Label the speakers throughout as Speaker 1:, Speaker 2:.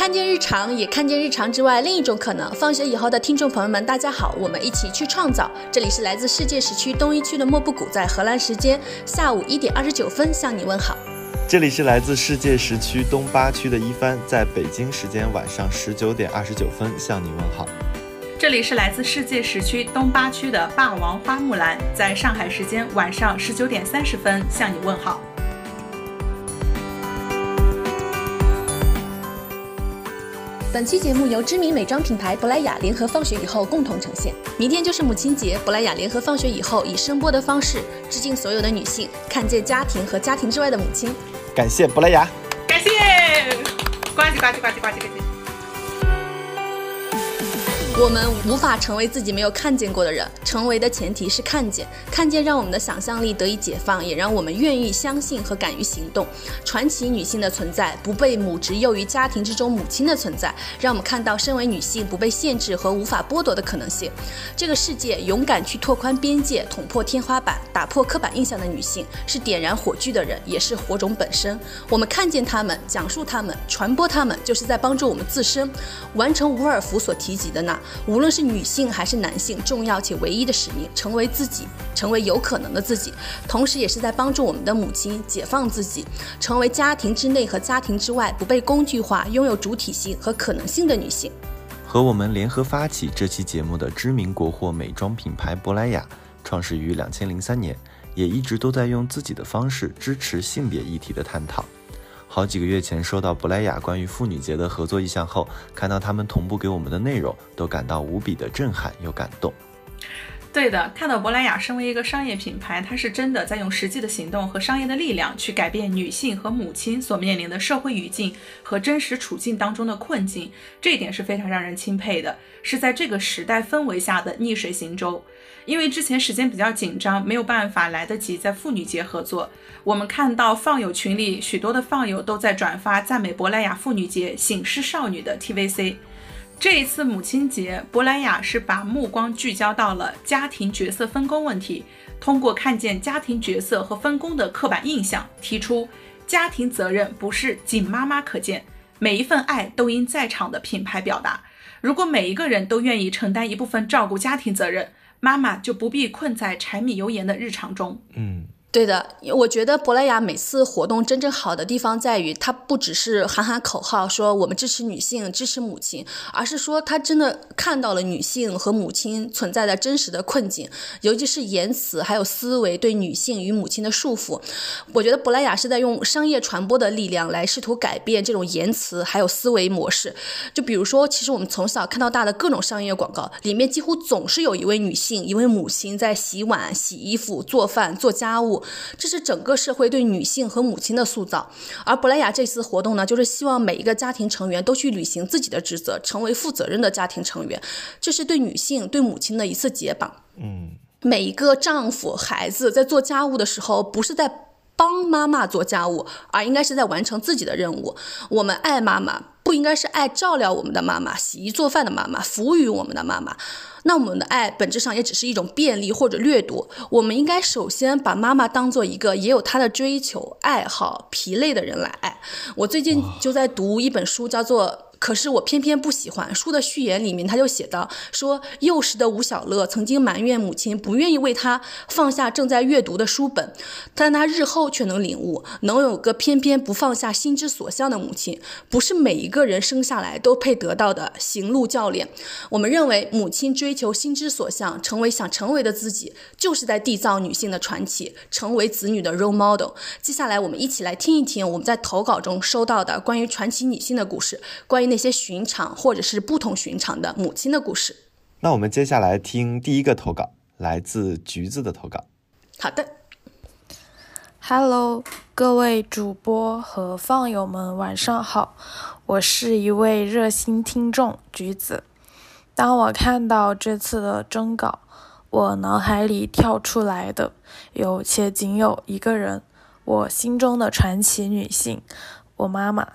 Speaker 1: 看见日常，也看见日常之外另一种可能。放学以后的听众朋友们，大家好，我们一起去创造。这里是来自世界时区东一区的莫布谷，在荷兰时间下午一点二十九分向你问好。
Speaker 2: 这里是来自世界时区东八区的一帆，在北京时间晚上十九点二十九分向你问好。
Speaker 3: 这里是来自世界时区东八区的霸王花木兰，在上海时间晚上十九点三十分向你问好。
Speaker 1: 本期节目由知名美妆品牌珀莱雅联合放学以后共同呈现。明天就是母亲节，珀莱雅联合放学以后以声波的方式致敬所有的女性，看见家庭和家庭之外的母亲。
Speaker 2: 感谢珀莱雅，
Speaker 3: 感谢，呱唧呱唧呱唧呱唧呱唧。
Speaker 1: 我们无法成为自己没有看见过的人，成为的前提是看见。看见让我们的想象力得以解放，也让我们愿意相信和敢于行动。传奇女性的存在，不被母职囿于家庭之中，母亲的存在，让我们看到身为女性不被限制和无法剥夺的可能性。这个世界勇敢去拓宽边界、捅破天花板、打破刻板印象的女性，是点燃火炬的人，也是火种本身。我们看见她们，讲述她们，传播她们，就是在帮助我们自身完成伍尔夫所提及的那。无论是女性还是男性，重要且唯一的使命，成为自己，成为有可能的自己，同时也是在帮助我们的母亲解放自己，成为家庭之内和家庭之外不被工具化、拥有主体性和可能性的女性。
Speaker 2: 和我们联合发起这期节目的知名国货美妆品牌珀莱雅，创始于两千零三年，也一直都在用自己的方式支持性别议题的探讨。好几个月前收到珀莱雅关于妇女节的合作意向后，看到他们同步给我们的内容，都感到无比的震撼又感动。
Speaker 3: 对的，看到珀莱雅身为一个商业品牌，它是真的在用实际的行动和商业的力量去改变女性和母亲所面临的社会语境和真实处境当中的困境，这一点是非常让人钦佩的，是在这个时代氛围下的逆水行舟。因为之前时间比较紧张，没有办法来得及在妇女节合作，我们看到放友群里许多的放友都在转发赞美珀莱雅妇女节醒狮少女的 TVC。这一次母亲节，珀莱雅是把目光聚焦到了家庭角色分工问题，通过看见家庭角色和分工的刻板印象，提出家庭责任不是仅妈妈可见，每一份爱都应在场的品牌表达。如果每一个人都愿意承担一部分照顾家庭责任，妈妈就不必困在柴米油盐的日常中。
Speaker 2: 嗯。
Speaker 1: 对的，我觉得珀莱雅每次活动真正好的地方在于，它不只是喊喊口号说我们支持女性、支持母亲，而是说它真的看到了女性和母亲存在的真实的困境，尤其是言辞还有思维对女性与母亲的束缚。我觉得珀莱雅是在用商业传播的力量来试图改变这种言辞还有思维模式。就比如说，其实我们从小看到大的各种商业广告里面，几乎总是有一位女性、一位母亲在洗碗、洗衣服、做饭、做家务。这是整个社会对女性和母亲的塑造，而珀莱雅这次活动呢，就是希望每一个家庭成员都去履行自己的职责，成为负责任的家庭成员。这是对女性、对母亲的一次解绑。
Speaker 2: 嗯，
Speaker 1: 每一个丈夫、孩子在做家务的时候，不是在帮妈妈做家务，而应该是在完成自己的任务。我们爱妈妈，不应该是爱照料我们的妈妈、洗衣做饭的妈妈、服务于我们的妈妈。那我们的爱本质上也只是一种便利或者掠夺。我们应该首先把妈妈当做一个也有她的追求、爱好、疲累的人来爱。我最近就在读一本书，叫做。可是我偏偏不喜欢书的序言里面，他就写到说，幼时的吴小乐曾经埋怨母亲不愿意为他放下正在阅读的书本，但他日后却能领悟，能有个偏偏不放下心之所向的母亲，不是每一个人生下来都配得到的行路教练。我们认为，母亲追求心之所向，成为想成为的自己，就是在缔造女性的传奇，成为子女的 role model。接下来，我们一起来听一听我们在投稿中收到的关于传奇女性的故事，关于。那些寻常或者是不同寻常的母亲的故事。
Speaker 2: 那我们接下来听第一个投稿，来自橘子的投稿。
Speaker 1: 好的
Speaker 4: ，Hello，各位主播和放友们，晚上好，我是一位热心听众橘子。当我看到这次的征稿，我脑海里跳出来的有且仅有一个人，我心中的传奇女性。我妈妈，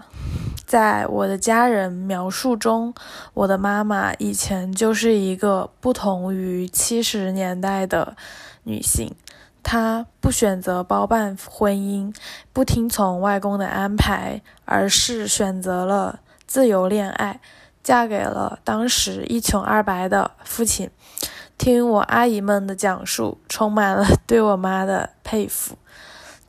Speaker 4: 在我的家人描述中，我的妈妈以前就是一个不同于七十年代的女性。她不选择包办婚姻，不听从外公的安排，而是选择了自由恋爱，嫁给了当时一穷二白的父亲。听我阿姨们的讲述，充满了 对我妈的佩服。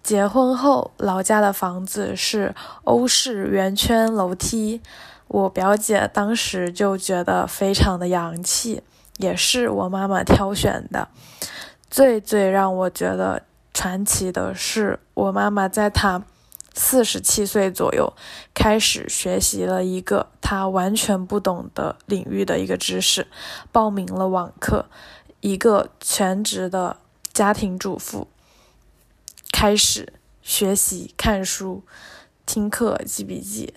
Speaker 4: 结婚后，老家的房子是欧式圆圈楼梯，我表姐当时就觉得非常的洋气，也是我妈妈挑选的。最最让我觉得传奇的是，我妈妈在她四十七岁左右开始学习了一个她完全不懂的领域的一个知识，报名了网课。一个全职的家庭主妇开始学习看书、听课、记笔记，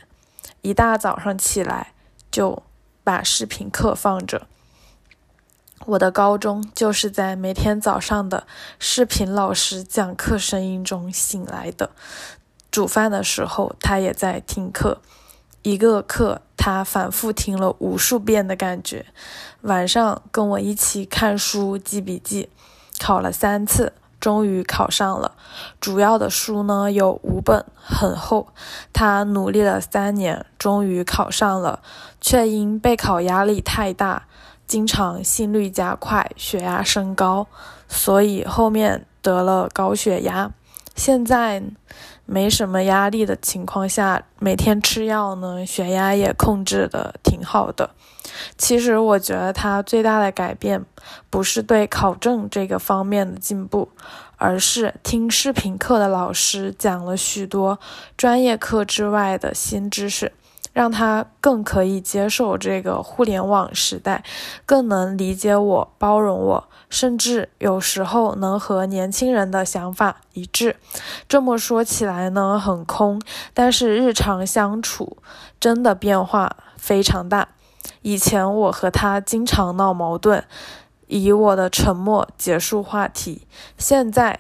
Speaker 4: 一大早上起来就把视频课放着。我的高中就是在每天早上的视频老师讲课声音中醒来的。煮饭的时候，他也在听课，一个课他反复听了无数遍的感觉。晚上跟我一起看书记笔记，考了三次，终于考上了。主要的书呢有五本，很厚。他努力了三年，终于考上了，却因备考压力太大。经常心率加快，血压升高，所以后面得了高血压。现在没什么压力的情况下，每天吃药呢，血压也控制的挺好的。其实我觉得他最大的改变，不是对考证这个方面的进步，而是听视频课的老师讲了许多专业课之外的新知识。让他更可以接受这个互联网时代，更能理解我、包容我，甚至有时候能和年轻人的想法一致。这么说起来呢，很空，但是日常相处真的变化非常大。以前我和他经常闹矛盾，以我的沉默结束话题。现在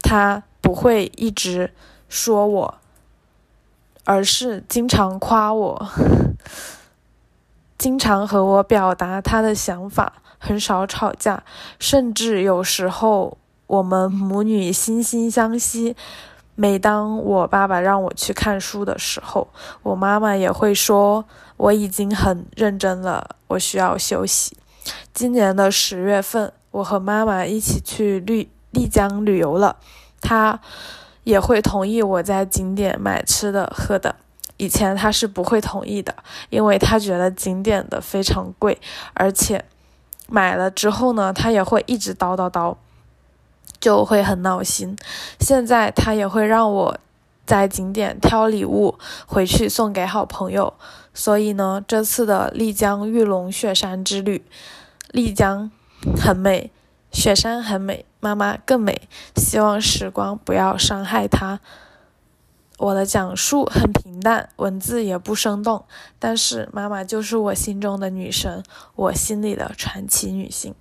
Speaker 4: 他不会一直说我。而是经常夸我，经常和我表达他的想法，很少吵架，甚至有时候我们母女惺惺相惜。每当我爸爸让我去看书的时候，我妈妈也会说我已经很认真了，我需要休息。今年的十月份，我和妈妈一起去丽丽江旅游了，她。也会同意我在景点买吃的喝的，以前他是不会同意的，因为他觉得景点的非常贵，而且买了之后呢，他也会一直叨叨叨，就会很闹心。现在他也会让我在景点挑礼物回去送给好朋友，所以呢，这次的丽江玉龙雪山之旅，丽江很美。雪山很美，妈妈更美。希望时光不要伤害她。我的讲述很平淡，文字也不生动，但是妈妈就是我心中的女神，我心里的传奇女性。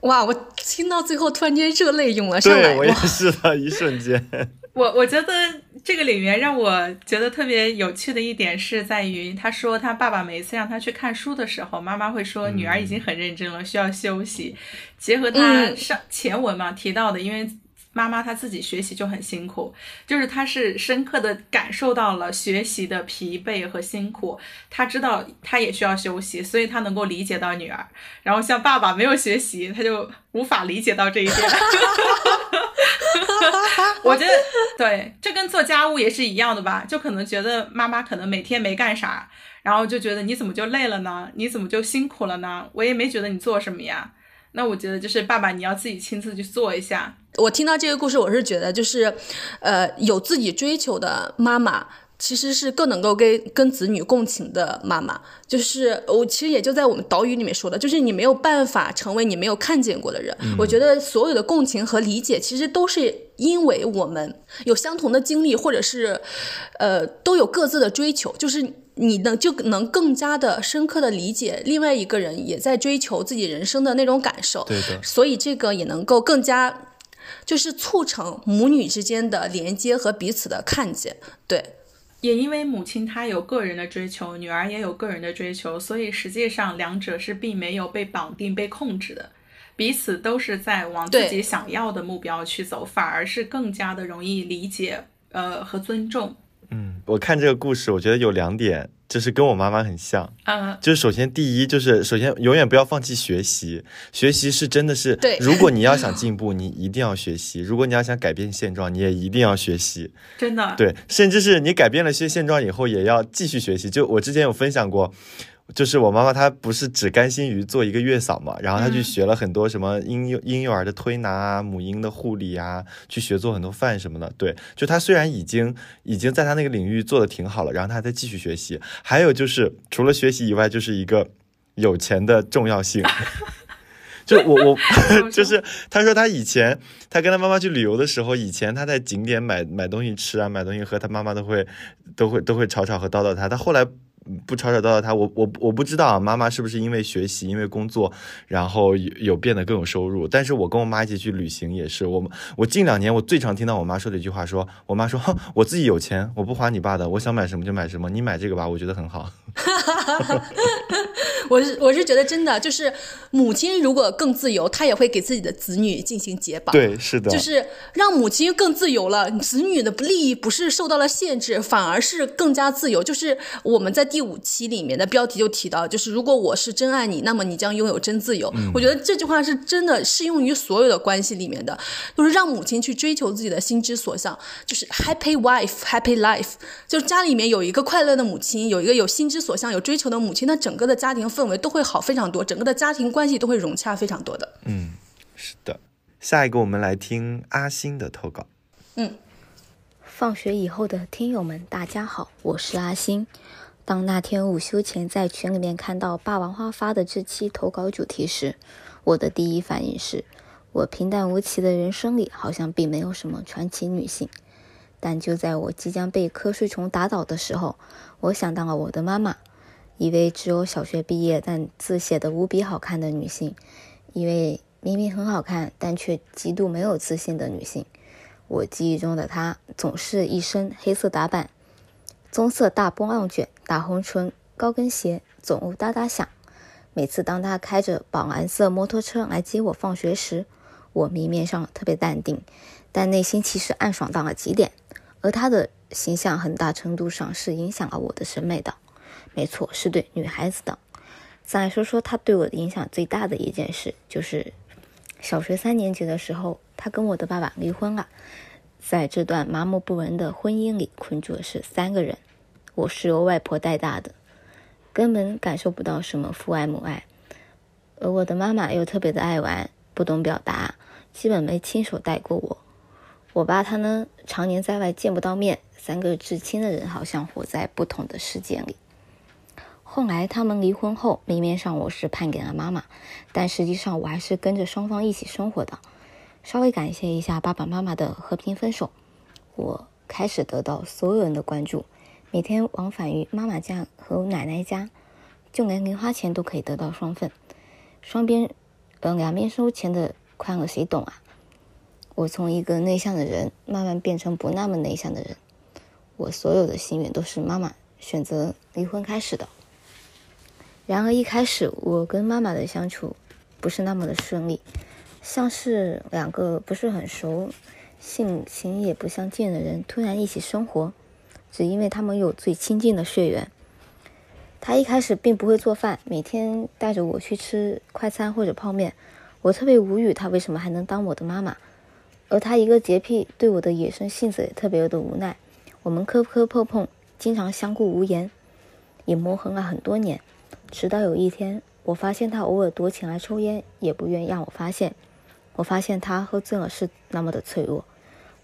Speaker 1: 哇！我听到最后突然间热泪涌了上来。
Speaker 2: 对我也是的，一瞬间。
Speaker 3: 我我觉得这个里面让我觉得特别有趣的一点是在于，他说他爸爸每一次让他去看书的时候，妈妈会说女儿已经很认真了，需要休息。结合他上前文嘛提到的，因为。妈妈她自己学习就很辛苦，就是她是深刻的感受到了学习的疲惫和辛苦，她知道她也需要休息，所以她能够理解到女儿。然后像爸爸没有学习，他就无法理解到这一点。我觉得对，这跟做家务也是一样的吧，就可能觉得妈妈可能每天没干啥，然后就觉得你怎么就累了呢？你怎么就辛苦了呢？我也没觉得你做什么呀。那我觉得就是爸爸，你要自己亲自去做一下。
Speaker 1: 我听到这个故事，我是觉得就是，呃，有自己追求的妈妈，其实是更能够跟跟子女共情的妈妈。就是我其实也就在我们岛屿里面说的，就是你没有办法成为你没有看见过的人。我觉得所有的共情和理解，其实都是因为我们有相同的经历，或者是，呃，都有各自的追求，就是。你能就能更加的深刻的理解另外一个人也在追求自己人生的那种感受，
Speaker 2: 对的，
Speaker 1: 所以这个也能够更加，就是促成母女之间的连接和彼此的看见，对。
Speaker 3: 也因为母亲她有个人的追求，女儿也有个人的追求，所以实际上两者是并没有被绑定、被控制的，彼此都是在往自己想要的目标去走，反而是更加的容易理解，呃和尊重。
Speaker 2: 嗯，我看这个故事，我觉得有两点就是跟我妈妈很像。
Speaker 3: 嗯，
Speaker 2: 就是首先第一就是首先永远不要放弃学习，学习是真的是
Speaker 1: 对
Speaker 2: 如果你要想进步，你一定要学习；如果你要想改变现状，你也一定要学习。
Speaker 3: 真的，
Speaker 2: 对，甚至是你改变了些现状以后，也要继续学习。就我之前有分享过，就是我妈妈她不是只甘心于做一个月嫂嘛，然后她去
Speaker 3: 嗯
Speaker 2: 学了很多什么婴幼婴幼儿的推拿啊、母婴的护理啊，去学做很多饭什么的。对，就她虽然已经已经在她那个领域做的挺好了，然后她还在继续学习。还有就是除了学习以外，就是一个有钱的重要性。就我我 就是他说他以前他跟他妈妈去旅游的时候，以前他在景点买买东西吃啊，买东西喝，他妈妈都会都会都会吵吵和叨叨他。他后来不吵吵叨叨他，我我我不知道，妈妈是不是因为学习，因为工作，然后有有变得更有收入。但是我跟我妈一起去旅行也是，我我近两年我最常听到我妈说的一句话说，我妈说我自己有钱，我不花你爸的，我想买什么就买什么，你买这个吧，我觉得很好。
Speaker 1: 我是我是觉得真的就是母亲如果更自由，她也会给自己的子女进行解绑。
Speaker 2: 对，是的，
Speaker 1: 就是让母亲更自由了，子女的利益不是受到了限制，反而是更加自由。就是我们在第五期里面的标题就提到，就是如果我是真爱你，那么你将拥有真自由。我觉得这句话是真的适用于所有的关系里面的，就是让母亲去追求自己的心之所向，就是 happy wife happy life。就是家里面有一个快乐的母亲，有一个有心之所向、有追求的母亲，那整个的家庭氛围都会好非常多，整个的家庭关系都会融洽非常多的。
Speaker 2: 嗯是的。下一个我们来听阿星的投稿。
Speaker 5: 嗯放学以后的听友们，大家好，我是阿星。当那天午休前在群里面看到霸王花发的这期投稿主题时，我的第一反应是，我平淡无奇的人生里好像并没有什么传奇女性。但就在我即将被瞌睡虫打倒的时候，我想到了我的妈妈，一位只有小学毕业但字写得无比好看的女性，一位明明很好看但却极度没有自信的女性。我记忆中的她总是一身黑色打扮，棕色大波浪卷、大红唇、高跟鞋，总哒哒响。每次当她开着宝蓝色摩托车来接我放学时，我明面上特别淡定，但内心其实暗爽到了极点。而她的形象很大程度上是影响了我的审美的，没错，是对女孩子的。再说说她对我的影响最大的一件事，就是小学三年级的时候，她跟我的爸爸离婚了。在这段麻木不仁的婚姻里，困住的是三个人。我是由外婆带大的，根本感受不到什么父爱母爱。而我的妈妈又特别的爱玩，不懂表达，基本没亲手带过我。我爸他呢，常年在外见不到面，三个至亲的人好像活在不同的世界里。后来他们离婚后，明面上我是判给了妈妈，但实际上我还是跟着双方一起生活的。稍微感谢一下爸爸妈妈的和平分手，我开始得到所有人的关注，每天往返于妈妈家和奶奶家，就连零花钱都可以得到双份，双边，呃，两边收钱的快乐谁懂啊？我从一个内向的人慢慢变成不那么内向的人，我所有的心愿都是妈妈选择离婚开始的。然而一开始我跟妈妈的相处不是那么的顺利。像是两个不是很熟、性情也不相近的人突然一起生活，只因为他们有最亲近的血缘。他一开始并不会做饭，每天带着我去吃快餐或者泡面，我特别无语，他为什么还能当我的妈妈？而他一个洁癖，对我的野生性子也特别的无奈。我们磕磕碰碰，经常相顾无言，也磨合了很多年。直到有一天，我发现他偶尔躲起来抽烟，也不愿让我发现。我发现他喝醉了是那么的脆弱，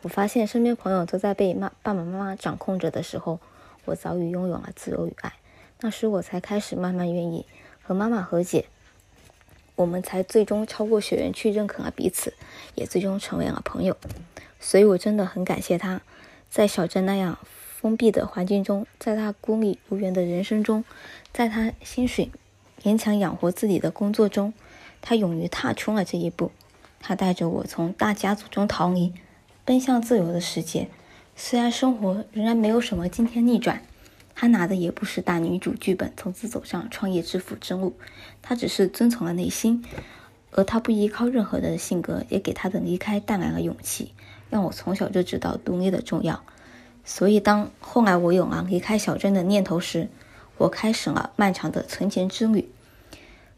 Speaker 5: 我发现身边朋友都在被妈爸爸妈妈掌控着的时候，我早已拥有了自由与爱。那时我才开始慢慢愿意和妈妈和解，我们才最终超过血缘去认可了彼此，也最终成为了朋友。所以我真的很感谢他，在小镇那样封闭的环境中，在他孤立无援的人生中，在他薪水勉强养活自己的工作中，他勇于踏出了这一步。他带着我从大家族中逃离，奔向自由的世界。虽然生活仍然没有什么惊天逆转，他拿的也不是大女主剧本，从此走上创业致富之路。他只是遵从了内心，而他不依靠任何人的性格，也给他的离开带来了勇气，让我从小就知道独立的重要。所以，当后来我有了离开小镇的念头时，我开始了漫长的存钱之旅。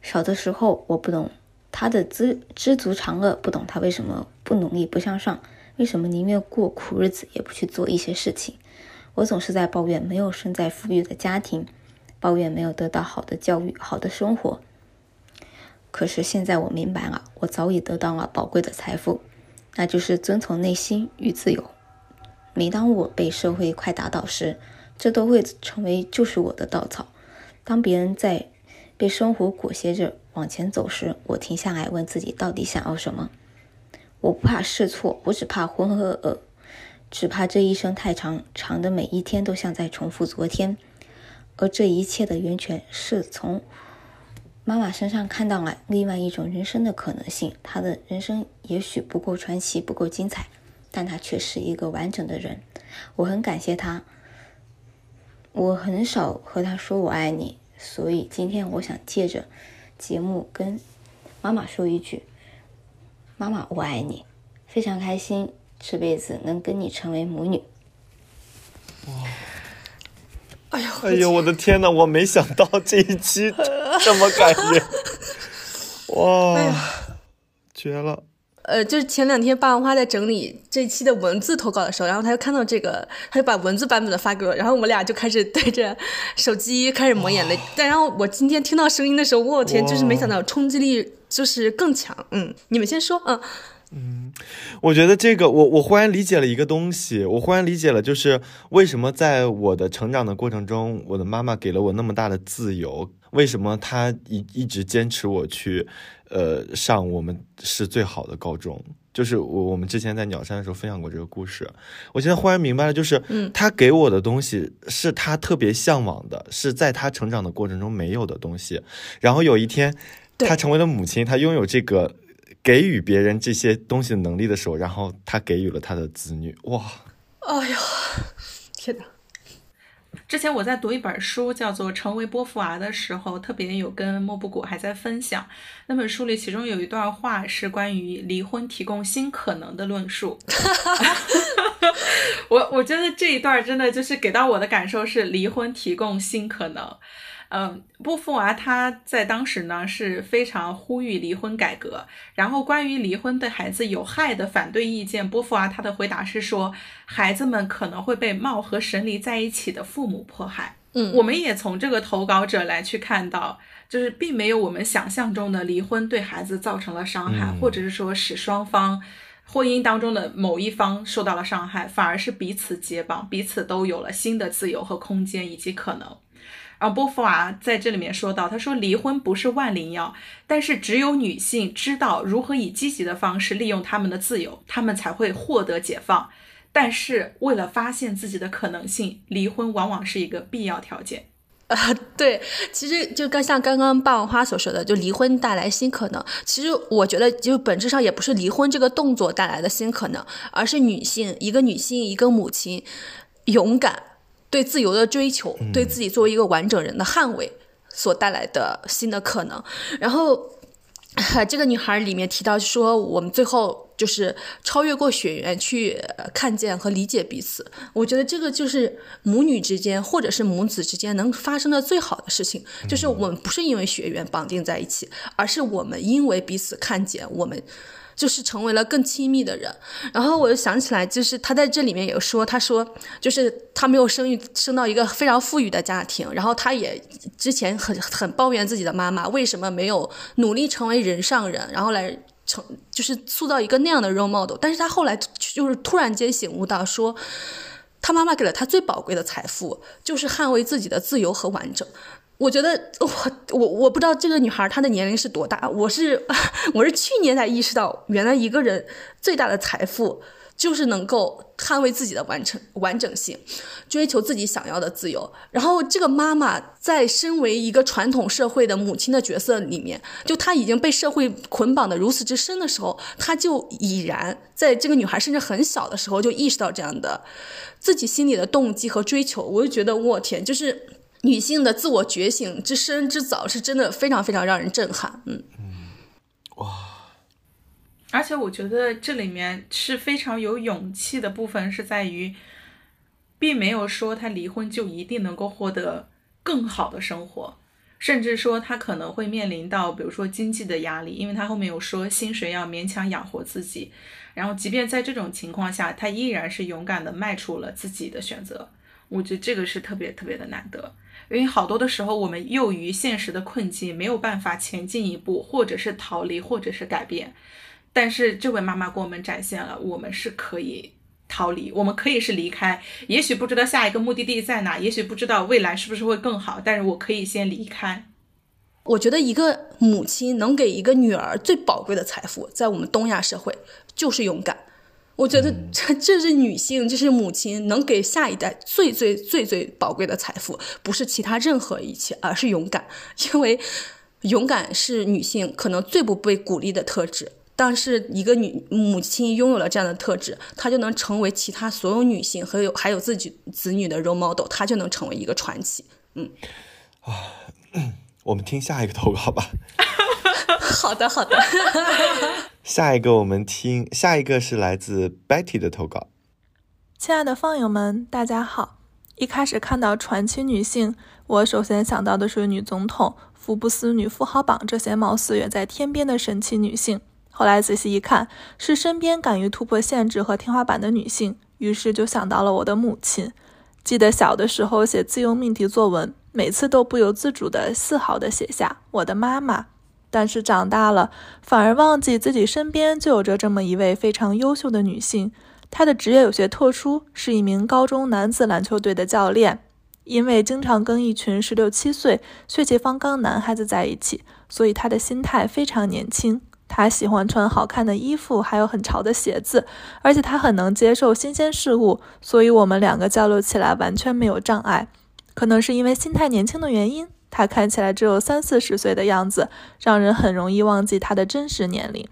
Speaker 5: 小的时候，我不懂他的知知足常乐，不懂他为什么不努力不向上，为什么宁愿过苦日子也不去做一些事情。我总是在抱怨没有生在富裕的家庭，抱怨没有得到好的教育、好的生活。可是现在我明白了，我早已得到了宝贵的财富，那就是遵从内心与自由。每当我被社会快打倒时，这都会成为救赎我的稻草。当别人在被生活裹挟着往前走时，我停下来问自己到底想要什么。我不怕试错，我只怕浑浑噩噩，只怕这一生太长，长的每一天都像在重复昨天。而这一切的源泉是从。妈妈身上看到了另外一种人生的可能性，她的人生也许不够传奇，不够精彩，但她却是一个完整的人。我很感谢她。我很少和她说我爱你，所以今天我想借着节目跟妈妈说一句：“妈妈，我爱你，非常开心这辈子能跟你成为母女。”
Speaker 2: 哇！
Speaker 1: 哎呦，
Speaker 2: 哎呦，我的天呐！我没想到这一期 这么感人，哇，绝了！
Speaker 1: 呃，就是前两天霸王花在整理这期的文字投稿的时候，然后他就看到这个，他就把文字版本的发给我，然后我们俩就开始对着手机开始抹眼泪。但然后我今天听到声音的时候，我天，就是没想到冲击力就是更强。嗯，你们先说，嗯。
Speaker 2: 嗯，我觉得这个，我我忽然理解了一个东西，我忽然理解了，就是为什么在我的成长的过程中，我的妈妈给了我那么大的自由，为什么她一一直坚持我去，呃，上我们是最好的高中，就是我我们之前在鸟山的时候分享过这个故事，我现在忽然明白了，就是，嗯，他给我的东西是他特别向往的，是在他成长的过程中没有的东西，然后有一天，他成为了母亲，他拥有这个。给予别人这些东西的能力的时候，然后他给予了他的子女。哇！
Speaker 1: 哎呀，天哪！
Speaker 3: 之前我在读一本书，叫做《成为波伏娃》的时候，特别有跟莫布谷还在分享那本书里，其中有一段话是关于离婚提供新可能的论述。我我觉得这一段真的就是给到我的感受是离婚提供新可能。嗯，波伏娃她在当时呢是非常呼吁离婚改革。然后关于离婚对孩子有害的反对意见，波伏娃她的回答是说，孩子们可能会被貌合神离在一起的父母迫害。
Speaker 1: 嗯，
Speaker 3: 我们也从这个投稿者来去看到，就是并没有我们想象中的离婚对孩子造成了伤害，或者是说使双方婚姻当中的某一方受到了伤害，反而是彼此解绑，彼此都有了新的自由和空间以及可能。而波伏娃在这里面说到，他说离婚不是万灵药，但是只有女性知道如何以积极的方式利用他们的自由，他们才会获得解放。但是为了发现自己的可能性，离婚往往是一个必要条件。
Speaker 1: 啊，对，其实就刚像刚刚霸王花所说的，就离婚带来新可能。其实我觉得，就本质上也不是离婚这个动作带来的新可能，而是女性一个女性一个母亲勇敢。对自由的追求，对自己作为一个完整人的捍卫所带来的新的可能。然后，这个女孩里面提到说，我们最后就是超越过血缘去看见和理解彼此。我觉得这个就是母女之间或者是母子之间能发生的最好的事情，就是我们不是因为血缘绑定在一起，而是我们因为彼此看见我们。就是成为了更亲密的人，然后我就想起来，就是他在这里面有说，他说就是他没有生育生到一个非常富裕的家庭，然后他也之前很很抱怨自己的妈妈为什么没有努力成为人上人，然后来成就是塑造一个那样的 role model，但是他后来就是突然间醒悟到说，他妈妈给了他最宝贵的财富，就是捍卫自己的自由和完整。我觉得我我我不知道这个女孩她的年龄是多大，我是 我是去年才意识到，原来一个人最大的财富就是能够捍卫自己的完成完整性，追求自己想要的自由。然后这个妈妈在身为一个传统社会的母亲的角色里面，就她已经被社会捆绑的如此之深的时候，她就已然在这个女孩甚至很小的时候就意识到这样的自己心里的动机和追求。我就觉得我天，就是。女性的自我觉醒之深之早，是真的非常非常让人震撼。嗯
Speaker 2: 嗯，哇！
Speaker 3: 而且我觉得这里面是非常有勇气的部分，是在于，并没有说她离婚就一定能够获得更好的生活，甚至说他可能会面临到，比如说经济的压力，因为他后面有说薪水要勉强养活自己。然后，即便在这种情况下，他依然是勇敢的迈出了自己的选择。我觉得这个是特别特别的难得，因为好多的时候我们囿于现实的困境，没有办法前进一步，或者是逃离，或者是改变。但是这位妈妈给我们展现了，我们是可以逃离，我们可以是离开。也许不知道下一个目的地在哪，也许不知道未来是不是会更好，但是我可以先离开。
Speaker 1: 我觉得一个母亲能给一个女儿最宝贵的财富，在我们东亚社会就是勇敢。我觉得这 这是女性，这是母亲能给下一代最最最最宝贵的财富，不是其他任何一切，而是勇敢。因为勇敢是女性可能最不被鼓励的特质，但是一个女母亲拥有了这样的特质，她就能成为其他所有女性和有还有自己子女的 role model，她就能成为一个传奇。嗯，
Speaker 2: 啊，我们听下一个投稿吧。
Speaker 1: 好的，好的。
Speaker 2: 下一个，我们听下一个是来自 Betty 的投稿。
Speaker 6: 亲爱的放友们，大家好。一开始看到传奇女性，我首先想到的是女总统、福布斯女富豪榜这些貌似远在天边的神奇女性。后来仔细一看，是身边敢于突破限制和天花板的女性，于是就想到了我的母亲。记得小的时候写自由命题作文，每次都不由自主的自豪的写下我的妈妈。但是长大了，反而忘记自己身边就有着这么一位非常优秀的女性。她的职业有些特殊，是一名高中男子篮球队的教练。因为经常跟一群十六七岁血气方刚男孩子在一起，所以她的心态非常年轻。她喜欢穿好看的衣服，还有很潮的鞋子，而且她很能接受新鲜事物，所以我们两个交流起来完全没有障碍。可能是因为心态年轻的原因。他看起来只有三四十岁的样子，让人很容易忘记他的真实年龄。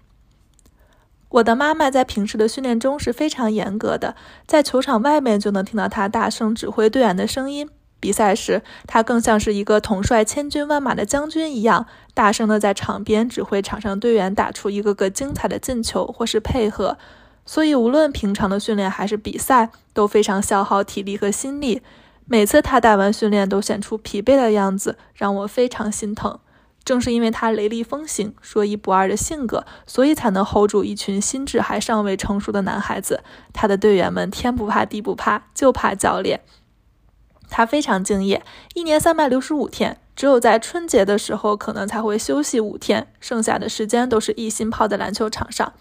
Speaker 6: 我的妈妈在平时的训练中是非常严格的，在球场外面就能听到她大声指挥队员的声音。比赛时，她更像是一个统帅千军万马的将军一样，大声的在场边指挥场上队员打出一个个精彩的进球或是配合。所以，无论平常的训练还是比赛，都非常消耗体力和心力。每次他带完训练都显出疲惫的样子，让我非常心疼。正是因为他雷厉风行、说一不二的性格，所以才能 hold 住一群心智还尚未成熟的男孩子。他的队员们天不怕地不怕，就怕教练。他非常敬业，一年三百六十五天，只有在春节的时候可能才会休息五天，剩下的时间都是一心泡在篮球场上。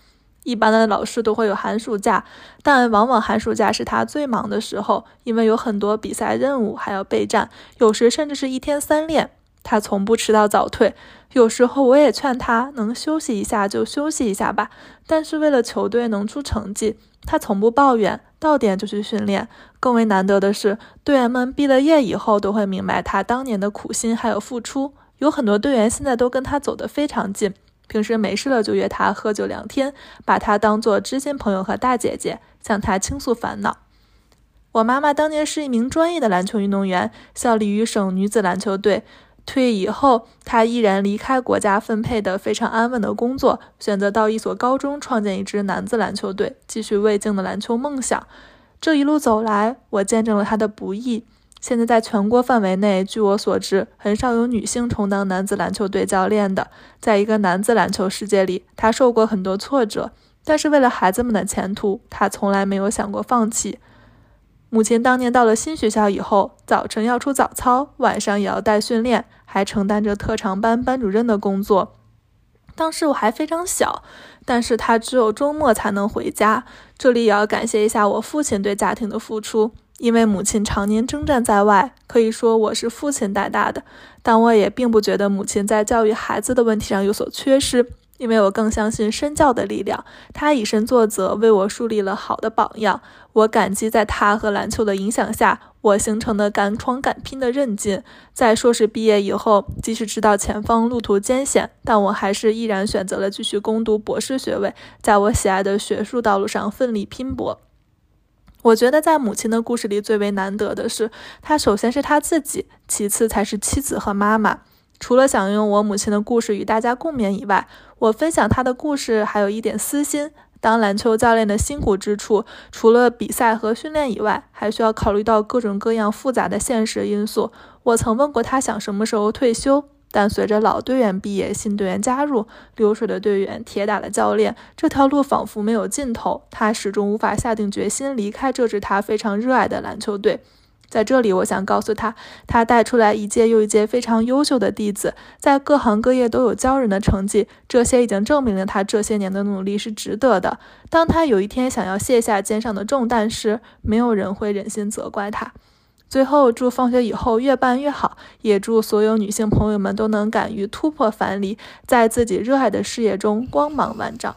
Speaker 6: 一般的老师都会有寒暑假，但往往寒暑假是他最忙的时候，因为有很多比赛任务还要备战，有时甚至是一天三练。他从不迟到早退，有时候我也劝他能休息一下就休息一下吧。但是为了球队能出成绩，他从不抱怨，到点就去训练。更为难得的是，队员们毕了业以后都会明白他当年的苦心还有付出。有很多队员现在都跟他走得非常近。平时没事了就约他喝酒聊天，把他当做知心朋友和大姐姐，向他倾诉烦恼。我妈妈当年是一名专业的篮球运动员，效力于省女子篮球队。退役以后，她依然离开国家分配的非常安稳的工作，选择到一所高中创建一支男子篮球队，继续未竟的篮球梦想。这一路走来，我见证了她的不易。现在在全国范围内，据我所知，很少有女性充当男子篮球队教练的。在一个男子篮球世界里，他受过很多挫折，但是为了孩子们的前途，他从来没有想过放弃。母亲当年到了新学校以后，早晨要出早操，晚上也要带训练，还承担着特长班班主任的工作。当时我还非常小，但是他只有周末才能回家。这里也要感谢一下我父亲对家庭的付出。因为母亲常年征战在外，可以说我是父亲带大的，但我也并不觉得母亲在教育孩子的问题上有所缺失，因为我更相信身教的力量。她以身作则，为我树立了好的榜样。我感激在她和篮球的影响下，我形成的敢闯敢拼的韧劲。在硕士毕业以后，即使知道前方路途艰险，但我还是毅然选择了继续攻读博士学位，在我喜爱的学术道路上奋力拼搏。我觉得在母亲的故事里最为难得的是，她首先是她自己，其次才是妻子和妈妈。除了想用我母亲的故事与大家共勉以外，我分享她的故事还有一点私心，当篮球教练的辛苦之处，除了比赛和训练以外，还需要考虑到各种各样复杂的现实因素。我曾问过他想什么时候退休，但随着老队员毕业，新队员加入，流水的队员，铁打的教练，这条路仿佛没有尽头。他始终无法下定决心离开这支他非常热爱的篮球队。在这里，我想告诉他，他带出来一届又一届非常优秀的弟子，在各行各业都有骄人的成绩。这些已经证明了他这些年的努力是值得的。当他有一天想要卸下肩上的重担时，没有人会忍心责怪他。最后，祝放学以后越办越好，也祝所有女性朋友们都能敢于突破樊篱，在自己热爱的事业中光芒万丈。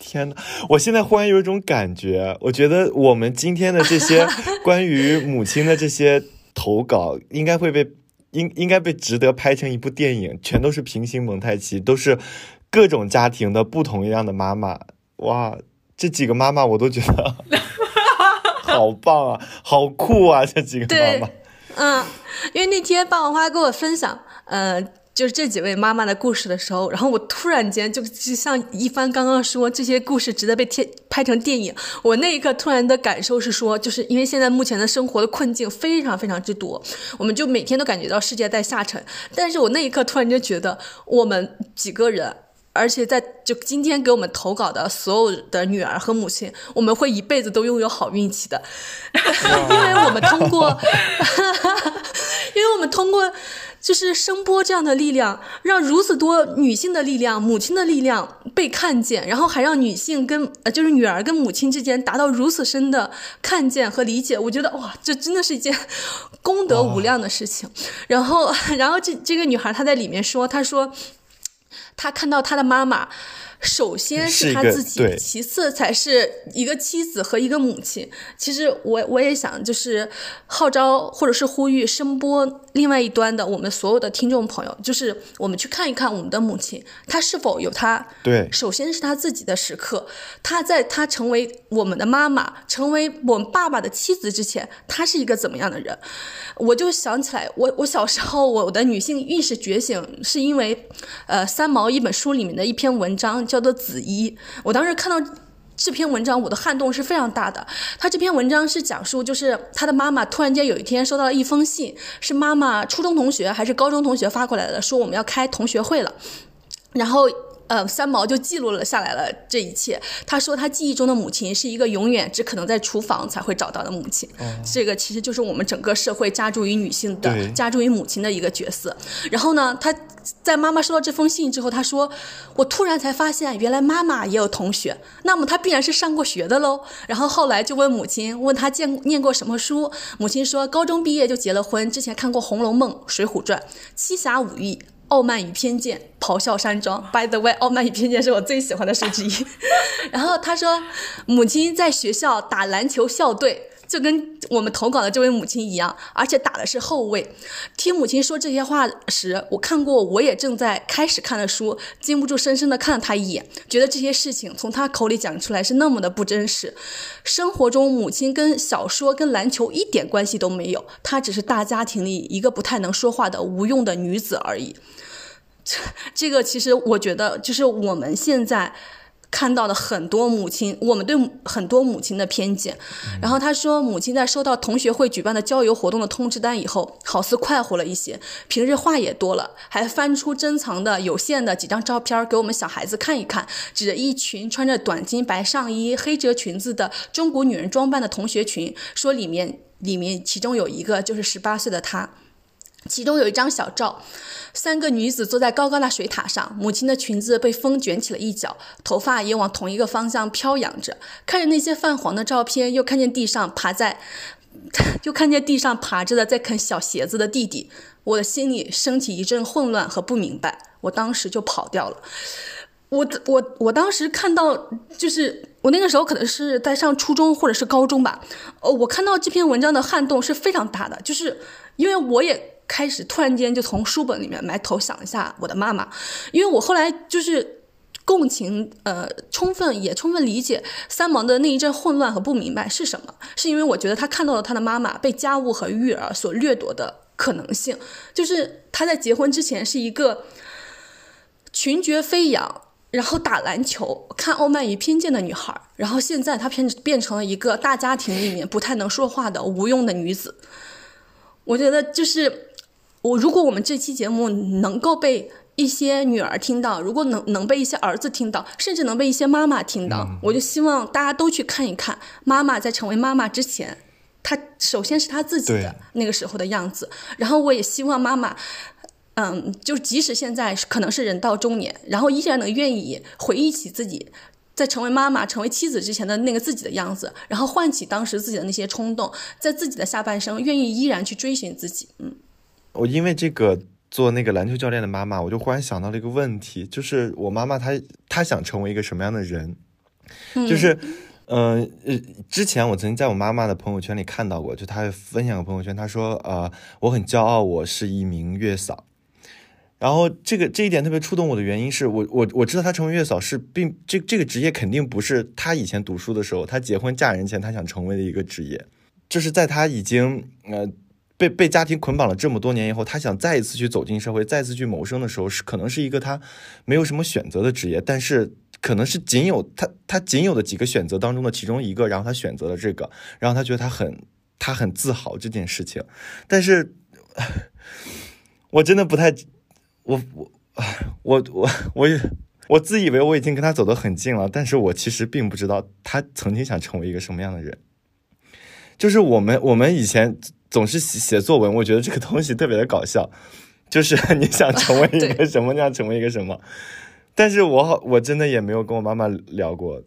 Speaker 2: 天呐，我现在忽然有一种感觉，我觉得我们今天的这些 关于母亲的这些投稿，应该会被应应该被值得拍成一部电影，全都是平行蒙太奇，都是各种家庭的不同样的妈妈。哇，这几个妈妈我都觉得好棒啊，好酷啊，这几个妈妈。
Speaker 1: 嗯，因为那天霸王花跟我分享，呃。就是这几位妈妈的故事的时候，然后我突然间就就像一帆刚刚说这些故事值得被贴拍成电影，我那一刻突然的感受是说，就是因为现在目前的生活的困境非常非常之多，我们就每天都感觉到世界在下沉，但是我那一刻突然间觉得我们几个人，而且在就今天给我们投稿的所有的女儿和母亲，我们会一辈子都拥有好运气的，因为我们通过，因为我们通过。就是声波这样的力量，让如此多女性的力量、母亲的力量被看见，然后还让女性跟呃，就是女儿跟母亲之间达到如此深的看见和理解。我觉得哇，这真的是一件功德无量的事情。然后，然后这这个女孩她在里面说，她说他看到他的妈妈。首先是他自己，其次才是一个妻子和一个母亲。其实我我也想，就是号召或者是呼吁声波另外一端的我们所有的听众朋友，就是我们去看一看我们的母亲，她是否有她
Speaker 2: 对，
Speaker 1: 首先是她自己的时刻。她在她成为我们的妈妈，成为我们爸爸的妻子之前，她是一个怎么样的人？我就想起来，我我小时候我的女性意识觉醒，是因为呃三毛一本书里面的一篇文章。叫做紫衣，我当时看到这篇文章，我的撼动是非常大的。他这篇文章是讲述，就是他的妈妈突然间有一天收到了一封信，是妈妈初中同学还是高中同学发过来的，说我们要开同学会了，然后。呃，三毛就记录了下来了这一切。他说，他记忆中的母亲是一个永远只可能在厨房才会找到的母亲。这个其实就是我们整个社会加诸于女性的、加诸于母亲的一个角色。然后呢，他在妈妈收到这封信之后，他说：“我突然才发现，原来妈妈也有同学，那么她必然是上过学的喽。”然后后来就问母亲，问她见念过什么书。母亲说，高中毕业就结了婚，之前看过《红楼梦》《水浒传》《七侠五义》。傲慢与偏见，咆哮山庄。By the way，傲慢与偏见是我最喜欢的书之一。然后他说，母亲在学校打篮球校队。就跟我们投稿的这位母亲一样，而且打的是后卫。听母亲说这些话时，我看过我也正在开始看的书，禁不住深深的看了她一眼，觉得这些事情从她口里讲出来是那么的不真实。生活中，母亲跟小说、跟篮球一点关系都没有，她只是大家庭里一个不太能说话的无用的女子而已。这这个其实我觉得，就是我们现在。看到了很多母亲，我们对很多母亲的偏见。然后他说，母亲在收到同学会举办的郊游活动的通知单以后，好似快活了一些，平日话也多了，还翻出珍藏的有限的几张照片给我们小孩子看一看，指着一群穿着短巾白上衣、黑褶裙子的中国女人装扮的同学群，说里面里面其中有一个就是十八岁的她。其中有一张小照，三个女子坐在高高的水塔上，母亲的裙子被风卷起了一角，头发也往同一个方向飘扬着。看着那些泛黄的照片，又看见地上爬在，又看见地上爬着的在啃小鞋子的弟弟，我的心里升起一阵混乱和不明白。我当时就跑掉了。我我我当时看到，就是我那个时候可能是在上初中或者是高中吧。呃，我看到这篇文章的撼动是非常大的，就是因为我也。开始突然间就从书本里面埋头想一下我的妈妈，因为我后来就是共情，呃，充分也充分理解三毛的那一阵混乱和不明白是什么，是因为我觉得他看到了他的妈妈被家务和育儿所掠夺的可能性，就是他在结婚之前是一个群绝飞扬。然后打篮球，看《傲慢与偏见》的女孩，然后现在她变变成了一个大家庭里面不太能说话的无用的女子。我觉得就是我，如果我们这期节目能够被一些女儿听到，如果能能被一些儿子听到，甚至能被一些妈妈听到，我就希望大家都去看一看妈妈在成为妈妈之前，她首先是她自己的那个时候的样子，然后我也希望妈妈。嗯，就即使现在可能是人到中年，然后依然能愿意回忆起自己在成为妈妈、成为妻子之前的那个自己的样子，然后唤起当时自己的那些冲动，在自己的下半生愿意依然去追寻自己。嗯，
Speaker 2: 我因为这个做那个篮球教练的妈妈，我就忽然想到了一个问题，就是我妈妈她她想成为一个什么样的人？就是嗯呃，之前我曾经在我妈妈的朋友圈里看到过，就她分享个朋友圈，她说呃，我很骄傲，我是一名月嫂。然后这个这一点特别触动我的原因是我我我知道她成为月嫂是并这这个职业肯定不是她以前读书的时候她结婚嫁人前她想成为的一个职业，就是在她已经呃被被家庭捆绑了这么多年以后，他想再一次去走进社会，再次去谋生的时候，是可能是一个他没有什么选择的职业，但是可能是仅有他他仅有的几个选择当中的其中一个，然后他选择了这个，然后他觉得他很他很自豪这件事情，但是我真的不太。我我我我我也我自以为我已经跟他走得很近了，但是我其实并不知道他曾经想成为一个什么样的人。就是我们我们以前总是写写作文，我觉得这个东西特别的搞笑，就是 你想成为一个什么，你想成为一个什么。但是我好我真的也没有跟我妈妈聊过，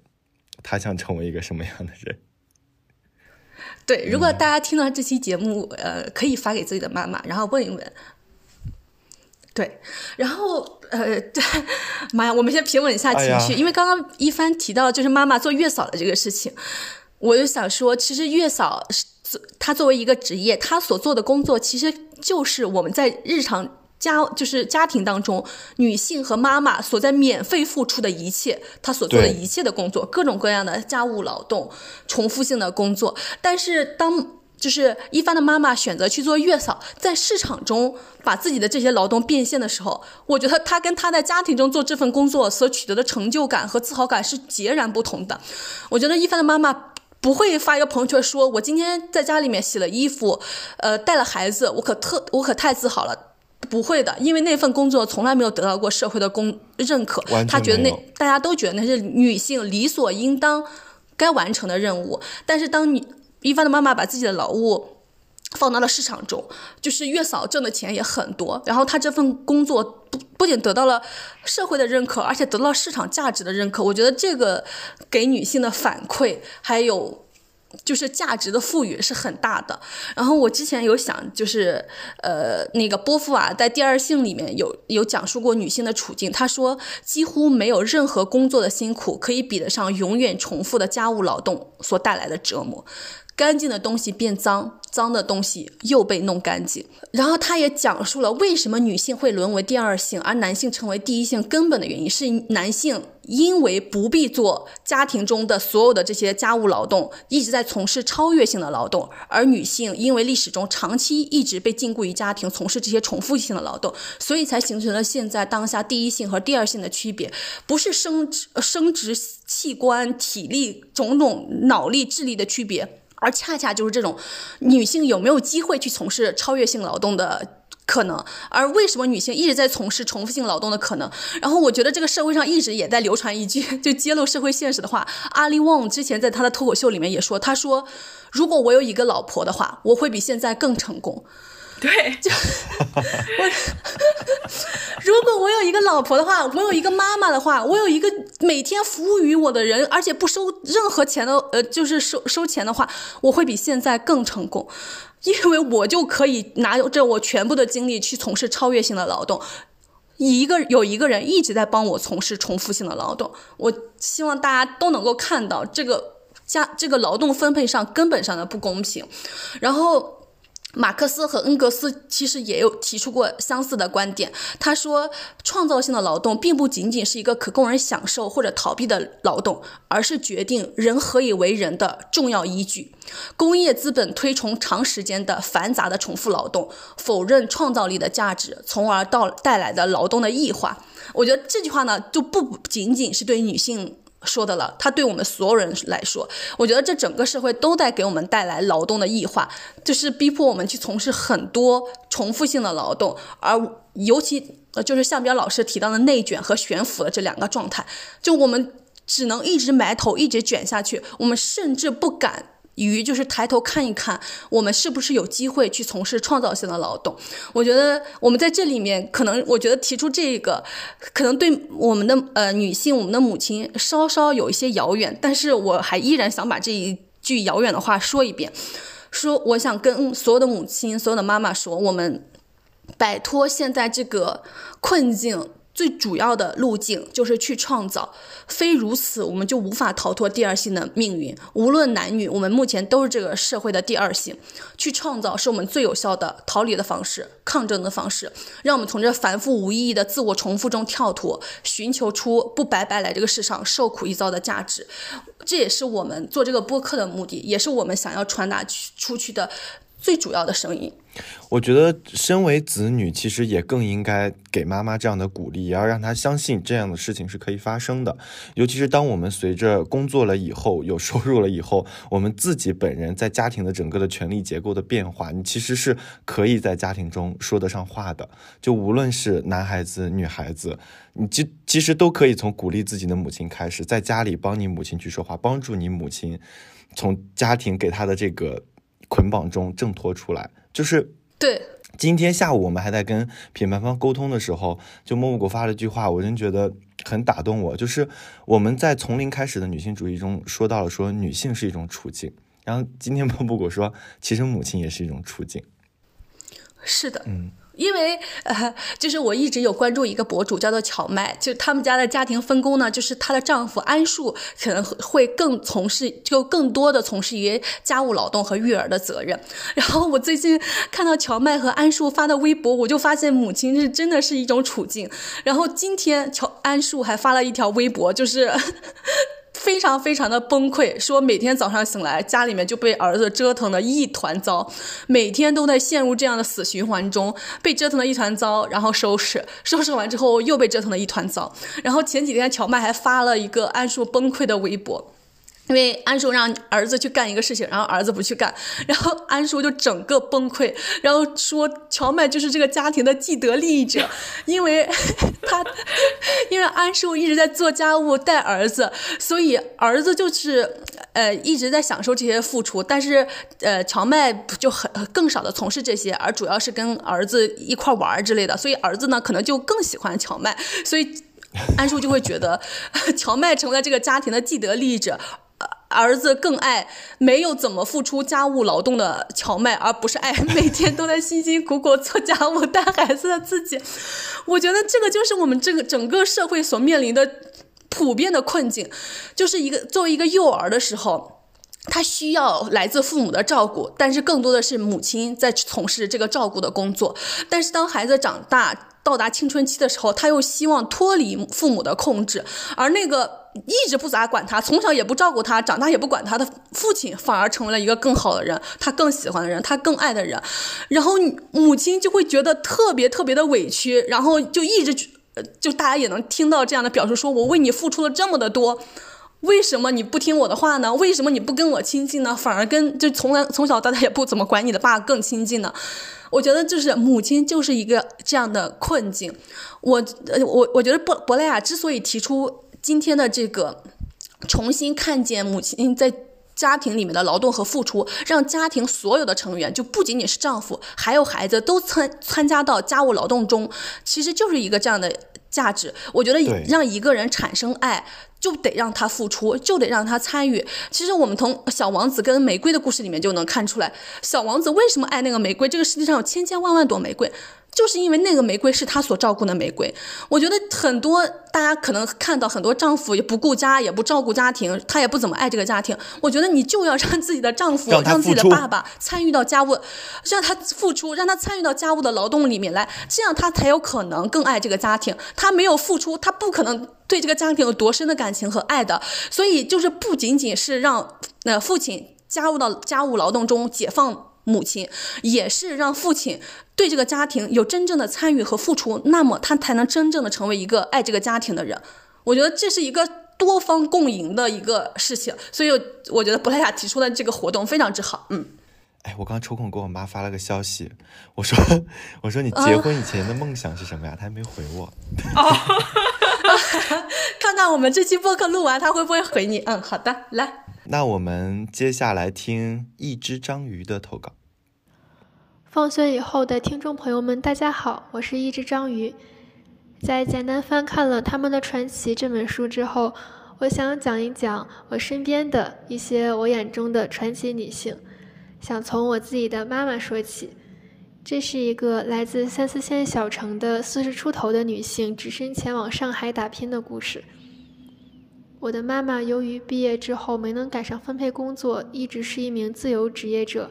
Speaker 2: 她想成为一个什么样的人。
Speaker 1: 对，如果大家听到这期节目，呃，可以发给自己的妈妈，然后问一问。对，然后呃，对，妈呀，我们先平稳一下情绪，因为刚刚一帆提到就是妈妈做月嫂的这个事情，我就想说，其实月嫂是她作为一个职业，她所做的工作其实就是我们在日常家就是家庭当中女性和妈妈所在免费付出的一切，她所做的一切的工作，各种各样的家务劳动、重复性的工作，但是当。就是一帆的妈妈选择去做月嫂，在市场中把自己的这些劳动变现的时候，我觉得她跟她在家庭中做这份工作所取得的成就感和自豪感是截然不同的。我觉得一帆的妈妈不会发一个朋友圈说：“我今天在家里面洗了衣服，呃，带了孩子，我可特我可太自豪了。”不会的，因为那份工作从来没有得到过社会的公认可。他觉得那大家都觉得那是女性理所应当该完成的任务，但是当你。一帆的妈妈把自己的劳务放到了市场中，就是月嫂挣的钱也很多。然后她这份工作不不仅得到了社会的认可，而且得到了市场价值的认可。我觉得这个给女性的反馈还有。就是价值的赋予是很大的。然后我之前有想，就是呃，那个波伏娃在《第二性》里面有有讲述过女性的处境。她说，几乎没有任何工作的辛苦可以比得上永远重复的家务劳动所带来的折磨。干净的东西变脏，脏的东西又被弄干净。然后他也讲述了为什么女性会沦为第二性，而男性成为第一性根本的原因是男性。因为不必做家庭中的所有的这些家务劳动，一直在从事超越性的劳动，而女性因为历史中长期一直被禁锢于家庭，从事这些重复性的劳动，所以才形成了现在当下第一性和第二性的区别，不是生殖、生殖器官、体力、种种脑力、智力的区别，而恰恰就是这种女性有没有机会去从事超越性劳动的。可能，而为什么女性一直在从事重复性劳动的可能？然后我觉得这个社会上一直也在流传一句就揭露社会现实的话。阿里旺之前在他的脱口秀里面也说，他说：“如果我有一个老婆的话，我会比现在更成功。”
Speaker 3: 对，
Speaker 1: 就我 如果我有一个老婆的话，我有一个妈妈的话，我有一个每天服务于我的人，而且不收任何钱的，呃，就是收收钱的话，我会比现在更成功。因为我就可以拿着我全部的精力去从事超越性的劳动，一个有一个人一直在帮我从事重复性的劳动。我希望大家都能够看到这个家这个劳动分配上根本上的不公平。然后，马克思和恩格斯其实也有提出过相似的观点。他说，创造性的劳动并不仅仅是一个可供人享受或者逃避的劳动，而是决定人何以为人的重要依据。工业资本推崇长时间的繁杂的重复劳动，否认创造力的价值，从而到带来的劳动的异化。我觉得这句话呢，就不仅仅是对女性。说的了，他对我们所有人来说，我觉得这整个社会都在给我们带来劳动的异化，就是逼迫我们去从事很多重复性的劳动，而尤其呃，就是向彪老师提到的内卷和悬浮的这两个状态，就我们只能一直埋头，一直卷下去，我们甚至不敢。于就是抬头看一看，我们是不是有机会去从事创造性的劳动？我觉得我们在这里面，可能我觉得提出这个，可能对我们的呃女性，我们的母亲稍稍有一些遥远，但是我还依然想把这一句遥远的话说一遍，说我想跟所有的母亲、所有的妈妈说，我们摆脱现在这个困境。最主要的路径就是去创造，非如此，我们就无法逃脱第二性的命运。无论男女，我们目前都是这个社会的第二性。去创造是我们最有效的逃离的方式，抗争的方式，让我们从这繁复无意义的自我重复中跳脱，寻求出不白白来这个世上受苦一遭的价值。这也是我们做这个播客的目的，也是我们想要传达出去的。最主要的声音，
Speaker 2: 我觉得身为子女，其实也更应该给妈妈这样的鼓励，也要让她相信这样的事情是可以发生的。尤其是当我们随着工作了以后，有收入了以后，我们自己本人在家庭的整个的权力结构的变化，你其实是可以在家庭中说得上话的。就无论是男孩子、女孩子，你其其实都可以从鼓励自己的母亲开始，在家里帮你母亲去说话，帮助你母亲从家庭给她的这个。捆绑中挣脱出来，就是
Speaker 1: 对。
Speaker 2: 今天下午我们还在跟品牌方沟通的时候，就默默给我发了句话，我真觉得很打动我。就是我们在从零开始的女性主义中说到了，说女性是一种处境。然后今天默默给我说，其实母亲也是一种处境。
Speaker 1: 是的，嗯。因为呃，就是我一直有关注一个博主，叫做荞麦，就他们家的家庭分工呢，就是她的丈夫安树可能会更从事，就更多的从事于家务劳动和育儿的责任。然后我最近看到荞麦和安树发的微博，我就发现母亲是真的是一种处境。然后今天乔安树还发了一条微博，就是。非常非常的崩溃，说每天早上醒来，家里面就被儿子折腾的一团糟，每天都在陷入这样的死循环中，被折腾的一团糟，然后收拾，收拾完之后又被折腾的一团糟，然后前几天乔麦还发了一个安硕崩溃的微博。因为安叔让儿子去干一个事情，然后儿子不去干，然后安叔就整个崩溃，然后说乔麦就是这个家庭的既得利益者，因为 他因为安叔一直在做家务带儿子，所以儿子就是呃一直在享受这些付出，但是呃乔麦就很更少的从事这些，而主要是跟儿子一块玩之类的，所以儿子呢可能就更喜欢乔麦，所以安叔就会觉得 乔麦成了这个家庭的既得利益者。儿子更爱没有怎么付出家务劳动的荞麦，而不是爱每天都在辛辛苦苦做家务带孩子的自己。我觉得这个就是我们这个整个社会所面临的普遍的困境，就是一个作为一个幼儿的时候，他需要来自父母的照顾，但是更多的是母亲在从事这个照顾的工作。但是当孩子长大到达青春期的时候，他又希望脱离父母的控制，而那个。一直不咋管他，从小也不照顾他，长大也不管他的父亲，反而成为了一个更好的人，他更喜欢的人，他更爱的人，然后母亲就会觉得特别特别的委屈，然后就一直就大家也能听到这样的表述：说我为你付出了这么的多，为什么你不听我的话呢？为什么你不跟我亲近呢？反而跟就从来从小到大也不怎么管你的爸更亲近呢？我觉得就是母亲就是一个这样的困境。我我我觉得博博莱雅之所以提出。今天的这个重新看见母亲在家庭里面的劳动和付出，让家庭所有的成员，就不仅仅是丈夫，还有孩子，都参参加到家务劳动中，其实就是一个这样的价值。我觉得让一个人产生爱，就得让他付出，就得让他参与。其实我们从小王子跟玫瑰的故事里面就能看出来，小王子为什么爱那个玫瑰？这个世界上有千千万万朵玫瑰。就是因为那个玫瑰是他所照顾的玫瑰，我觉得很多大家可能看到很多丈夫也不顾家，也不照顾家庭，他也不怎么爱这个家庭。我觉得你就要让自己的丈夫，
Speaker 2: 让
Speaker 1: 自己的爸爸参与到家务，让他付出，让他参与到家务的劳动里面来，这样他才有可能更爱这个家庭。他没有付出，他不可能对这个家庭有多深的感情和爱的。所以就是不仅仅是让那父亲加入到家务劳动中解放。母亲也是让父亲对这个家庭有真正的参与和付出，那么他才能真正的成为一个爱这个家庭的人。我觉得这是一个多方共赢的一个事情，所以我觉得布莱雅提出的这个活动非常之好。嗯，
Speaker 2: 哎，我刚抽空给我妈发了个消息，我说 我说你结婚以前的梦想是什么呀？她还没回我。
Speaker 3: 哦，
Speaker 1: 看看我们这期播客录完，她会不会回你？嗯，好的，来。
Speaker 2: 那我们接下来听一只章鱼的投稿。
Speaker 7: 放学以后的听众朋友们，大家好，我是一只章鱼。在简单翻看了《他们的传奇》这本书之后，我想讲一讲我身边的一些我眼中的传奇女性。想从我自己的妈妈说起。这是一个来自三四线小城的四十出头的女性，只身前往上海打拼的故事。我的妈妈由于毕业之后没能赶上分配工作，一直是一名自由职业者，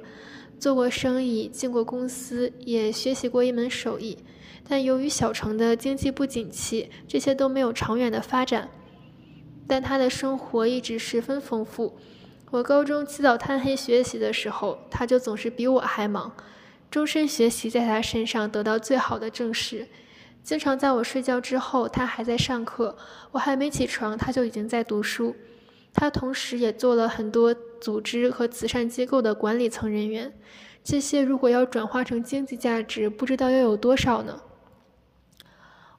Speaker 7: 做过生意，进过公司，也学习过一门手艺。但由于小城的经济不景气，这些都没有长远的发展。但她的生活一直十分丰富。我高中起早贪黑学习的时候，她就总是比我还忙，终身学习在她身上得到最好的证实。经常在我睡觉之后，他还在上课；我还没起床，他就已经在读书。他同时也做了很多组织和慈善机构的管理层人员。这些如果要转化成经济价值，不知道要有多少呢？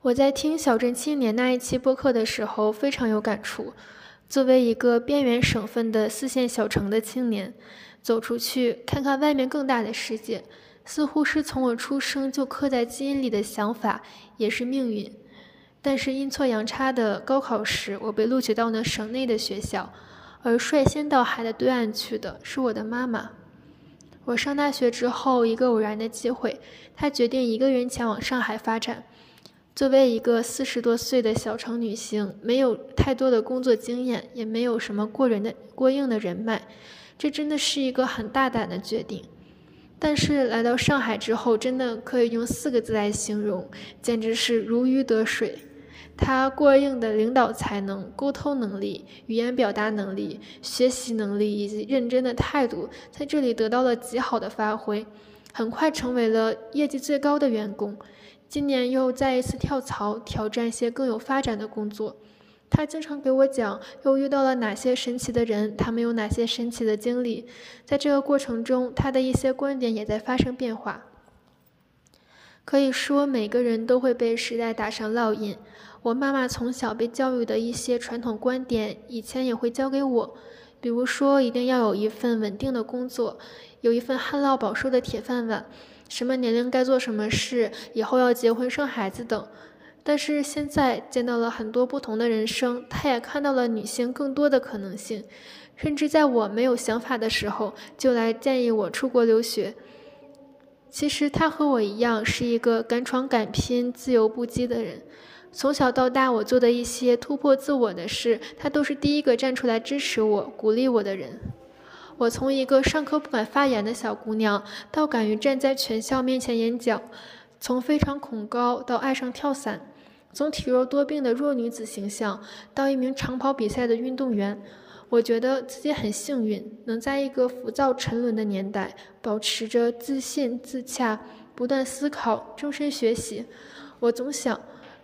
Speaker 7: 我在听《小镇青年》那一期播客的时候，非常有感触。作为一个边缘省份的四线小城的青年，走出去看看外面更大的世界。似乎是从我出生就刻在基因里的想法，也是命运。但是阴错阳差的高考时，我被录取到了省内的学校，而率先到海的对岸去的是我的妈妈。我上大学之后，一个偶然的机会，她决定一个人前往上海发展。作为一个四十多岁的小城女性，没有太多的工作经验，也没有什么过人的过硬的人脉，这真的是一个很大胆的决定。但是来到上海之后，真的可以用四个字来形容，简直是如鱼得水。他过硬的领导才能、沟通能力、语言表达能力、学习能力以及认真的态度，在这里得到了极好的发挥，很快成为了业绩最高的员工。今年又再一次跳槽，挑战一些更有发展的工作。他经常给我讲，又遇到了哪些神奇的人，他们有哪些神奇的经历。在这个过程中，他的一些观点也在发生变化。可以说，每个人都会被时代打上烙印。我妈妈从小被教育的一些传统观点，以前也会教给我，比如说一定要有一份稳定的工作，有一份旱涝保收的铁饭碗，什么年龄该做什么事，以后要结婚生孩子等。但是现在见到了很多不同的人生，他也看到了女性更多的可能性，甚至在我没有想法的时候，就来建议我出国留学。其实他和我一样，是一个敢闯敢拼、自由不羁的人。从小到大，我做的一些突破自我的事，他都是第一个站出来支持我、鼓励我的人。我从一个上课不敢发言的小姑娘，到敢于站在全校面前演讲；从非常恐高到爱上跳伞。从体弱多病的弱女子形象到一名长跑比赛的运动员，我觉得自己很幸运，能在一个浮躁沉沦的年代，保持着自信自洽，不断思考，终身学习。我总想，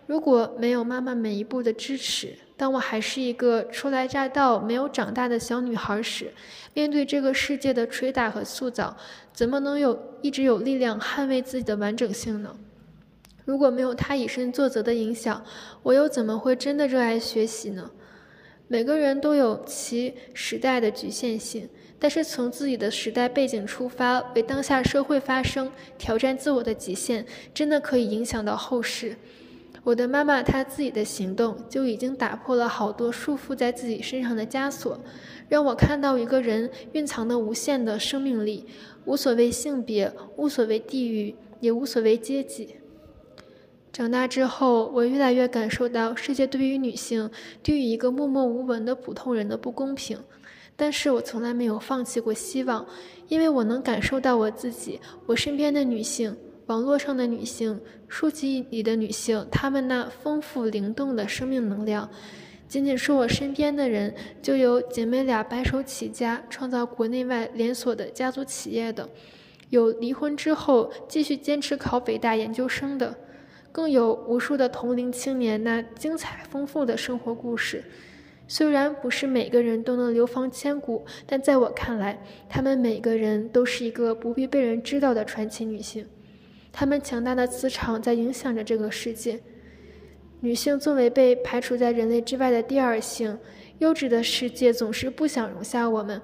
Speaker 7: 如果没有妈妈每一步的支持，当我还是一个初来乍到、没有长大的小女孩时，面对这个世界的捶打和塑造，怎么能有一直有力量捍卫自己的完整性呢？如果没有他以身作则的影响，我又怎么会真的热爱学习呢？每个人都有其时代的局限性，但是从自己的时代背景出发，为当下社会发声，挑战自我的极限，真的可以影响到后世。我的妈妈她自己的行动就已经打破了好多束缚在自己身上的枷锁，让我看到一个人蕴藏的无限的生命力，无所谓性别，无所谓地域，也无所谓阶级。长大之后，我越来越感受到世界对于女性，对于一个默默无闻的普通人的不公平。但是我从来没有放弃过希望，因为我能感受到我自己、我身边的女性、网络上的女性、书籍里的女性，她们那丰富灵动的生命能量。仅仅是我身边的人，就有姐妹俩白手起家，创造国内外连锁的家族企业的，有离婚之后继续坚持考北大研究生的，更有无数的同龄青年那精彩丰富的生活故事。虽然不是每个人都能流芳千古，但在我看来，她们每个人都是一个不必被人知道的传奇女性。她们强大的磁场在影响着这个世界。女性作为被排除在人类之外的第二性，优质的世界总是不想容下我们，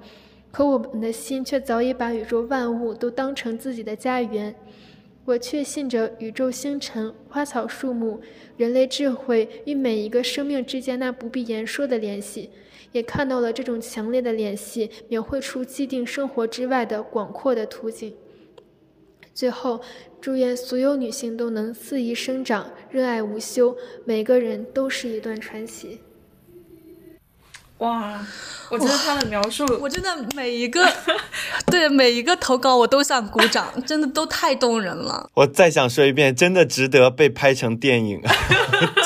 Speaker 7: 可我们的心却早已把宇宙万物都当成自己的家园。我确信着宇宙星辰、花草树木、人类智慧与每一个生命之间那不必言说的联系，也看到了这种强烈的联系描绘出既定生活之外的广阔的图景。最后，祝愿所有女性都能肆意生长、热爱无休，每个人都是一段传奇。
Speaker 3: 哇，我觉得他的描述，
Speaker 1: 我真的每一个，对每一个投稿我都想鼓掌，真的都太动人了。
Speaker 2: 我再想说一遍，真的值得被拍成电影，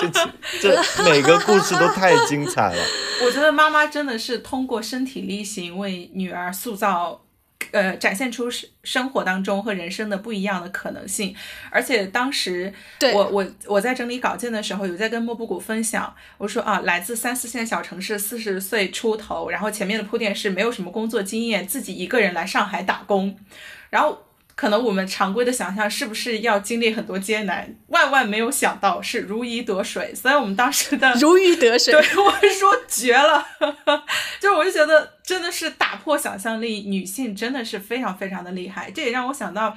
Speaker 2: 这这每个故事都太精彩了。
Speaker 3: 我觉得妈妈真的是通过身体力行为女儿塑造。呃，展现出生生活当中和人生的不一样的可能性，而且当时我我我在整理稿件的时候，有在跟莫布谷分享，我说啊，来自三四线小城市，四十岁出头，然后前面的铺垫是没有什么工作经验，自己一个人来上海打工，然后。可能我们常规的想象是不是要经历很多艰难？万万没有想到是如鱼得水。所以我们当时的
Speaker 1: 如鱼得水，
Speaker 3: 对 我说绝了，就是我就觉得真的是打破想象力，女性真的是非常非常的厉害。这也让我想到，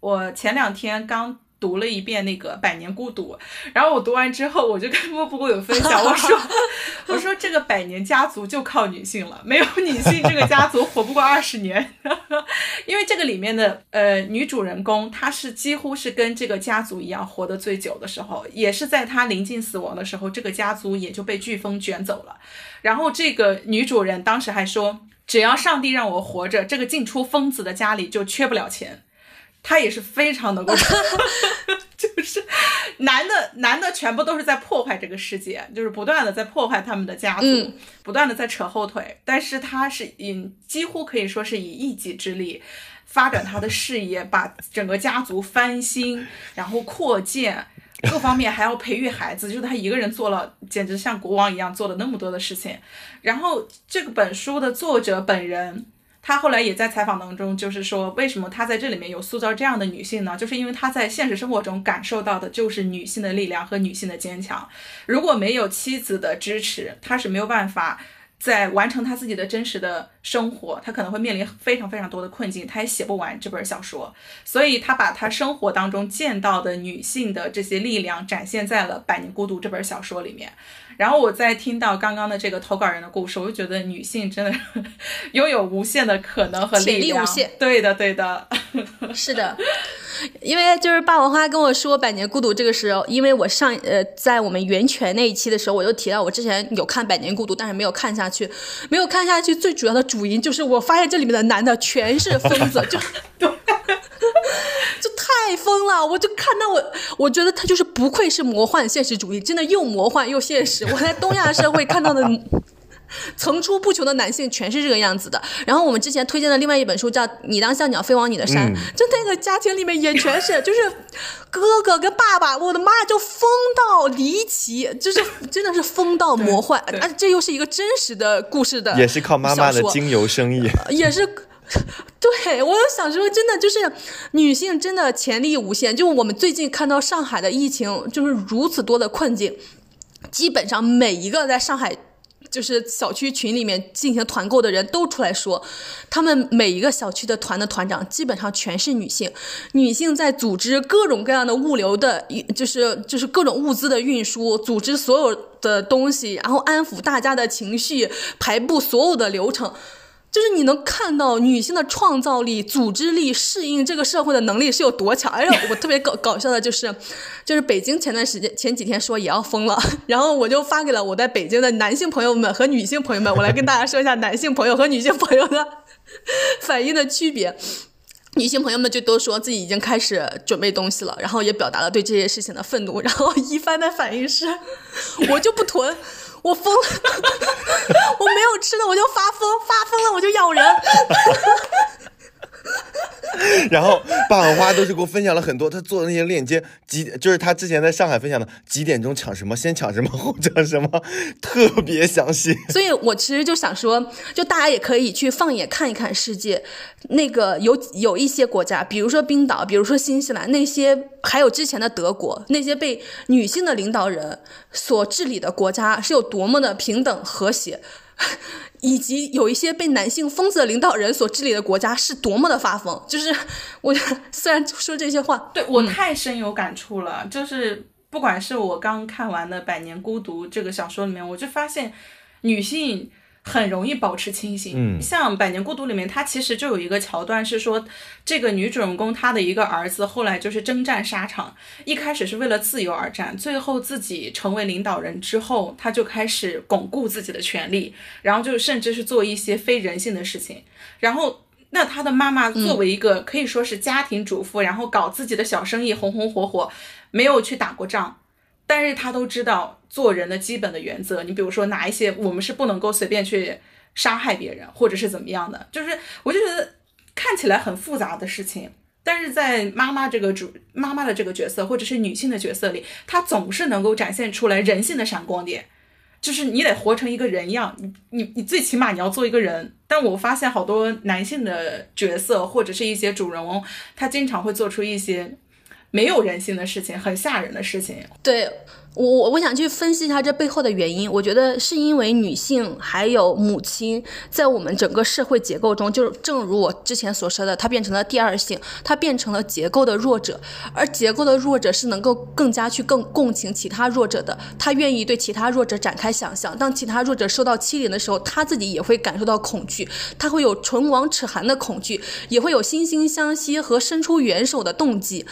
Speaker 3: 我前两天刚。读了一遍那个《百年孤独》，然后我读完之后，我就跟莫布谷有分享，我说：“我说这个百年家族就靠女性了，没有女性，这个家族活不过二十年。因为这个里面的呃女主人公，她是几乎是跟这个家族一样活得最久的时候，也是在她临近死亡的时候，这个家族也就被飓风卷走了。然后这个女主人当时还说，只要上帝让我活着，这个进出疯子的家里就缺不了钱。”他也是非常能够，就是男的男的全部都是在破坏这个世界，就是不断的在破坏他们的家族，不断的在扯后腿。但是他是以几乎可以说是以一己之力发展他的事业，把整个家族翻新，然后扩建，各方面还要培育孩子，就是他一个人做了，简直像国王一样做了那么多的事情。然后这个本书的作者本人。他后来也在采访当中，就是说，为什么他在这里面有塑造这样的女性呢？就是因为他在现实生活中感受到的就是女性的力量和女性的坚强。如果没有妻子的支持，他是没有办法在完成他自己的真实的生活，他可能会面临非常非常多的困境，他也写不完这本小说。所以他把他生活当中见到的女性的这些力量展现在了《百年孤独》这本小说里面。然后我在听到刚刚的这个投稿人的故事，我就觉得女性真的 拥有无限的可能和
Speaker 1: 力
Speaker 3: 量。
Speaker 1: 无限。
Speaker 3: 对的，对的，
Speaker 1: 是的。因为就是霸王花跟我说《百年孤独》这个时候，因为我上呃在我们源泉那一期的时候，我就提到我之前有看《百年孤独》，但是没有看下去，没有看下去。最主要的主因就是我发现这里面的男的全是疯子，就。就太疯了，我就看到我，我觉得他就是不愧是魔幻现实主义，真的又魔幻又现实。我在东亚社会看到的 层出不穷的男性全是这个样子的。然后我们之前推荐的另外一本书叫《你当像鸟飞往你的山》，就那个家庭里面也全是，就是哥哥跟爸爸，我的妈就疯到离奇，就是 真的是疯到魔幻。啊，这又是一个真实的故事的，
Speaker 2: 也是靠妈妈的精油生意，
Speaker 1: 也是。对，我想说，真的就是女性真的潜力无限。就我们最近看到上海的疫情，就是如此多的困境，基本上每一个在上海就是小区群里面进行团购的人都出来说，他们每一个小区的团的团长基本上全是女性，女性在组织各种各样的物流的，就是就是各种物资的运输，组织所有的东西，然后安抚大家的情绪，排布所有的流程。就是你能看到女性的创造力、组织力、适应这个社会的能力是有多强。而且 我特别搞搞笑的就是，就是北京前段时间前几天说也要封了，然后我就发给了我在北京的男性朋友们和女性朋友们，我来跟大家说一下男性朋友和女性朋友的 反应的区别。女性朋友们就都说自己已经开始准备东西了，然后也表达了对这些事情的愤怒。然后一帆的反应是，我就不囤，我疯了，我没有吃的我就发疯，发疯了我就咬人。
Speaker 2: 然后霸王花都是给我分享了很多他做的那些链接，几就是他之前在上海分享的几点钟抢什么，先抢什么后抢什么，特别详细。
Speaker 1: 所以我其实就想说，就大家也可以去放眼看一看世界，那个有有一些国家，比如说冰岛，比如说新西兰，那些还有之前的德国，那些被女性的领导人所治理的国家是有多么的平等和谐。以及有一些被男性疯子的领导人所治理的国家是多么的发疯，就是我虽然说这些话，
Speaker 3: 对我太深有感触了。就是不管是我刚看完的《百年孤独》这个小说里面，我就发现女性。很容易保持清醒。嗯，像《百年孤独》里面，它其实就有一个桥段是说，这个女主人公她的一个儿子后来就是征战沙场，一开始是为了自由而战，最后自己成为领导人之后，他就开始巩固自己的权利，然后就甚至是做一些非人性的事情。然后，那他的妈妈作为一个可以说是家庭主妇，然后搞自己的小生意，红红火火，没有去打过仗。但是他都知道做人的基本的原则，你比如说哪一些我们是不能够随便去杀害别人，或者是怎么样的，就是我就觉得看起来很复杂的事情，但是在妈妈这个主妈妈的这个角色，或者是女性的角色里，她总是能够展现出来人性的闪光点，就是你得活成一个人样，你你你最起码你要做一个人。但我发现好多男性的角色或者是一些主人翁，他经常会做出一些。没有人性的事情，很吓人的事情。
Speaker 1: 对我，我我想去分析一下这背后的原因。我觉得是因为女性还有母亲在我们整个社会结构中，就是正如我之前所说的，她变成了第二性，她变成了结构的弱者。而结构的弱者是能够更加去更共情其他弱者的，他愿意对其他弱者展开想象。当其他弱者受到欺凌的时候，他自己也会感受到恐惧，他会有唇亡齿寒的恐惧，也会有惺惺相惜和伸出援手的动机。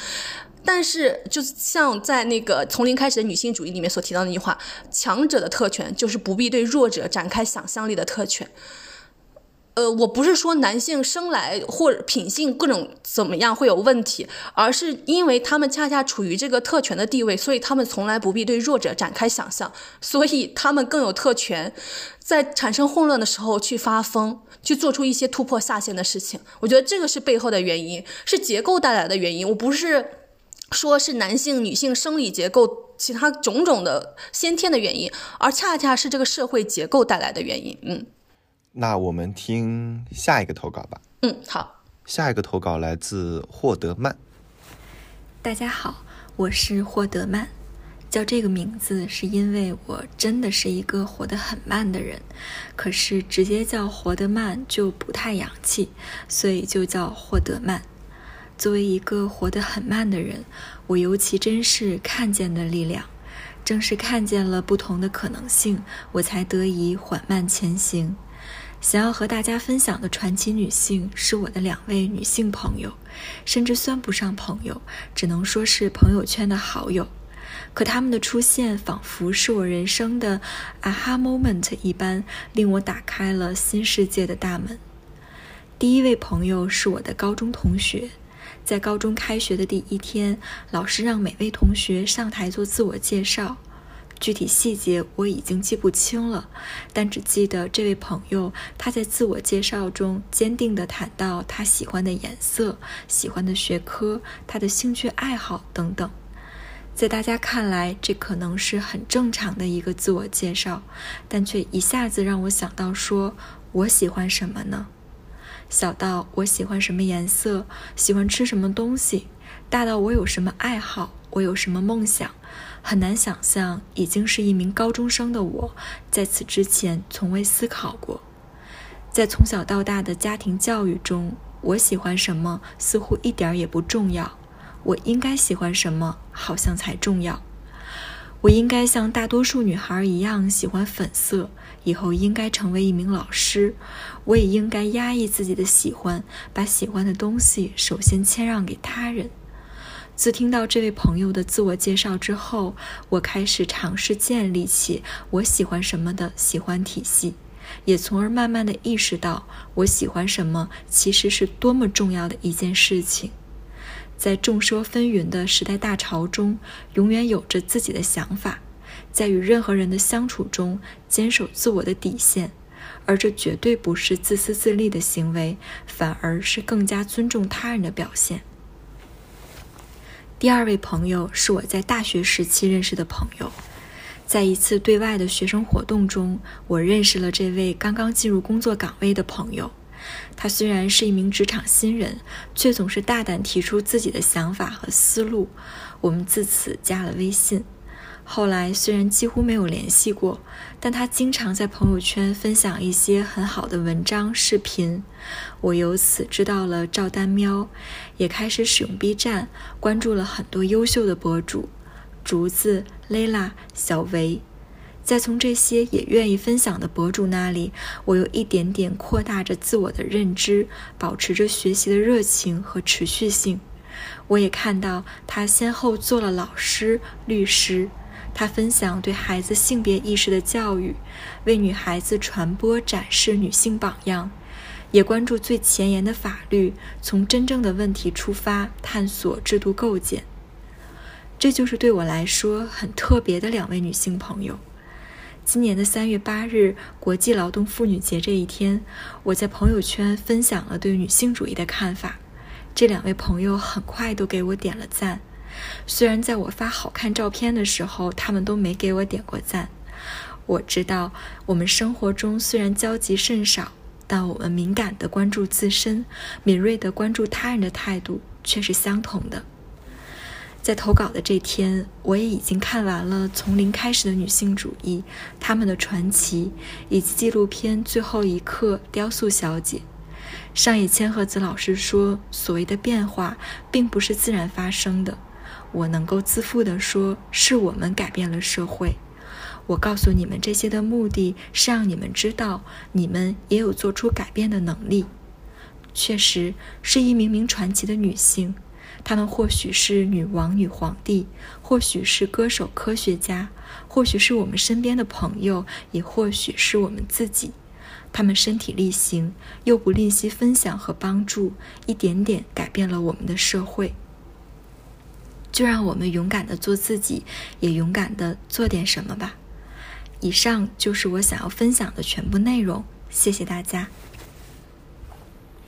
Speaker 1: 但是，就像在那个从零开始的女性主义里面所提到那句话，强者的特权就是不必对弱者展开想象力的特权。呃，我不是说男性生来或者品性各种怎么样会有问题，而是因为他们恰恰处于这个特权的地位，所以他们从来不必对弱者展开想象，所以他们更有特权，在产生混乱的时候去发疯，去做出一些突破下限的事情。我觉得这个是背后的原因，是结构带来的原因。我不是。说是男性、女性生理结构其他种种的先天的原因，而恰恰是这个社会结构带来的原因。嗯，
Speaker 2: 那我们听下一个投稿吧。
Speaker 1: 嗯，好。
Speaker 2: 下一个投稿来自霍德曼。
Speaker 8: 大家好，我是霍德曼。叫这个名字是因为我真的是一个活得很慢的人，可是直接叫活得慢就不太洋气，所以就叫霍德曼。作为一个活得很慢的人，我尤其珍视看见的力量。正是看见了不同的可能性，我才得以缓慢前行。想要和大家分享的传奇女性是我的两位女性朋友，甚至算不上朋友，只能说是朋友圈的好友。可他们的出现，仿佛是我人生的 aha moment 一般，令我打开了新世界的大门。第一位朋友是我的高中同学。在高中开学的第一天，老师让每位同学上台做自我介绍，具体细节我已经记不清了，但只记得这位朋友他在自我介绍中坚定地谈到他喜欢的颜色、喜欢的学科、他的兴趣爱好等等。在大家看来，这可能是很正常的一个自我介绍，但却一下子让我想到：说我喜欢什么呢？小到我喜欢什么颜色，喜欢吃什么东西；大到我有什么爱好，我有什么梦想，很难想象，已经是一名高中生的我，在此之前从未思考过。在从小到大的家庭教育中，我喜欢什么似乎一点也不重要，我应该喜欢什么好像才重要。我应该像大多数女孩一样喜欢粉色，以后应该成为一名老师。我也应该压抑自己的喜欢，把喜欢的东西首先谦让给他人。自听到这位朋友的自我介绍之后，我开始尝试建立起我喜欢什么的喜欢体系，也从而慢慢的意识到我喜欢什么其实是多么重要的一件事情。在众说纷纭的时代大潮中，永远有着自己的想法，在与任何人的相处中坚守自我的底线，而这绝对不是自私自利的行为，反而是更加尊重他人的表现。第二位朋友是我在大学时期认识的朋友，在一次对外的学生活动中，我认识了这位刚刚进入工作岗位的朋友。他虽然是一名职场新人，却总是大胆提出自己的想法和思路。我们自此加了微信。后来虽然几乎没有联系过，但他经常在朋友圈分享一些很好的文章、视频。我由此知道了赵丹喵，也开始使用 B 站，关注了很多优秀的博主，竹子、蕾拉、小维。再从这些也愿意分享的博主那里，我又一点点扩大着自我的认知，保持着学习的热情和持续性。我也看到他先后做了老师、律师。他分享对孩子性别意识的教育，为女孩子传播展示女性榜样，也关注最前沿的法律，从真正的问题出发探索制度构建。这就是对我来说很特别的两位女性朋友。今年的三月八日，国际劳动妇女节这一天，我在朋友圈分享了对女性主义的看法，这两位朋友很快都给我点了赞。虽然在我发好看照片的时候，他们都没给我点过赞。我知道，我们生活中虽然交集甚少，但我们敏感地关注自身、敏锐地关注他人的态度却是相同的。在投稿的这天，我也已经看完了《从零开始的女性主义》、他们的传奇，以及纪录片《最后一刻》雕塑小姐。上野千鹤子老师说：“所谓的变化，并不是自然发生的。”我能够自负地说，是我们改变了社会。我告诉你们这些的目的是让你们知道，你们也有做出改变的能力。确实是一名名传奇的女性，她们或许是女王、女皇帝，或许是歌手、科学家，或许是我们身边的朋友，也或许是我们自己。她们身体力行，又不吝惜分享和帮助，一点点改变了我们的社会。就让我们勇敢的做自己，也勇敢的做点什么吧。以上就是我想要分享的全部内容，谢谢大家。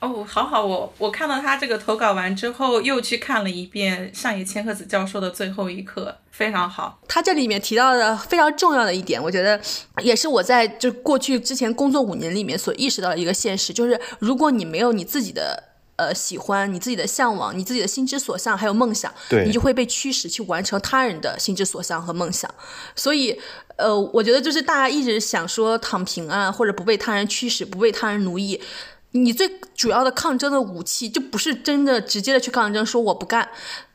Speaker 3: 哦，好好，我我看到他这个投稿完之后，又去看了一遍上野千鹤子教授的最后一课，非常好。
Speaker 1: 他这里面提到的非常重要的一点，我觉得也是我在就过去之前工作五年里面所意识到的一个现实，就是如果你没有你自己的。呃，喜欢你自己的向往，你自己的心之所向，还有梦想，你就会被驱使去完成他人的心之所向和梦想。所以，呃，我觉得就是大家一直想说躺平啊，或者不被他人驱使，不被他人奴役。你最主要的抗争的武器，就不是真的直接的去抗争，说我不干，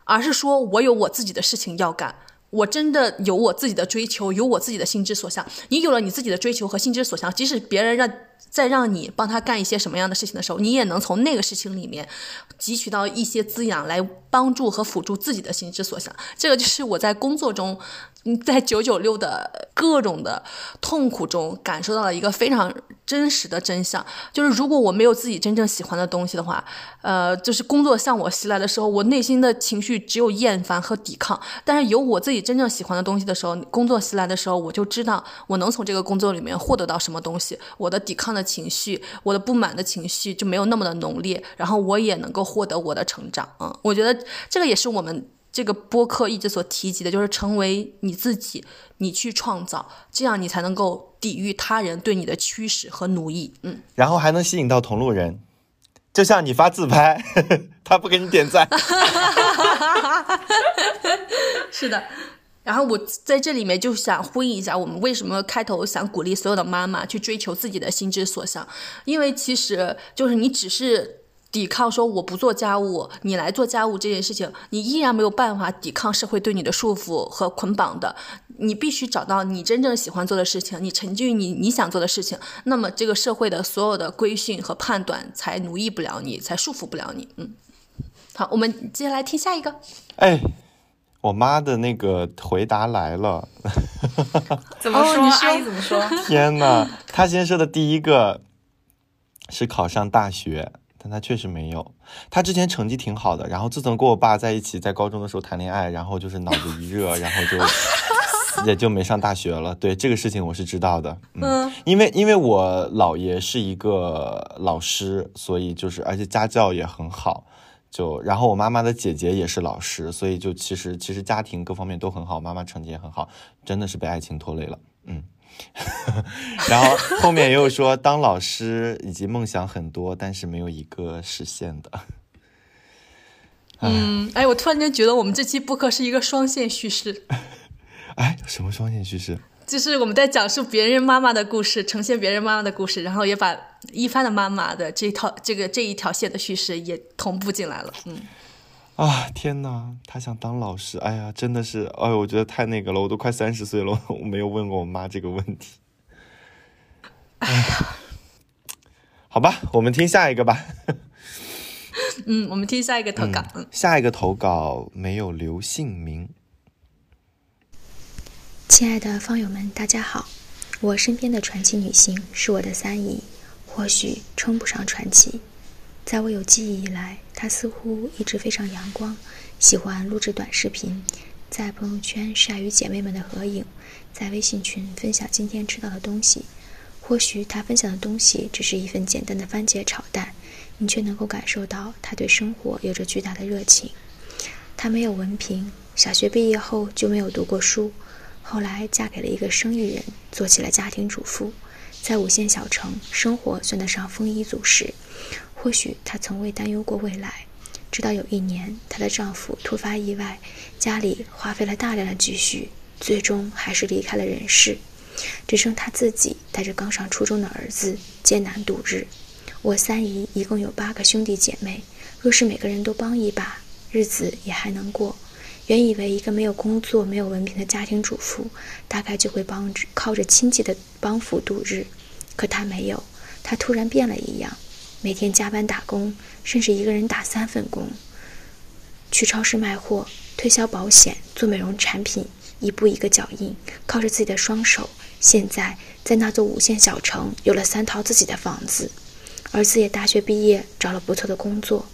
Speaker 1: 而是说我有我自己的事情要干。我真的有我自己的追求，有我自己的心之所向。你有了你自己的追求和心之所向，即使别人让。再让你帮他干一些什么样的事情的时候，你也能从那个事情里面汲取到一些滋养，来帮助和辅助自己的心之所向。这个就是我在工作中，在九九六的各种的痛苦中感受到了一个非常真实的真相，就是如果我没有自己真正喜欢的东西的话，呃，就是工作向我袭来的时候，我内心的情绪只有厌烦和抵抗。但是有我自己真正喜欢的东西的时候，工作袭来的时候，我就知道我能从这个工作里面获得到什么东西，我的抵抗的。情绪，我的不满的情绪就没有那么的浓烈，然后我也能够获得我的成长。嗯，我觉得这个也是我们这个播客一直所提及的，就是成为你自己，你去创造，这样你才能够抵御他人对你的驱使和奴役。嗯，
Speaker 2: 然后还能吸引到同路人，就像你发自拍，他不给你点赞。
Speaker 1: 是的。然后我在这里面就想呼应一下，我们为什么开头想鼓励所有的妈妈去追求自己的心之所向？因为其实就是你只是抵抗说我不做家务，你来做家务这件事情，你依然没有办法抵抗社会对你的束缚和捆绑的。你必须找到你真正喜欢做的事情，你沉浸于你你想做的事情，那么这个社会的所有的规训和判断才奴役不了你，才束缚不了你。嗯，好，我们接下来听下一个。
Speaker 2: 哎，我妈的那个回答来了。
Speaker 3: 怎么说？阿姨怎么说？
Speaker 2: 天呐，她先说的第一个是考上大学。但他确实没有，他之前成绩挺好的，然后自从跟我爸在一起，在高中的时候谈恋爱，然后就是脑子一热，然后就也就没上大学了。对这个事情我是知道的，嗯，因为因为我姥爷是一个老师，所以就是而且家教也很好，就然后我妈妈的姐姐也是老师，所以就其实其实家庭各方面都很好，妈妈成绩也很好，真的是被爱情拖累了，嗯。然后后面又说当老师以及梦想很多，但是没有一个实现的。
Speaker 1: 嗯，哎，我突然间觉得我们这期播客是一个双线叙事。
Speaker 2: 哎，什么双线叙事？
Speaker 1: 就是我们在讲述别人妈妈的故事，呈现别人妈妈的故事，然后也把一帆的妈妈的这套这个这一条线的叙事也同步进来了。嗯。
Speaker 2: 啊天哪，他想当老师，哎呀，真的是，哎，我觉得太那个了，我都快三十岁了，我没有问过我妈这个问题。哎呀，好吧，我们听下一个吧。
Speaker 1: 嗯，我们听下一个投稿。嗯，
Speaker 2: 下一个投稿没有留姓名。
Speaker 9: 亲爱的方友们，大家好，我身边的传奇女性是我的三姨，或许称不上传奇。在我有记忆以来，他似乎一直非常阳光，喜欢录制短视频，在朋友圈晒与姐妹们的合影，在微信群分享今天吃到的东西。或许他分享的东西只是一份简单的番茄炒蛋，你却能够感受到他对生活有着巨大的热情。他没有文凭，小学毕业后就没有读过书，后来嫁给了一个生意人，做起了家庭主妇，在五线小城生活算得上丰衣足食。或许她从未担忧过未来，直到有一年，她的丈夫突发意外，家里花费了大量的积蓄，最终还是离开了人世，只剩她自己带着刚上初中的儿子艰难度日。我三姨一共有八个兄弟姐妹，若是每个人都帮一把，日子也还能过。原以为一个没有工作、没有文凭的家庭主妇，大概就会帮着靠着亲戚的帮扶度日，可她没有，她突然变了一样。每天加班打工，甚至一个人打三份工，去超市卖货、推销保险、做美容产品，一步一个脚印，靠着自己的双手。现在在那座五线小城有了三套自己的房子，儿子也大学毕业，找了不错的工作。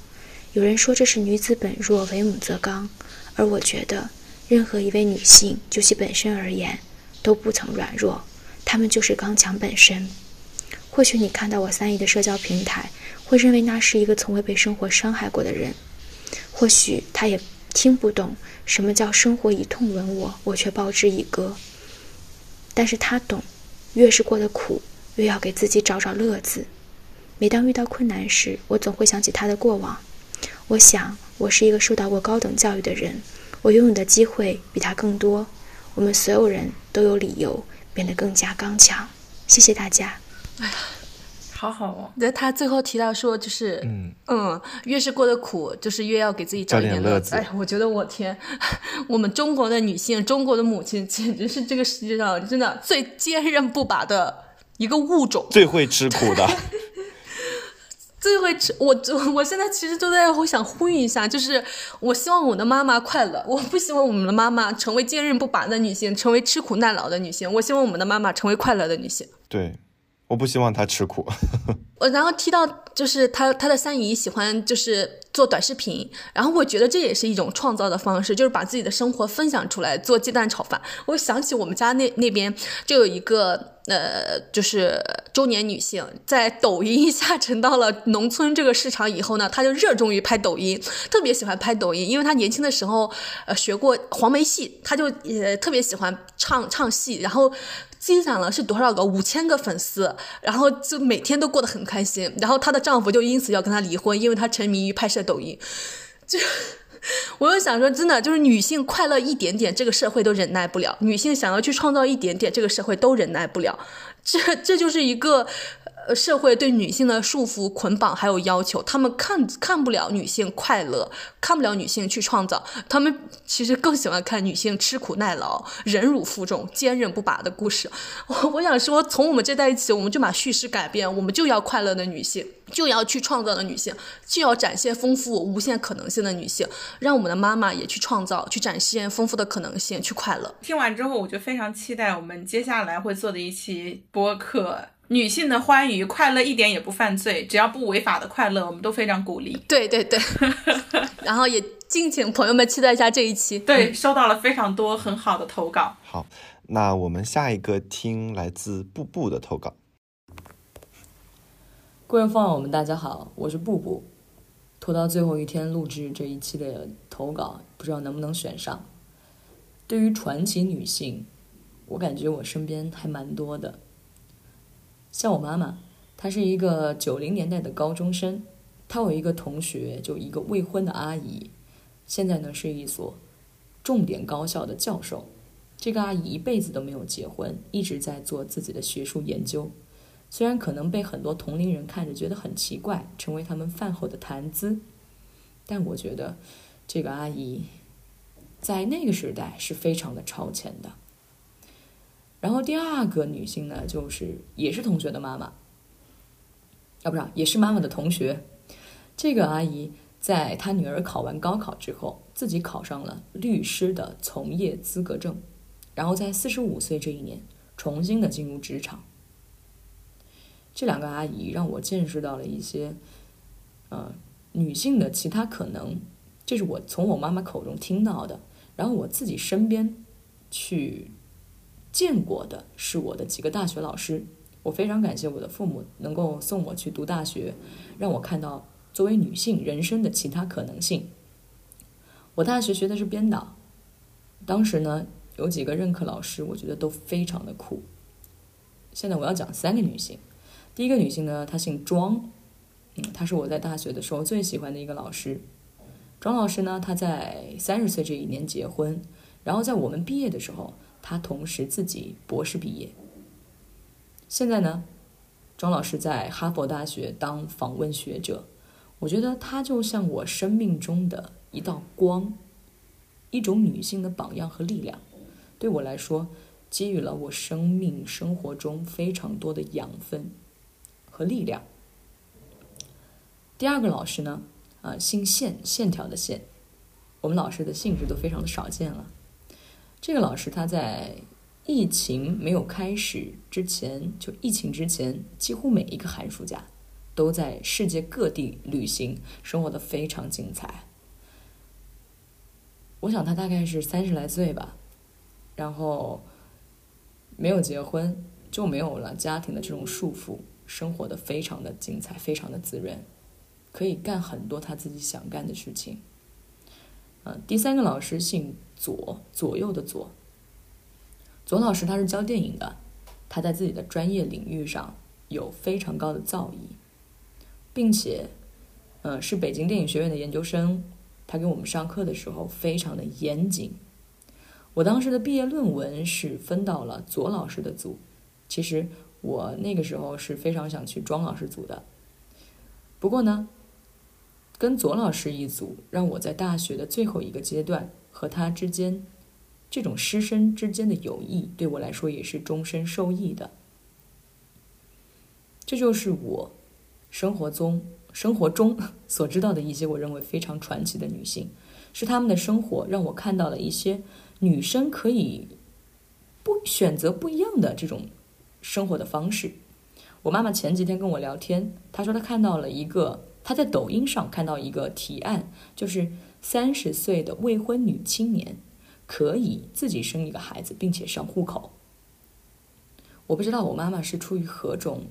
Speaker 9: 有人说这是女子本弱，为母则刚，而我觉得，任何一位女性就其本身而言，都不曾软弱，她们就是刚强本身。或许你看到我三姨的社交平台，会认为那是一个从未被生活伤害过的人。或许他也听不懂什么叫生活以痛吻我，我却报之以歌。但是他懂，越是过得苦，越要给自己找找乐子。每当遇到困难时，我总会想起他的过往。我想，我是一个受到过高等教育的人，我拥有的机会比他更多。我们所有人都有理由变得更加刚强。谢谢大家。
Speaker 3: 哎呀，好好哦！
Speaker 1: 那他最后提到说，就是嗯嗯，越是过得苦，就是越要给自己找一点乐子。哎，我觉得我天，我们中国的女性，中国的母亲，简直是这个世界上真的最坚韧不拔的一个物种，
Speaker 2: 最会吃苦的，
Speaker 1: 最会吃。我我现在其实都在我想呼吁一下，就是我希望我的妈妈快乐，我不希望我们的妈妈成为坚韧不拔的女性，成为吃苦耐劳的女性。我希望我们的妈妈成为快乐的女性。
Speaker 2: 对。我不希望他吃苦。
Speaker 1: 我然后提到就是他他的三姨喜欢就是做短视频，然后我觉得这也是一种创造的方式，就是把自己的生活分享出来，做鸡蛋炒饭。我想起我们家那那边就有一个呃，就是中年女性，在抖音下沉到了农村这个市场以后呢，她就热衷于拍抖音，特别喜欢拍抖音，因为她年轻的时候呃学过黄梅戏，她就也特别喜欢唱唱戏，然后。积攒了是多少个五千个粉丝，然后就每天都过得很开心。然后她的丈夫就因此要跟她离婚，因为她沉迷于拍摄抖音。就，我又想说，真的就是女性快乐一点点，这个社会都忍耐不了；女性想要去创造一点点，这个社会都忍耐不了。这这就是一个呃社会对女性的束缚、捆绑还有要求，他们看看不了女性快乐，看不了女性去创造，他们其实更喜欢看女性吃苦耐劳、忍辱负重、坚韧不拔的故事。我 我想说，从我们这代起，我们就把叙事改变，我们就要快乐的女性，就要去创造的女性，就要展现丰富无限可能性的女性，让我们的妈妈也去创造、去展现丰富的可能性，去快乐。
Speaker 3: 听完之后，我就非常期待我们接下来会做的一期播客。女性的欢愉、快乐一点也不犯罪，只要不违法的快乐，我们都非常鼓励。
Speaker 1: 对对对，然后也敬请朋友们期待一下这一期。
Speaker 3: 对，收到了非常多很好的投稿。
Speaker 2: 好，那我们下一个听来自布布的投稿。
Speaker 10: 各位朋友们，大家好，我是布布。拖到最后一天录制这一期的投稿，不知道能不能选上。对于传奇女性，我感觉我身边还蛮多的。像我妈妈，她是一个九零年代的高中生，她有一个同学，就一个未婚的阿姨，现在呢是一所重点高校的教授。这个阿姨一辈子都没有结婚，一直在做自己的学术研究。虽然可能被很多同龄人看着觉得很奇怪，成为他们饭后的谈资，但我觉得这个阿姨在那个时代是非常的超前的。然后第二个女性呢，就是也是同学的妈妈，啊，不是，也是妈妈的同学。这个阿姨在她女儿考完高考之后，自己考上了律师的从业资格证，然后在四十五岁这一年，重新的进入职场。这两个阿姨让我见识到了一些，呃，女性的其他可能，这是我从我妈妈口中听到的，然后我自己身边去。见过的是我的几个大学老师，我非常感谢我的父母能够送我去读大学，让我看到作为女性人生的其他可能性。我大学学的是编导，当时呢有几个任课老师，我觉得都非常的酷。现在我要讲三个女性，第一个女性呢，她姓庄，嗯，她是我在大学的时候最喜欢的一个老师。庄老师呢，她在三十岁这一年结婚，然后在我们毕业的时候。他同时自己博士毕业，现在呢，庄老师在哈佛大学当访问学者。我觉得他就像我生命中的一道光，一种女性的榜样和力量，对我来说，给予了我生命生活中非常多的养分和力量。第二个老师呢，啊，姓线，线条的线，我们老师的姓氏都非常的少见了。这个老师他在疫情没有开始之前，就疫情之前，几乎每一个寒暑假都在世界各地旅行，生活的非常精彩。我想他大概是三十来岁吧，然后没有结婚，就没有了家庭的这种束缚，生活的非常的精彩，非常的滋润，可以干很多他自己想干的事情。嗯，第三个老师姓。左左右的左，左老师他是教电影的，他在自己的专业领域上有非常高的造诣，并且，呃，是北京电影学院的研究生。他给我们上课的时候非常的严谨。我当时的毕业论文是分到了左老师的组，其实我那个时候是非常想去庄老师组的，不过呢，跟左老师一组，让我在大学的最后一个阶段。和他之间，这种师生之间的友谊，对我来说也是终身受益的。这就是我生活中生活中 所知道的一些我认为非常传奇的女性，是她们的生活让我看到了一些女生可以不选择不一样的这种生活的方式。我妈妈前几天跟我聊天，她说她看到了一个，他在抖音上看到一个提案，就是。三十岁的未婚女青年可以自己生一个孩子，并且上户口。我不知道我妈妈是出于何种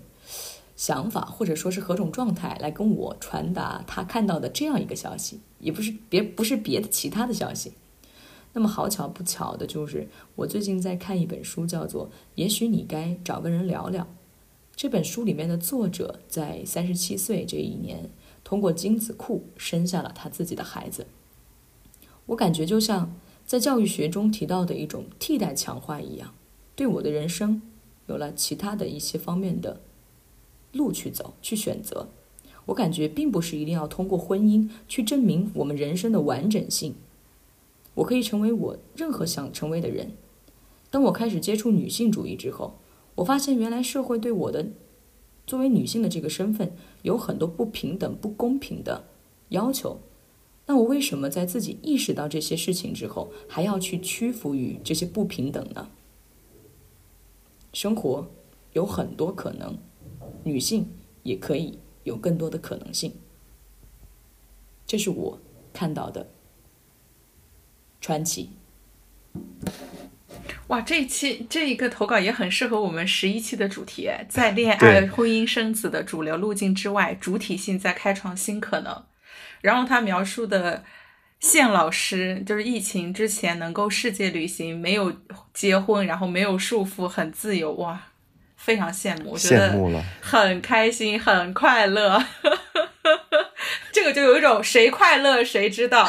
Speaker 10: 想法，或者说是何种状态来跟我传达她看到的这样一个消息，也不是别不是别的其他的消息。那么好巧不巧的就是，我最近在看一本书，叫做《也许你该找个人聊聊》。这本书里面的作者在三十七岁这一年，通过精子库生下了他自己的孩子。我感觉就像在教育学中提到的一种替代强化一样，对我的人生有了其他的一些方面的路去走，去选择。我感觉并不是一定要通过婚姻去证明我们人生的完整性。我可以成为我任何想成为的人。当我开始接触女性主义之后，我发现原来社会对我的作为女性的这个身份有很多不平等、不公平的要求。那我为什么在自己意识到这些事情之后，还要去屈服于这些不平等呢？生活有很多可能，女性也可以有更多的可能性。这是我看到的传奇。
Speaker 3: 哇，这一期这一个投稿也很适合我们十一期的主题，在恋爱、婚姻、生子的主流路径之外，主体性在开创新可能。然后他描述的谢老师，就是疫情之前能够世界旅行，没有结婚，然后没有束缚，很自由，哇，非常羡慕，我觉得很开心，很快乐。这个就有一种谁快乐谁知道。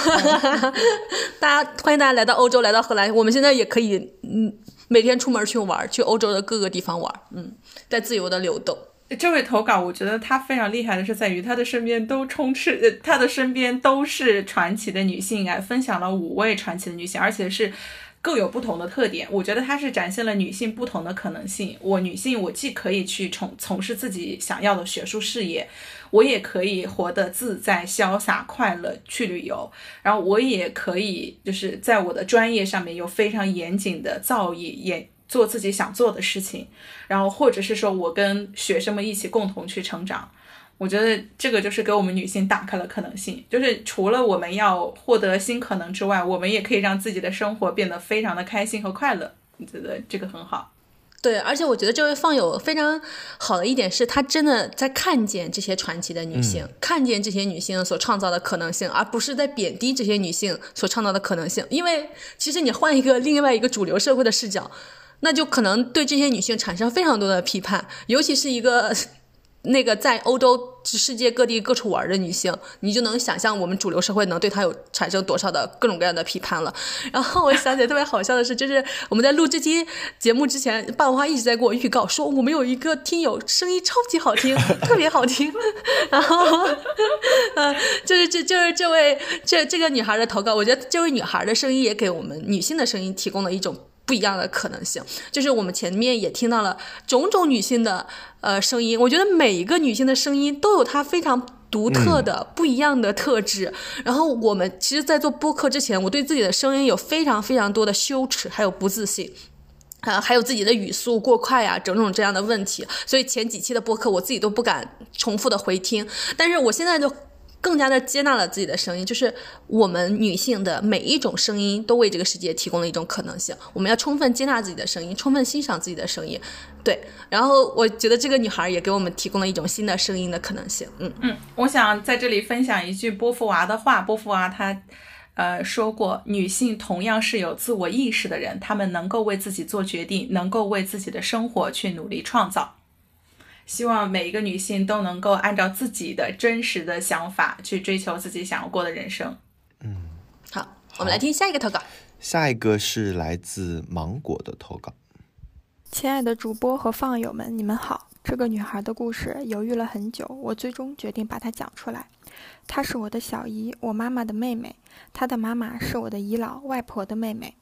Speaker 1: 大家欢迎大家来到欧洲，来到荷兰，我们现在也可以嗯每天出门去玩，去欧洲的各个地方玩，嗯，在自由的流动。
Speaker 3: 这位投稿，我觉得他非常厉害的是在于他的身边都充斥，呃，他的身边都是传奇的女性啊，分享了五位传奇的女性，而且是各有不同的特点。我觉得他是展现了女性不同的可能性。我女性，我既可以去从从事自己想要的学术事业，我也可以活得自在、潇洒、快乐去旅游，然后我也可以就是在我的专业上面有非常严谨的造诣，也。做自己想做的事情，然后或者是说我跟学生们一起共同去成长，我觉得这个就是给我们女性打开了可能性。就是除了我们要获得新可能之外，我们也可以让自己的生活变得非常的开心和快乐。我觉得这个很好。
Speaker 1: 对，而且我觉得这位放友非常好的一点是他真的在看见这些传奇的女性，看见这些女性所创造的可能性，而不是在贬低这些女性所创造的可能性。因为其实你换一个另外一个主流社会的视角。那就可能对这些女性产生非常多的批判，尤其是一个那个在欧洲、世界各地各处玩的女性，你就能想象我们主流社会能对她有产生多少的各种各样的批判了。然后我想起来特别好笑的是，就是我们在录这期节目之前，爸文花一直在给我预告说，我们有一个听友声音超级好听，特别好听。然后，呃，就是这就是这位这这个女孩的投稿，我觉得这位女孩的声音也给我们女性的声音提供了一种。不一样的可能性，就是我们前面也听到了种种女性的呃声音，我觉得每一个女性的声音都有她非常独特的不一样的特质。然后我们其实，在做播客之前，我对自己的声音有非常非常多的羞耻，还有不自信，啊，还有自己的语速过快啊，种种这样的问题。所以前几期的播客，我自己都不敢重复的回听。但是我现在就。更加的接纳了自己的声音，就是我们女性的每一种声音都为这个世界提供了一种可能性。我们要充分接纳自己的声音，充分欣赏自己的声音。对，然后我觉得这个女孩也给我们提供了一种新的声音的可能性。嗯
Speaker 3: 嗯，我想在这里分享一句波伏娃的话。波伏娃她呃说过，女性同样是有自我意识的人，她们能够为自己做决定，能够为自己的生活去努力创造。希望每一个女性都能够按照自己的真实的想法去追求自己想要过的人生。
Speaker 2: 嗯，
Speaker 1: 好，我们来听下一个投稿。
Speaker 2: 下一个是来自芒果的投稿。
Speaker 11: 亲爱的主播和放友们，你们好。这个女孩的故事犹豫了很久，我最终决定把它讲出来。她是我的小姨，我妈妈的妹妹。她的妈妈是我的姨姥外婆的妹妹。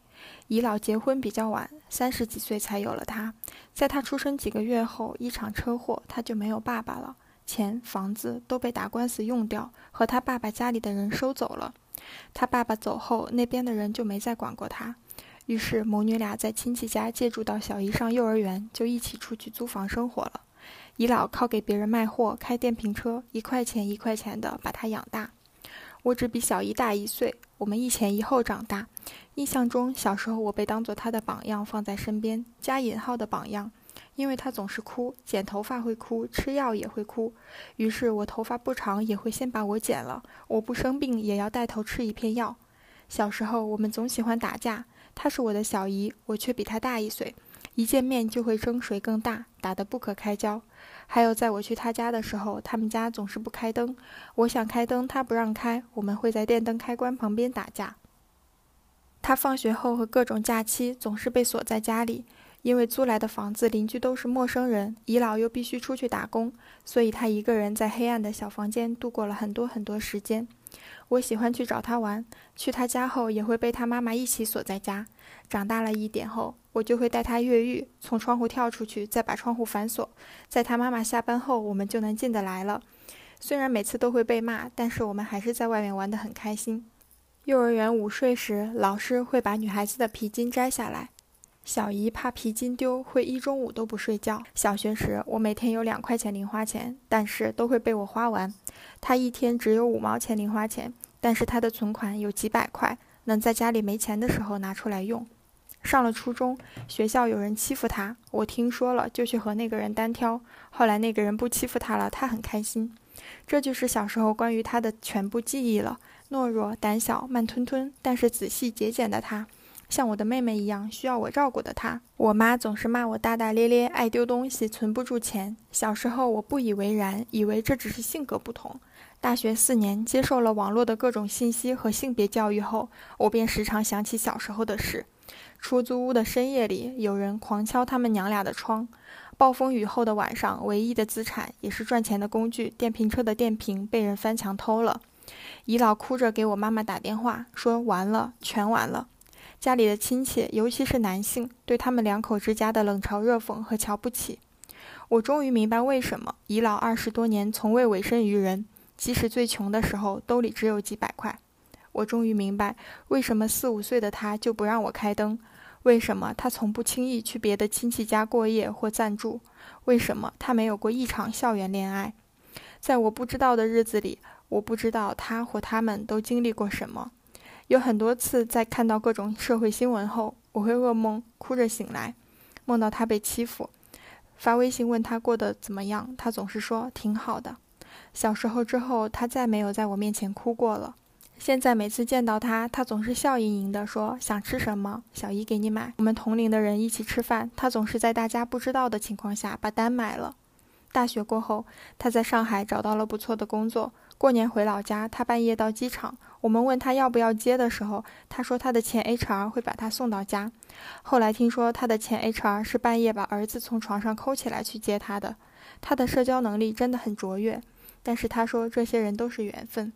Speaker 11: 姨姥结婚比较晚，三十几岁才有了她。在她出生几个月后，一场车祸，她就没有爸爸了，钱、房子都被打官司用掉，和她爸爸家里的人收走了。她爸爸走后，那边的人就没再管过她。于是母女俩在亲戚家借住到小姨上幼儿园，就一起出去租房生活了。姨姥靠给别人卖货、开电瓶车，一块钱一块钱的把她养大。我只比小姨大一岁，我们一前一后长大。印象中，小时候我被当做他的榜样放在身边，加引号的榜样，因为他总是哭，剪头发会哭，吃药也会哭。于是我头发不长也会先把我剪了，我不生病也要带头吃一片药。小时候我们总喜欢打架，她是我的小姨，我却比她大一岁，一见面就会争谁更大，打得不可开交。还有，在我去他家的时候，他们家总是不开灯。我想开灯，他不让开，我们会在电灯开关旁边打架。他放学后和各种假期总是被锁在家里，因为租来的房子邻居都是陌生人，姨姥又必须出去打工，所以他一个人在黑暗的小房间度过了很多很多时间。我喜欢去找他玩，去他家后也会被他妈妈一起锁在家。长大了一点后，我就会带他越狱，从窗户跳出去，再把窗户反锁。在他妈妈下班后，我们就能进得来了。虽然每次都会被骂，但是我们还是在外面玩得很开心。幼儿园午睡时，老师会把女孩子的皮筋摘下来。小姨怕皮筋丢，会一中午都不睡觉。小学时，我每天有两块钱零花钱，但是都会被我花完。她一天只有五毛钱零花钱，但是她的存款有几百块，能在家里没钱的时候拿出来用。上了初中，学校有人欺负她，我听说了就去和那个人单挑。后来那个人不欺负她了，她很开心。这就是小时候关于她的全部记忆了：懦弱、胆小、慢吞吞，但是仔细节俭的她。像我的妹妹一样需要我照顾的她，我妈总是骂我大大咧咧、爱丢东西、存不住钱。小时候我不以为然，以为这只是性格不同。大学四年，接受了网络的各种信息和性别教育后，我便时常想起小时候的事。出租屋的深夜里，有人狂敲他们娘俩的窗；暴风雨后的晚上，唯一的资产也是赚钱的工具——电瓶车的电瓶被人翻墙偷了。姨姥哭着给我妈妈打电话，说：“完了，全完了。”家里的亲戚，尤其是男性，对他们两口之家的冷嘲热讽和瞧不起。我终于明白为什么姨姥二十多年从未委身于人，即使最穷的时候兜里只有几百块。我终于明白为什么四五岁的他就不让我开灯，为什么他从不轻易去别的亲戚家过夜或暂住，为什么他没有过一场校园恋爱。在我不知道的日子里，我不知道他或他们都经历过什么。有很多次，在看到各种社会新闻后，我会噩梦，哭着醒来，梦到他被欺负。发微信问他过得怎么样，他总是说挺好的。小时候之后，他再没有在我面前哭过了。现在每次见到他，他总是笑盈盈地说：“想吃什么，小姨给你买。”我们同龄的人一起吃饭，他总是在大家不知道的情况下把单买了。大学过后，他在上海找到了不错的工作。过年回老家，他半夜到机场。我们问他要不要接的时候，他说他的前 HR 会把他送到家。后来听说他的前 HR 是半夜把儿子从床上抠起来去接他的。他的社交能力真的很卓越，但是他说这些人都是缘分。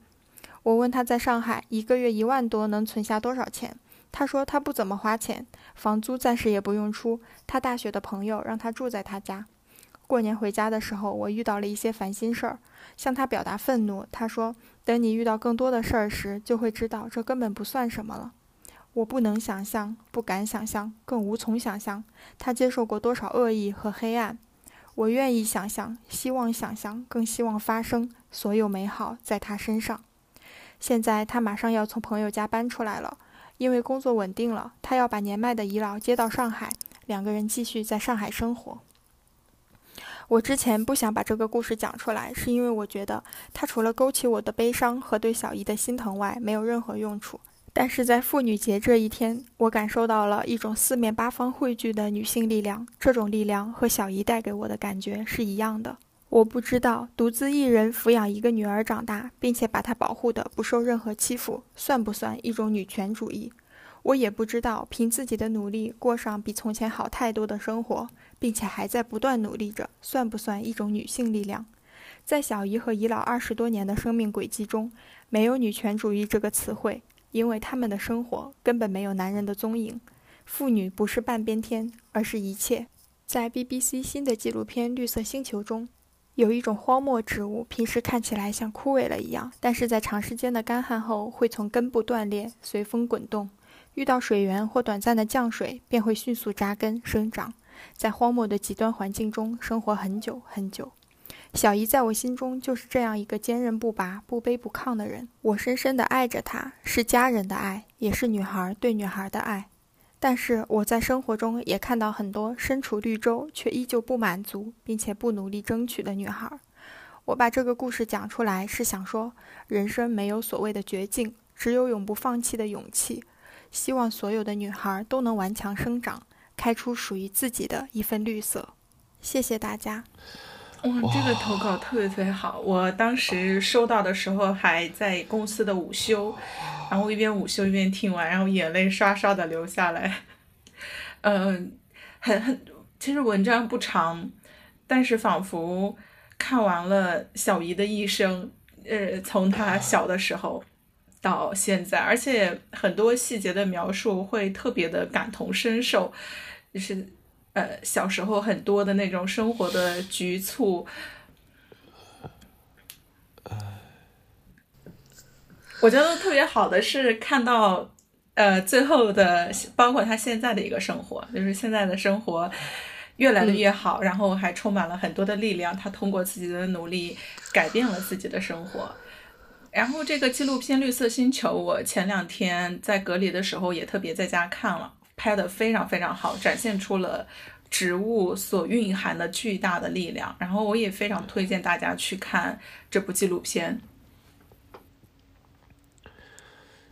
Speaker 11: 我问他在上海一个月一万多能存下多少钱，他说他不怎么花钱，房租暂时也不用出。他大学的朋友让他住在他家。过年回家的时候，我遇到了一些烦心事儿，向他表达愤怒。他说：“等你遇到更多的事儿时，就会知道这根本不算什么了。”我不能想象，不敢想象，更无从想象他接受过多少恶意和黑暗。我愿意想象，希望想象，更希望发生所有美好在他身上。现在他马上要从朋友家搬出来了，因为工作稳定了，他要把年迈的姨姥接到上海，两个人继续在上海生活。我之前不想把这个故事讲出来，是因为我觉得它除了勾起我的悲伤和对小姨的心疼外，没有任何用处。但是在妇女节这一天，我感受到了一种四面八方汇聚的女性力量，这种力量和小姨带给我的感觉是一样的。我不知道独自一人抚养一个女儿长大，并且把她保护的不受任何欺负，算不算一种女权主义？我也不知道凭自己的努力过上比从前好太多的生活，并且还在不断努力着，算不算一种女性力量？在小姨和姨姥二十多年的生命轨迹中，没有女权主义这个词汇，因为他们的生活根本没有男人的踪影。妇女不是半边天，而是一切。在 BBC 新的纪录片《绿色星球》中，有一种荒漠植物，平时看起来像枯萎了一样，但是在长时间的干旱后，会从根部断裂，随风滚动。遇到水源或短暂的降水，便会迅速扎根生长，在荒漠的极端环境中生活很久很久。小姨在我心中就是这样一个坚韧不拔、不卑不亢的人。我深深地爱着她，是家人的爱，也是女孩对女孩的爱。但是我在生活中也看到很多身处绿洲却依旧不满足，并且不努力争取的女孩。我把这个故事讲出来，是想说，人生没有所谓的绝境，只有永不放弃的勇气。希望所有的女孩都能顽强生长，开出属于自己的一份绿色。谢谢大家。
Speaker 3: 哇，这个投稿特别特别好！我当时收到的时候还在公司的午休，然后一边午休一边听完，然后眼泪刷刷的流下来。嗯，很很，其实文章不长，但是仿佛看完了小姨的一生，呃，从她小的时候到现在，而且很多细节的描述会特别的感同身受，就是呃小时候很多的那种生活的局促。我觉得特别好的是看到，呃，最后的包括他现在的一个生活，就是现在的生活越来的越好，然后还充满了很多的力量。他通过自己的努力改变了自己的生活。然后这个纪录片《绿色星球》，我前两天在隔离的时候也特别在家看了，拍的非常非常好，展现出了植物所蕴含的巨大的力量。然后我也非常推荐大家去看这部纪录片。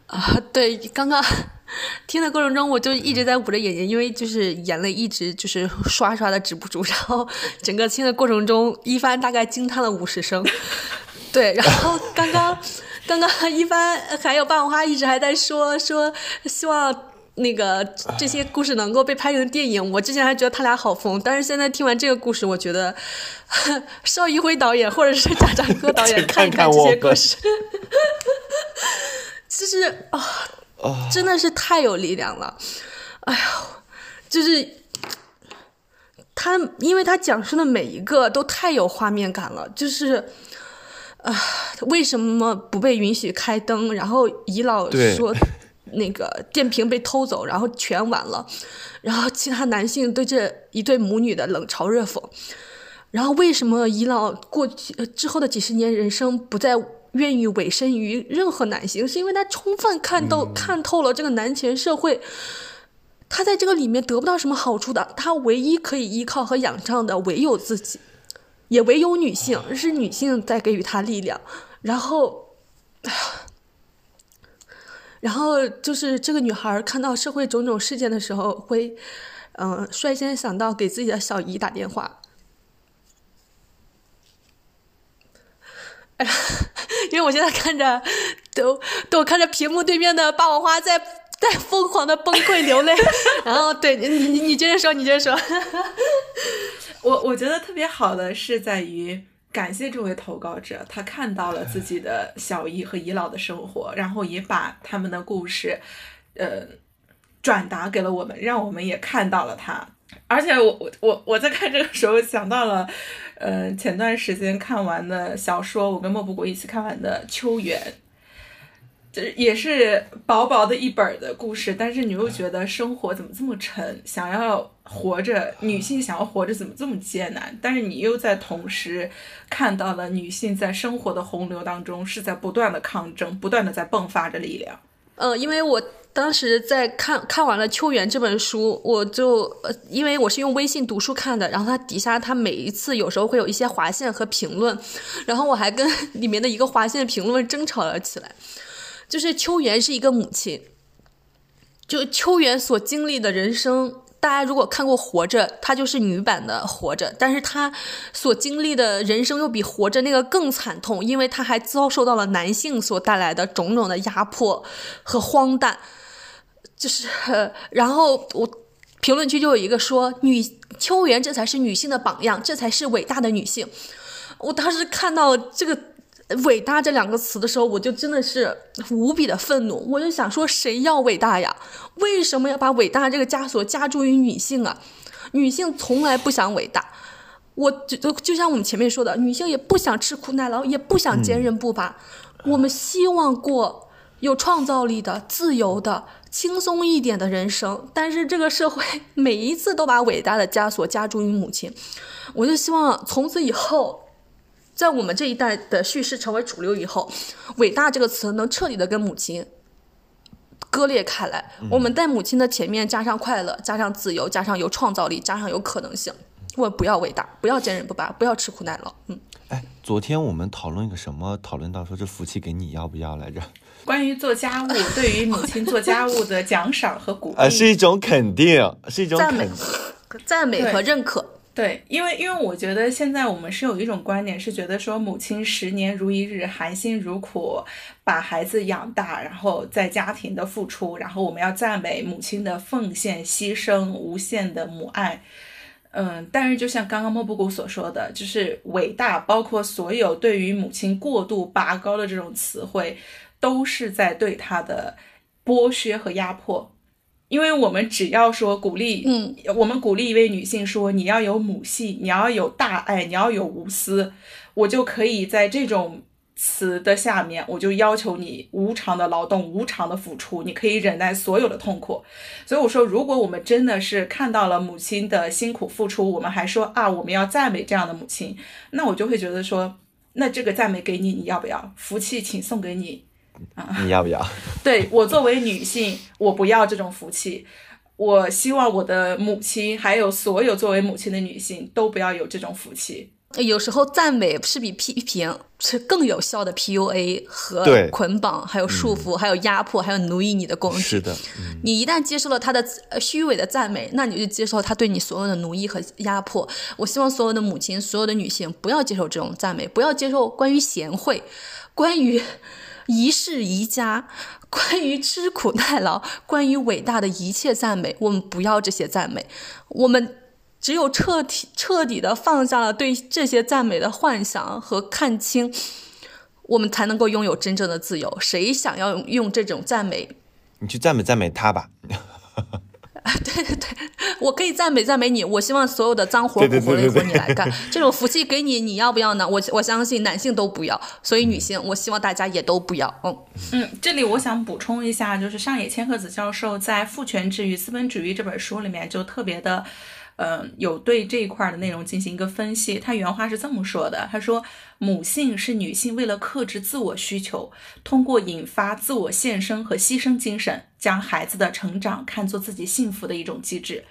Speaker 1: 啊，对，刚刚 听的过程中，我就一直在捂着眼睛，因为就是眼泪一直就是刷刷的止不住。然后整个听的过程中，一帆大概惊叹了五十声。对，然后刚刚刚刚一帆还有半花一直还在说说希望那个这些故事能够被拍成电影。我之前还觉得他俩好疯，但是现在听完这个故事，我觉得邵艺辉导演或者是贾樟柯导演 看一看这些故事。其实啊，真的是太有力量了，哎呀，就是他，因为他讲述的每一个都太有画面感了，就是啊，为什么不被允许开灯？然后姨老说那个电瓶被偷走，然后全完了，然后其他男性对这一对母女的冷嘲热讽，然后为什么姨老过去之后的几十年人生不再？愿意委身于任何男性，是因为他充分看透看透了这个男权社会，他在这个里面得不到什么好处的，他唯一可以依靠和仰仗的唯有自己，也唯有女性，是女性在给予他力量。然后，然后就是这个女孩看到社会种种事件的时候，会嗯率先想到给自己的小姨打电话。哎，因为我现在看着，都都看着屏幕对面的霸王花在在疯狂的崩溃流泪，然后对你你接着说，你接着说。
Speaker 3: 我我觉得特别好的是在于感谢这位投稿者，他看到了自己的小姨和姨老的生活，然后也把他们的故事，呃，转达给了我们，让我们也看到了他。而且我我我我在看这个时候想到了，呃，前段时间看完的小说，我跟莫不谷一起看完的《秋园》，也是薄薄的一本的故事，但是你又觉得生活怎么这么沉？想要活着，女性想要活着怎么这么艰难？但是你又在同时看到了女性在生活的洪流当中是在不断的抗争，不断的在迸发着力量。
Speaker 1: 嗯，因为我。当时在看看完了《秋园》这本书，我就，因为我是用微信读书看的，然后它底下它每一次有时候会有一些划线和评论，然后我还跟 里面的一个划线评论争吵了起来。就是秋园是一个母亲，就秋园所经历的人生。大家如果看过《活着》，她就是女版的《活着》，但是她所经历的人生又比《活着》那个更惨痛，因为她还遭受到了男性所带来的种种的压迫和荒诞。就是，然后我评论区就有一个说女秋园这才是女性的榜样，这才是伟大的女性。我当时看到这个“伟大”这两个词的时候，我就真的是无比的愤怒。我就想说，谁要伟大呀？为什么要把伟大这个枷锁加注于女性啊？女性从来不想伟大。我就就像我们前面说的，女性也不想吃苦耐劳，也不想坚韧不拔。我们希望过有创造力的、自由的。轻松一点的人生，但是这个社会每一次都把伟大的枷锁加注于母亲，我就希望从此以后，在我们这一代的叙事成为主流以后，伟大这个词能彻底的跟母亲割裂开来。我们在母亲的前面加上快乐，加上自由，加上有创造力，加上有可能性。我不要伟大，不要坚韧不拔，不要吃苦耐劳。嗯，
Speaker 2: 哎，昨天我们讨论一个什么？讨论到说这福气给你要不要来着？
Speaker 3: 关于做家务，对于母亲做家务的奖赏和鼓励，
Speaker 2: 呃，是一种肯定，是一种
Speaker 1: 赞美、赞美和认可。
Speaker 3: 对，因为因为我觉得现在我们是有一种观点，是觉得说母亲十年如一日，含辛茹苦把孩子养大，然后在家庭的付出，然后我们要赞美母亲的奉献、牺牲、无限的母爱。嗯，但是就像刚刚莫布谷所说的，就是伟大，包括所有对于母亲过度拔高的这种词汇，都是在对她的剥削和压迫。因为我们只要说鼓励，
Speaker 1: 嗯，
Speaker 3: 我们鼓励一位女性说你要有母系，你要有大爱，你要有无私，我就可以在这种词的下面，我就要求你无偿的劳动，无偿的付出，你可以忍耐所有的痛苦。所以我说，如果我们真的是看到了母亲的辛苦付出，我们还说啊，我们要赞美这样的母亲，那我就会觉得说，那这个赞美给你，你要不要？福气请送给你。
Speaker 2: 你要不要？
Speaker 3: 对我作为女性，我不要这种福气。我希望我的母亲，还有所有作为母亲的女性，都不要有这种福气。
Speaker 1: 有时候赞美是比批评是更有效的 PUA 和捆绑，还有束缚，还有压迫，还有奴役你的工具。
Speaker 2: 是的，嗯
Speaker 1: 你一旦接受了他的呃虚伪的赞美，那你就接受他对你所有的奴役和压迫。我希望所有的母亲、所有的女性不要接受这种赞美，不要接受关于贤惠、关于一世宜家、关于吃苦耐劳、关于伟大的一切赞美。我们不要这些赞美，我们。只有彻底彻底的放下了对这些赞美的幻想和看清，我们才能够拥有真正的自由。谁想要用用这种赞美
Speaker 2: 你去赞美赞美他吧。
Speaker 1: 对对 对，我可以赞美赞美你。我希望所有的脏活苦累
Speaker 2: 对对
Speaker 1: 活你来干，这种福气给你，你要不要呢？我我相信男性都不要，所以女性，我希望大家也都不要。嗯，
Speaker 3: 嗯，这里我想补充一下，就是上野千鹤子教授在《父权制与资本主义》这本书里面就特别的。呃，有对这一块的内容进行一个分析。他原话是这么说的：“他说，母性是女性为了克制自我需求，通过引发自我献身和牺牲精神，将孩子的成长看作自己幸福的一种机制。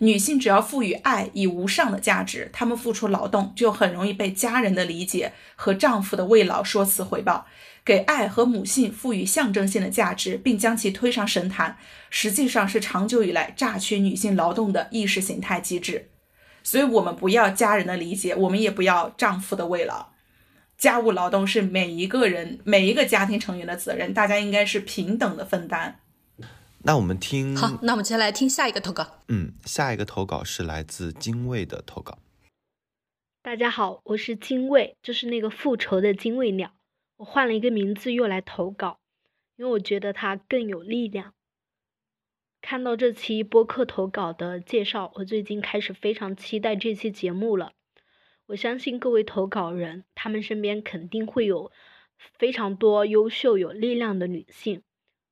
Speaker 3: 女性只要赋予爱以无上的价值，她们付出劳动就很容易被家人的理解和丈夫的慰劳说辞回报。给爱和母性赋予象征性的价值，并将其推上神坛，实际上是长久以来榨取女性劳动的意识形态机制。所以，我们不要家人的理解，我们也不要丈夫的慰劳。家务劳动是每一个人、每一个家庭成员的责任，大家应该是平等的分担。
Speaker 2: 那我们听，
Speaker 1: 好，那我们接下来听下一个投稿。
Speaker 2: 嗯，下一个投稿是来自精卫的投稿。
Speaker 12: 大家好，我是精卫，就是那个复仇的精卫鸟。我换了一个名字又来投稿，因为我觉得它更有力量。看到这期播客投稿的介绍，我最近开始非常期待这期节目了。我相信各位投稿人，他们身边肯定会有非常多优秀、有力量的女性。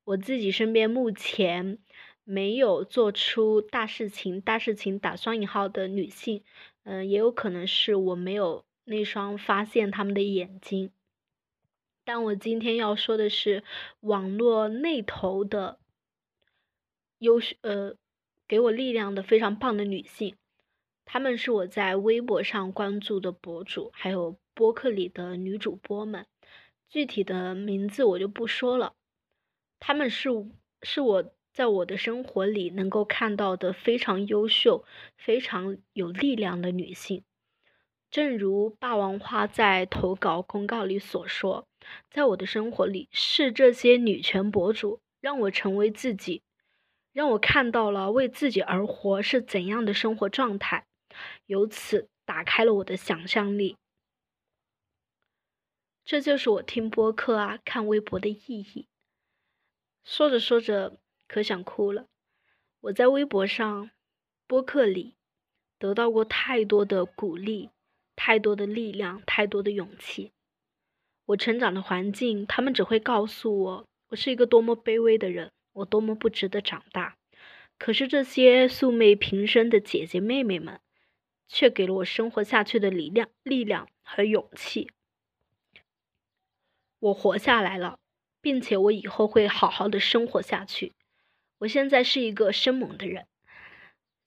Speaker 12: 我自己身边目前没有做出大事情、大事情打双引号的女性，嗯、也有可能是我没有那双发现她们的眼睛。但我今天要说的是网络那头的优秀呃给我力量的非常棒的女性，她们是我在微博上关注的博主，还有播客里的女主播们，具体的名字我就不说了。她们是是我在我的生活里能够看到的非常优秀、非常有力量的女性。正如霸王花在投稿公告里所说，在我的生活里，是这些女权博主让我成为自己，让我看到了为自己而活是怎样的生活状态，由此打开了我的想象力。这就是我听播客啊、看微博的意义。说着说着，可想哭了。我在微博上、播客里得到过太多的鼓励。太多的力量，太多的勇气。我成长的环境，他们只会告诉我，我是一个多么卑微的人，我多么不值得长大。可是这些素昧平生的姐姐妹妹们，却给了我生活下去的力量、力量和勇气。我活下来了，并且我以后会好好的生活下去。我现在是一个生猛的人。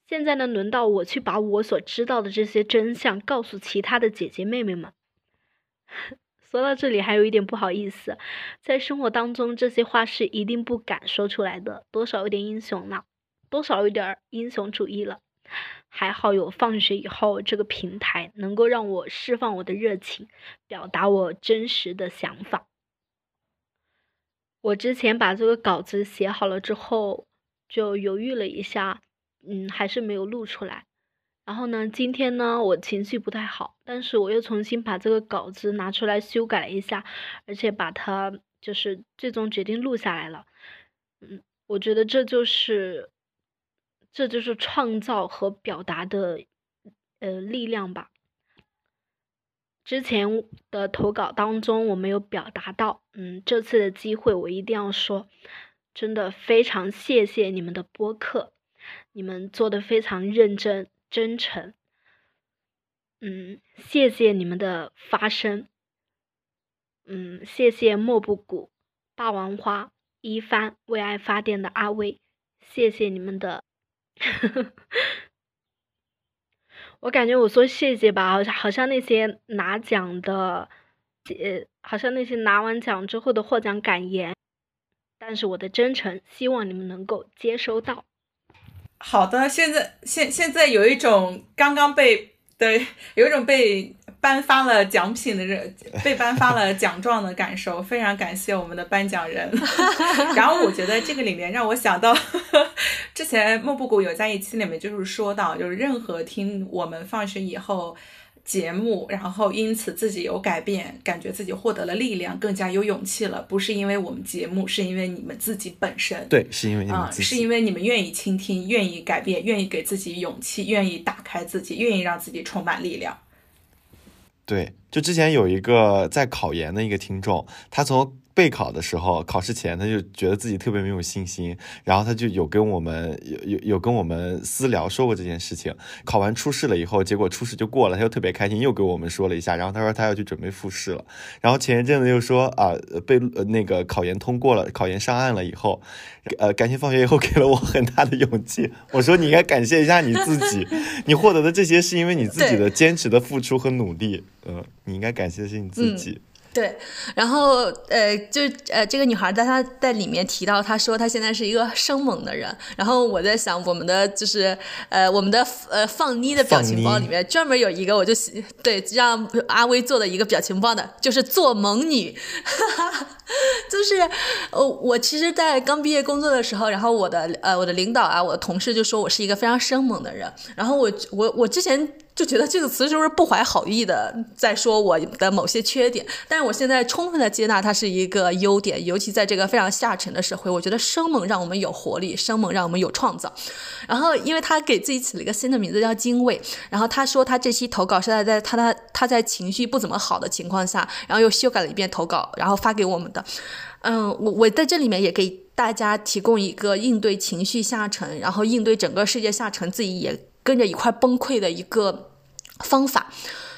Speaker 12: 现在呢，轮到我去把我所知道的这些真相告诉其他的姐姐妹妹们。说到这里，还有一点不好意思，在生活当中，这些话是一定不敢说出来的，多少有点英雄了，多少有点英雄主义了。还好有放学以后这个平台，能够让我释放我的热情，表达我真实的想法。我之前把这个稿子写好了之后，就犹豫了一下，嗯，还是没有录出来。然后呢，今天呢，我情绪不太好，但是我又重新把这个稿子拿出来修改了一下，而且把它就是最终决定录下来了。嗯，我觉得这就是，这就是创造和表达的，呃，力量吧。之前的投稿当中我没有表达到，嗯，这次的机会我一定要说，真的非常谢谢你们的播客，你们做的非常认真。真诚，嗯，谢谢你们的发声，嗯，谢谢莫布谷、霸王花、一帆、为爱发电的阿威，谢谢你们的，我感觉我说谢谢吧，好像好像那些拿奖的，呃，好像那些拿完奖之后的获奖感言，但是我的真诚，希望你们能够接收到。
Speaker 3: 好的，现在现现在有一种刚刚被对，有一种被颁发了奖品的人，被颁发了奖状的感受，非常感谢我们的颁奖人。然后我觉得这个里面让我想到，之前莫布谷有在一期里面就是说到，就是任何听我们放学以后。节目，然后因此自己有改变，感觉自己获得了力量，更加有勇气了。不是因为我们节目，是因为你们自己本身。
Speaker 2: 对，是因为你们自
Speaker 3: 己。是因为你们愿意倾听，愿意改变，愿意给自己勇气，愿意打开自己，愿意让自己充满力量。
Speaker 2: 对，就之前有一个在考研的一个听众，他从。备考的时候，考试前他就觉得自己特别没有信心，然后他就有跟我们有有有跟我们私聊说过这件事情。考完初试了以后，结果初试就过了，他又特别开心，又给我们说了一下。然后他说他要去准备复试了。然后前一阵子又说啊，被那个考研通过了，考研上岸了以后，呃，感谢放学以后给了我很大的勇气。我说你应该感谢一下你自己，你获得的这些是因为你自己的坚持的付出和努力。嗯，你应该感谢的是你自己。
Speaker 1: 对，然后呃，就呃，这个女孩在她在里面提到，她说她现在是一个生猛的人。然后我在想，我们的就是呃，我们的呃放妮的表情包里面专门有一个，我就对让阿威做的一个表情包的，就是做猛女。就是呃，我其实，在刚毕业工作的时候，然后我的呃我的领导啊，我的同事就说我是一个非常生猛的人。然后我我我之前。就觉得这个词就是不怀好意的在说我的某些缺点，但是我现在充分的接纳它是一个优点，尤其在这个非常下沉的社会，我觉得生猛让我们有活力，生猛让我们有创造。然后，因为他给自己起了一个新的名字叫精卫，然后他说他这期投稿是在在他他他在情绪不怎么好的情况下，然后又修改了一遍投稿，然后发给我们的。嗯，我我在这里面也给大家提供一个应对情绪下沉，然后应对整个世界下沉，自己也。跟着一块崩溃的一个方法，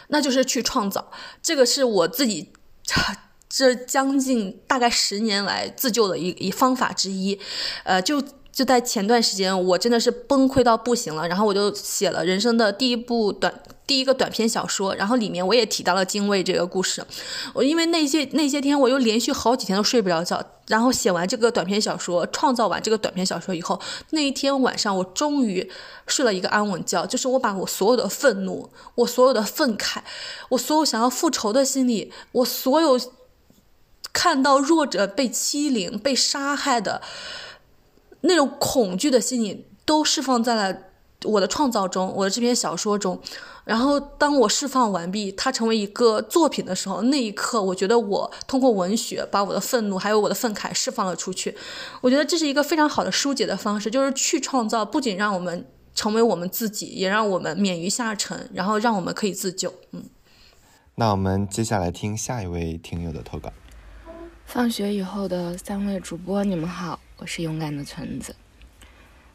Speaker 1: 那就是去创造。这个是我自己 这将近大概十年来自救的一一方法之一。呃，就就在前段时间，我真的是崩溃到不行了，然后我就写了人生的第一部短。第一个短篇小说，然后里面我也提到了精卫这个故事。我因为那些那些天，我又连续好几天都睡不着觉。然后写完这个短篇小说，创造完这个短篇小说以后，那一天晚上我终于睡了一个安稳觉。就是我把我所有的愤怒，我所有的愤慨，我所有想要复仇的心理，我所有看到弱者被欺凌、被杀害的那种恐惧的心理，都释放在了我的创造中，我的这篇小说中。然后，当我释放完毕，它成为一个作品的时候，那一刻，我觉得我通过文学把我的愤怒还有我的愤慨释放了出去。我觉得这是一个非常好的疏解的方式，就是去创造，不仅让我们成为我们自己，也让我们免于下沉，然后让我们可以自救。嗯。
Speaker 2: 那我们接下来听下一位听友的投稿。
Speaker 13: 放学以后的三位主播，你们好，我是勇敢的橙子。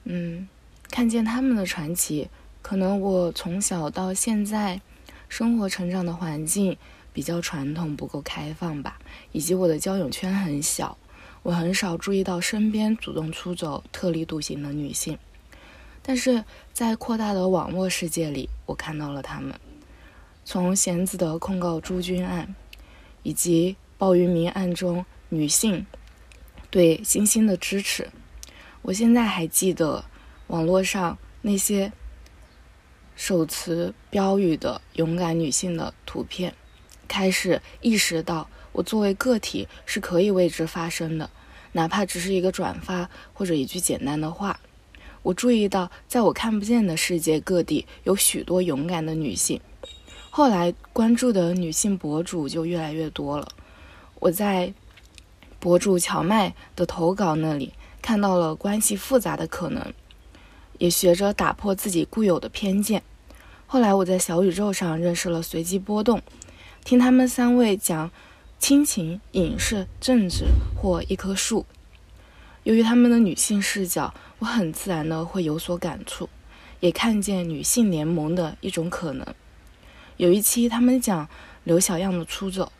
Speaker 13: 嗯，看见他们的传奇。可能我从小到现在，生活成长的环境比较传统，不够开放吧，以及我的交友圈很小，我很少注意到身边主动出走、特立独行的女性。但是在扩大的网络世界里，我看到了她们。从贤子的控告朱军案，以及鲍云明案中女性对星星的支持，我现在还记得网络上那些。
Speaker 14: 手持标语的勇敢女性的图片，开始意识到我作为个体是可以为之发声的，哪怕只是一个转发或者一句简单的话。我注意到，在我看不见的世界各地，有许多勇敢的女性。后来关注的女性博主就越来越多了。我在博主荞麦的投稿那里看到了关系复杂的可能，也学着打破自己固有的偏见。后来我在小宇宙上认识了随机波动，听他们三位讲亲情、影视、政治或一棵树。由于他们的女性视角，我很自然的会有所感触，也看见女性联盟的一种可能。有一期他们讲刘小样的出走，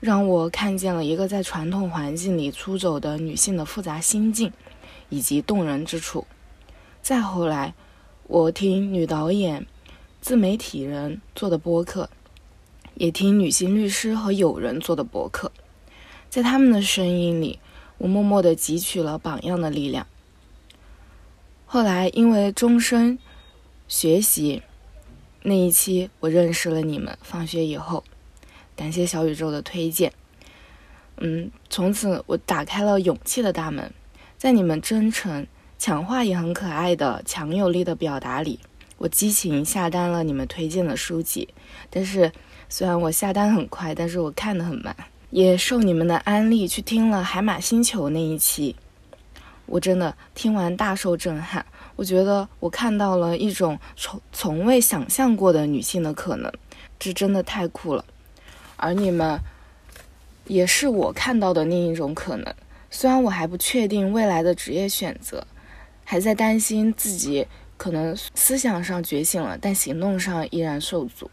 Speaker 14: 让我看见了一个在传统环境里出走的女性的复杂心境以及动人之处。再后来，我听女导演。自媒体人做的播客，也听女性律师和友人做的播客，在他们的声音里，我默默地汲取了榜样的力量。后来因为终身学习那一期，我认识了你们。放学以后，感谢小宇宙的推荐。嗯，从此我打开了勇气的大门，在你们真诚、强化也很可爱的强有力的表达里。我激情下单了你们推荐的书籍，但是虽然我下单很快，但是我看得很慢。也受你们的安利去听了《海马星球》那一期，我真的听完大受震撼。我觉得我看到了一种从从未想象过的女性的可能，这真的太酷了。而你们也是我看到的另一种可能。虽然我还不确定未来的职业选择，还在担心自己。可能思想上觉醒了，但行动上依然受阻。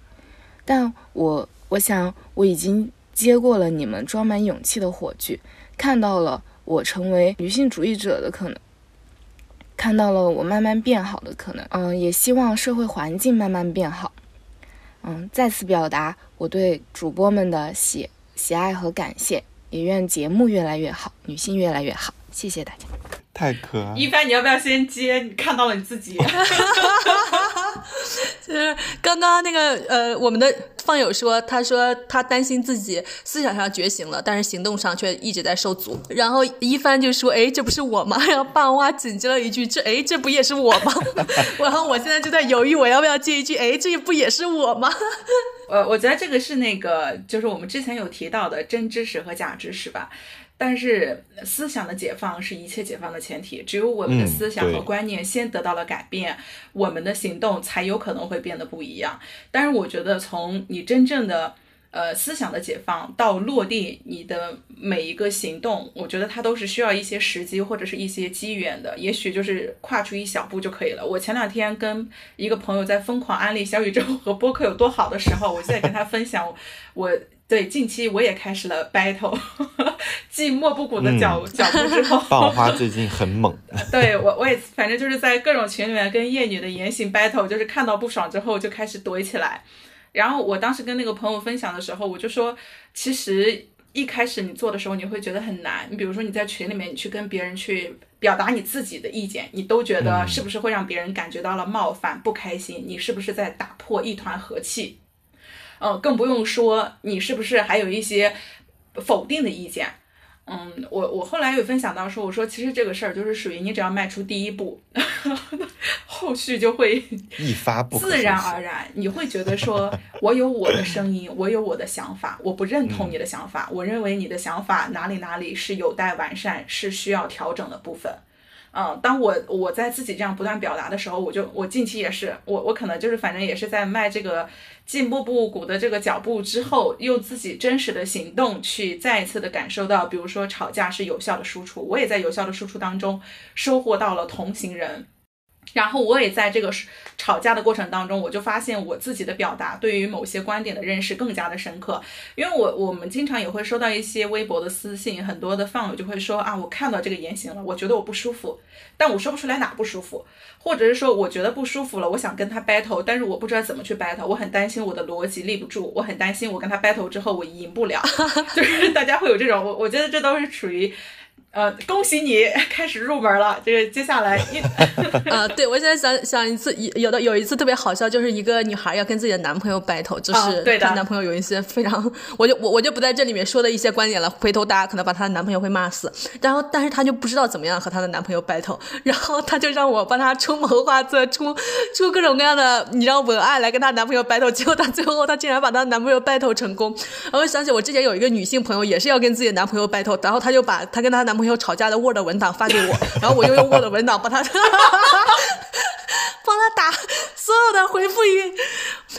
Speaker 14: 但我我想我已经接过了你们装满勇气的火炬，看到了我成为女性主义者的可能，看到了我慢慢变好的可能。嗯，也希望社会环境慢慢变好。嗯，再次表达我对主播们的喜喜爱和感谢，也愿节目越来越好，女性越来越好。谢谢大家。
Speaker 2: 太可爱！
Speaker 3: 一帆，你要不要先接？你看到了你自己。
Speaker 1: 就是刚刚那个呃，我们的放友说，他说他担心自己思想上觉醒了，但是行动上却一直在受阻。然后一帆就说：“哎，这不是我吗？” 然后霸王花紧接了一句：“这哎，这不也是我吗？” 然后我现在就在犹豫，我要不要接一句：“哎，这不也是我吗？”
Speaker 3: 呃，我觉得这个是那个，就是我们之前有提到的真知识和假知识吧。但是思想的解放是一切解放的前提，只有我们的思想和观念先得到了改变，我们的行动才有可能会变得不一样。但是我觉得，从你真正的呃思想的解放到落地，你的每一个行动，我觉得它都是需要一些时机或者是一些机缘的。也许就是跨出一小步就可以了。我前两天跟一个朋友在疯狂安利小宇宙和播客有多好的时候，我在跟他分享我。对，近期我也开始了 battle，继莫布谷的脚脚步之后，
Speaker 2: 爆花最近很猛。
Speaker 3: 对我，我也反正就是在各种群里面跟叶女的言行 battle，就是看到不爽之后就开始怼起来。然后我当时跟那个朋友分享的时候，我就说，其实一开始你做的时候你会觉得很难。你比如说你在群里面，你去跟别人去表达你自己的意见，你都觉得是不是会让别人感觉到了冒犯、不开心？你是不是在打破一团和气？嗯，更不用说你是不是还有一些否定的意见？嗯，我我后来有分享到说，我说其实这个事儿就是属于你只要迈出第一步，后续就会
Speaker 2: 一发不
Speaker 3: 自然而然，你会觉得说我有我的声音，我有我的想法，我不认同你的想法，我认为你的想法哪里哪里是有待完善，是需要调整的部分。嗯，当我我在自己这样不断表达的时候，我就我近期也是，我我可能就是反正也是在迈这个进步步谷的这个脚步之后，用自己真实的行动去再一次的感受到，比如说吵架是有效的输出，我也在有效的输出当中收获到了同行人。然后我也在这个吵架的过程当中，我就发现我自己的表达对于某些观点的认识更加的深刻。因为我我们经常也会收到一些微博的私信，很多的饭友就会说啊，我看到这个言行了，我觉得我不舒服，但我说不出来哪不舒服，或者是说我觉得不舒服了，我想跟他 battle，但是我不知道怎么去 battle，我很担心我的逻辑立不住，我很担心我跟他 battle 之后我赢不了，就是大家会有这种，我我觉得这都是处于。呃，恭喜你开始入门了。这个接下来，
Speaker 1: 啊，对我现在想想一次，有的有一次特别好笑，就是一个女孩要跟自己的男朋友 battle，就是她男朋友有一些非常，我就我我就不在这里面说的一些观点了，回头大家可能把她的男朋友会骂死。然后，但是她就不知道怎么样和她的男朋友 battle，然后她就让我帮她出谋划策，出出各种各样的你让文案来跟她男朋友 battle，结果她最后她竟然把她男朋友 battle 成功。然后想起我之前有一个女性朋友也是要跟自己的男朋友 battle，然后她就把她跟她男朋友。吵架的 Word 文档发给我，然后我又用 Word 文档帮他，帮他打所有的回复于，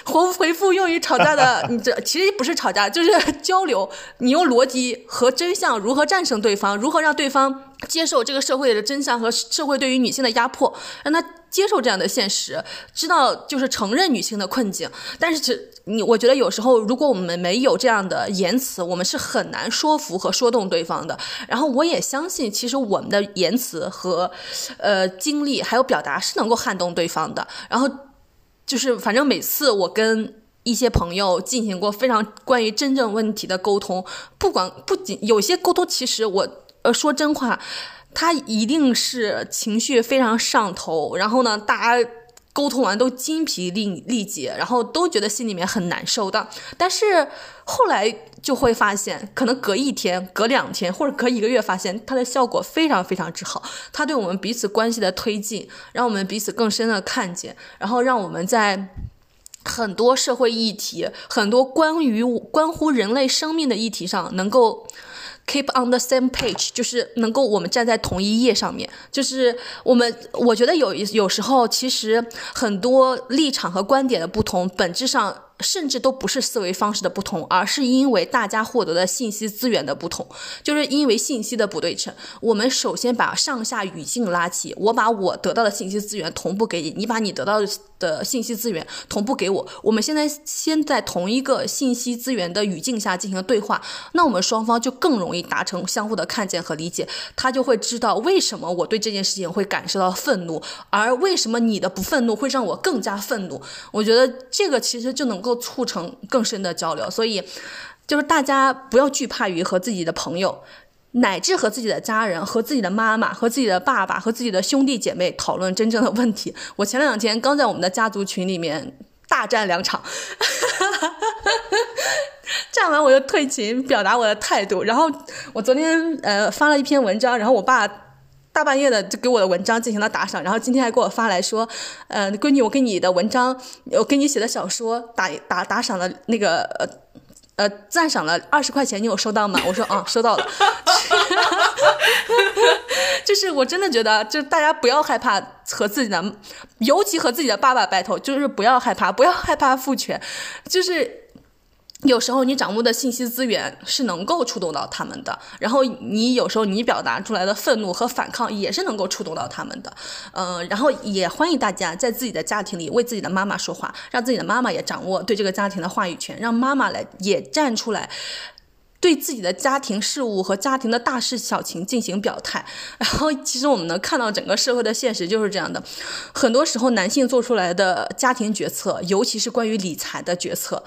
Speaker 1: 回回复用于吵架的。你这其实不是吵架，就是交流。你用逻辑和真相如何战胜对方，如何让对方接受这个社会的真相和社会对于女性的压迫，让他。接受这样的现实，知道就是承认女性的困境，但是只你我觉得有时候如果我们没有这样的言辞，我们是很难说服和说动对方的。然后我也相信，其实我们的言辞和呃经历还有表达是能够撼动对方的。然后就是反正每次我跟一些朋友进行过非常关于真正问题的沟通，不管不仅有些沟通，其实我呃说真话。他一定是情绪非常上头，然后呢，大家沟通完都精疲力力竭，然后都觉得心里面很难受的。但是后来就会发现，可能隔一天、隔两天或者隔一个月，发现它的效果非常非常之好。它对我们彼此关系的推进，让我们彼此更深的看见，然后让我们在很多社会议题、很多关于关乎人类生命的议题上能够。Keep on the same page，就是能够我们站在同一页上面。就是我们，我觉得有有时候其实很多立场和观点的不同，本质上。甚至都不是思维方式的不同，而是因为大家获得的信息资源的不同，就是因为信息的不对称。我们首先把上下语境拉起，我把我得到的信息资源同步给你，你把你得到的的信息资源同步给我。我们现在先在同一个信息资源的语境下进行对话，那我们双方就更容易达成相互的看见和理解。他就会知道为什么我对这件事情会感受到愤怒，而为什么你的不愤怒会让我更加愤怒。我觉得这个其实就能。够促成更深的交流，所以就是大家不要惧怕于和自己的朋友，乃至和自己的家人、和自己的妈妈、和自己的爸爸、和自己的兄弟姐妹讨论真正的问题。我前两天刚在我们的家族群里面大战两场，战完我就退群，表达我的态度。然后我昨天呃发了一篇文章，然后我爸。大半夜的就给我的文章进行了打赏，然后今天还给我发来说，呃，闺女，我给你的文章，我给你写的小说打打打赏了那个呃呃赞赏了二十块钱，你有收到吗？我说啊，收到了。就是我真的觉得，就大家不要害怕和自己的，尤其和自己的爸爸 battle，就是不要害怕，不要害怕父权，就是。有时候你掌握的信息资源是能够触动到他们的，然后你有时候你表达出来的愤怒和反抗也是能够触动到他们的，嗯，然后也欢迎大家在自己的家庭里为自己的妈妈说话，让自己的妈妈也掌握对这个家庭的话语权，让妈妈来也站出来，对自己的家庭事务和家庭的大事小情进行表态。然后其实我们能看到整个社会的现实就是这样的，很多时候男性做出来的家庭决策，尤其是关于理财的决策。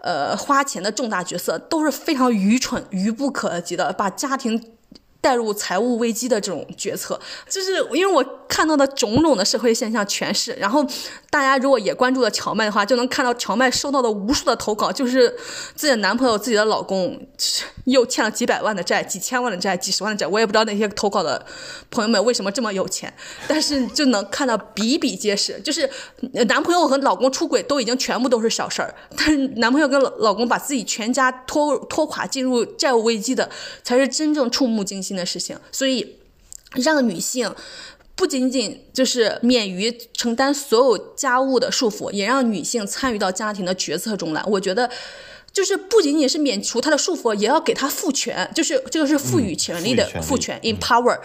Speaker 1: 呃，花钱的重大角色都是非常愚蠢、愚不可及的，把家庭。带入财务危机的这种决策，就是因为我看到的种种的社会现象全是。然后大家如果也关注了荞麦的话，就能看到荞麦收到的无数的投稿，就是自己的男朋友、自己的老公又欠了几百万的债、几千万的债、几十万的债。我也不知道那些投稿的朋友们为什么这么有钱，但是就能看到比比皆是。就是男朋友和老公出轨都已经全部都是小事儿，但是男朋友跟老公把自己全家拖拖垮、进入债务危机的，才是真正触目惊心。的事情，所以让女性不仅仅就是免于承担所有家务的束缚，也让女性参与到家庭的决策中来。我觉得，就是不仅仅是免除她的束缚，也要给她赋权，就是这个是赋予权利的赋权，empower。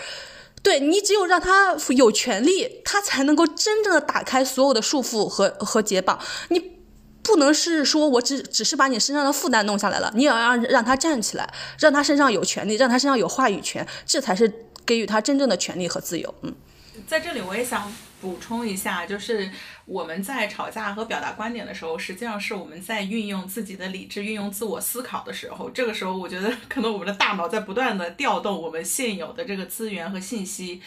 Speaker 1: 对你只有让她有权利，她才能够真正的打开所有的束缚和和解绑。你。不能是说我只只是把你身上的负担弄下来了，你也要让让他站起来，让他身上有权利，让他身上有话语权，这才是给予他真正的权利和自由。嗯，
Speaker 3: 在这里我也想补充一下，就是我们在吵架和表达观点的时候，实际上是我们在运用自己的理智、运用自我思考的时候。这个时候，我觉得可能我们的大脑在不断的调动我们现有的这个资源和信息。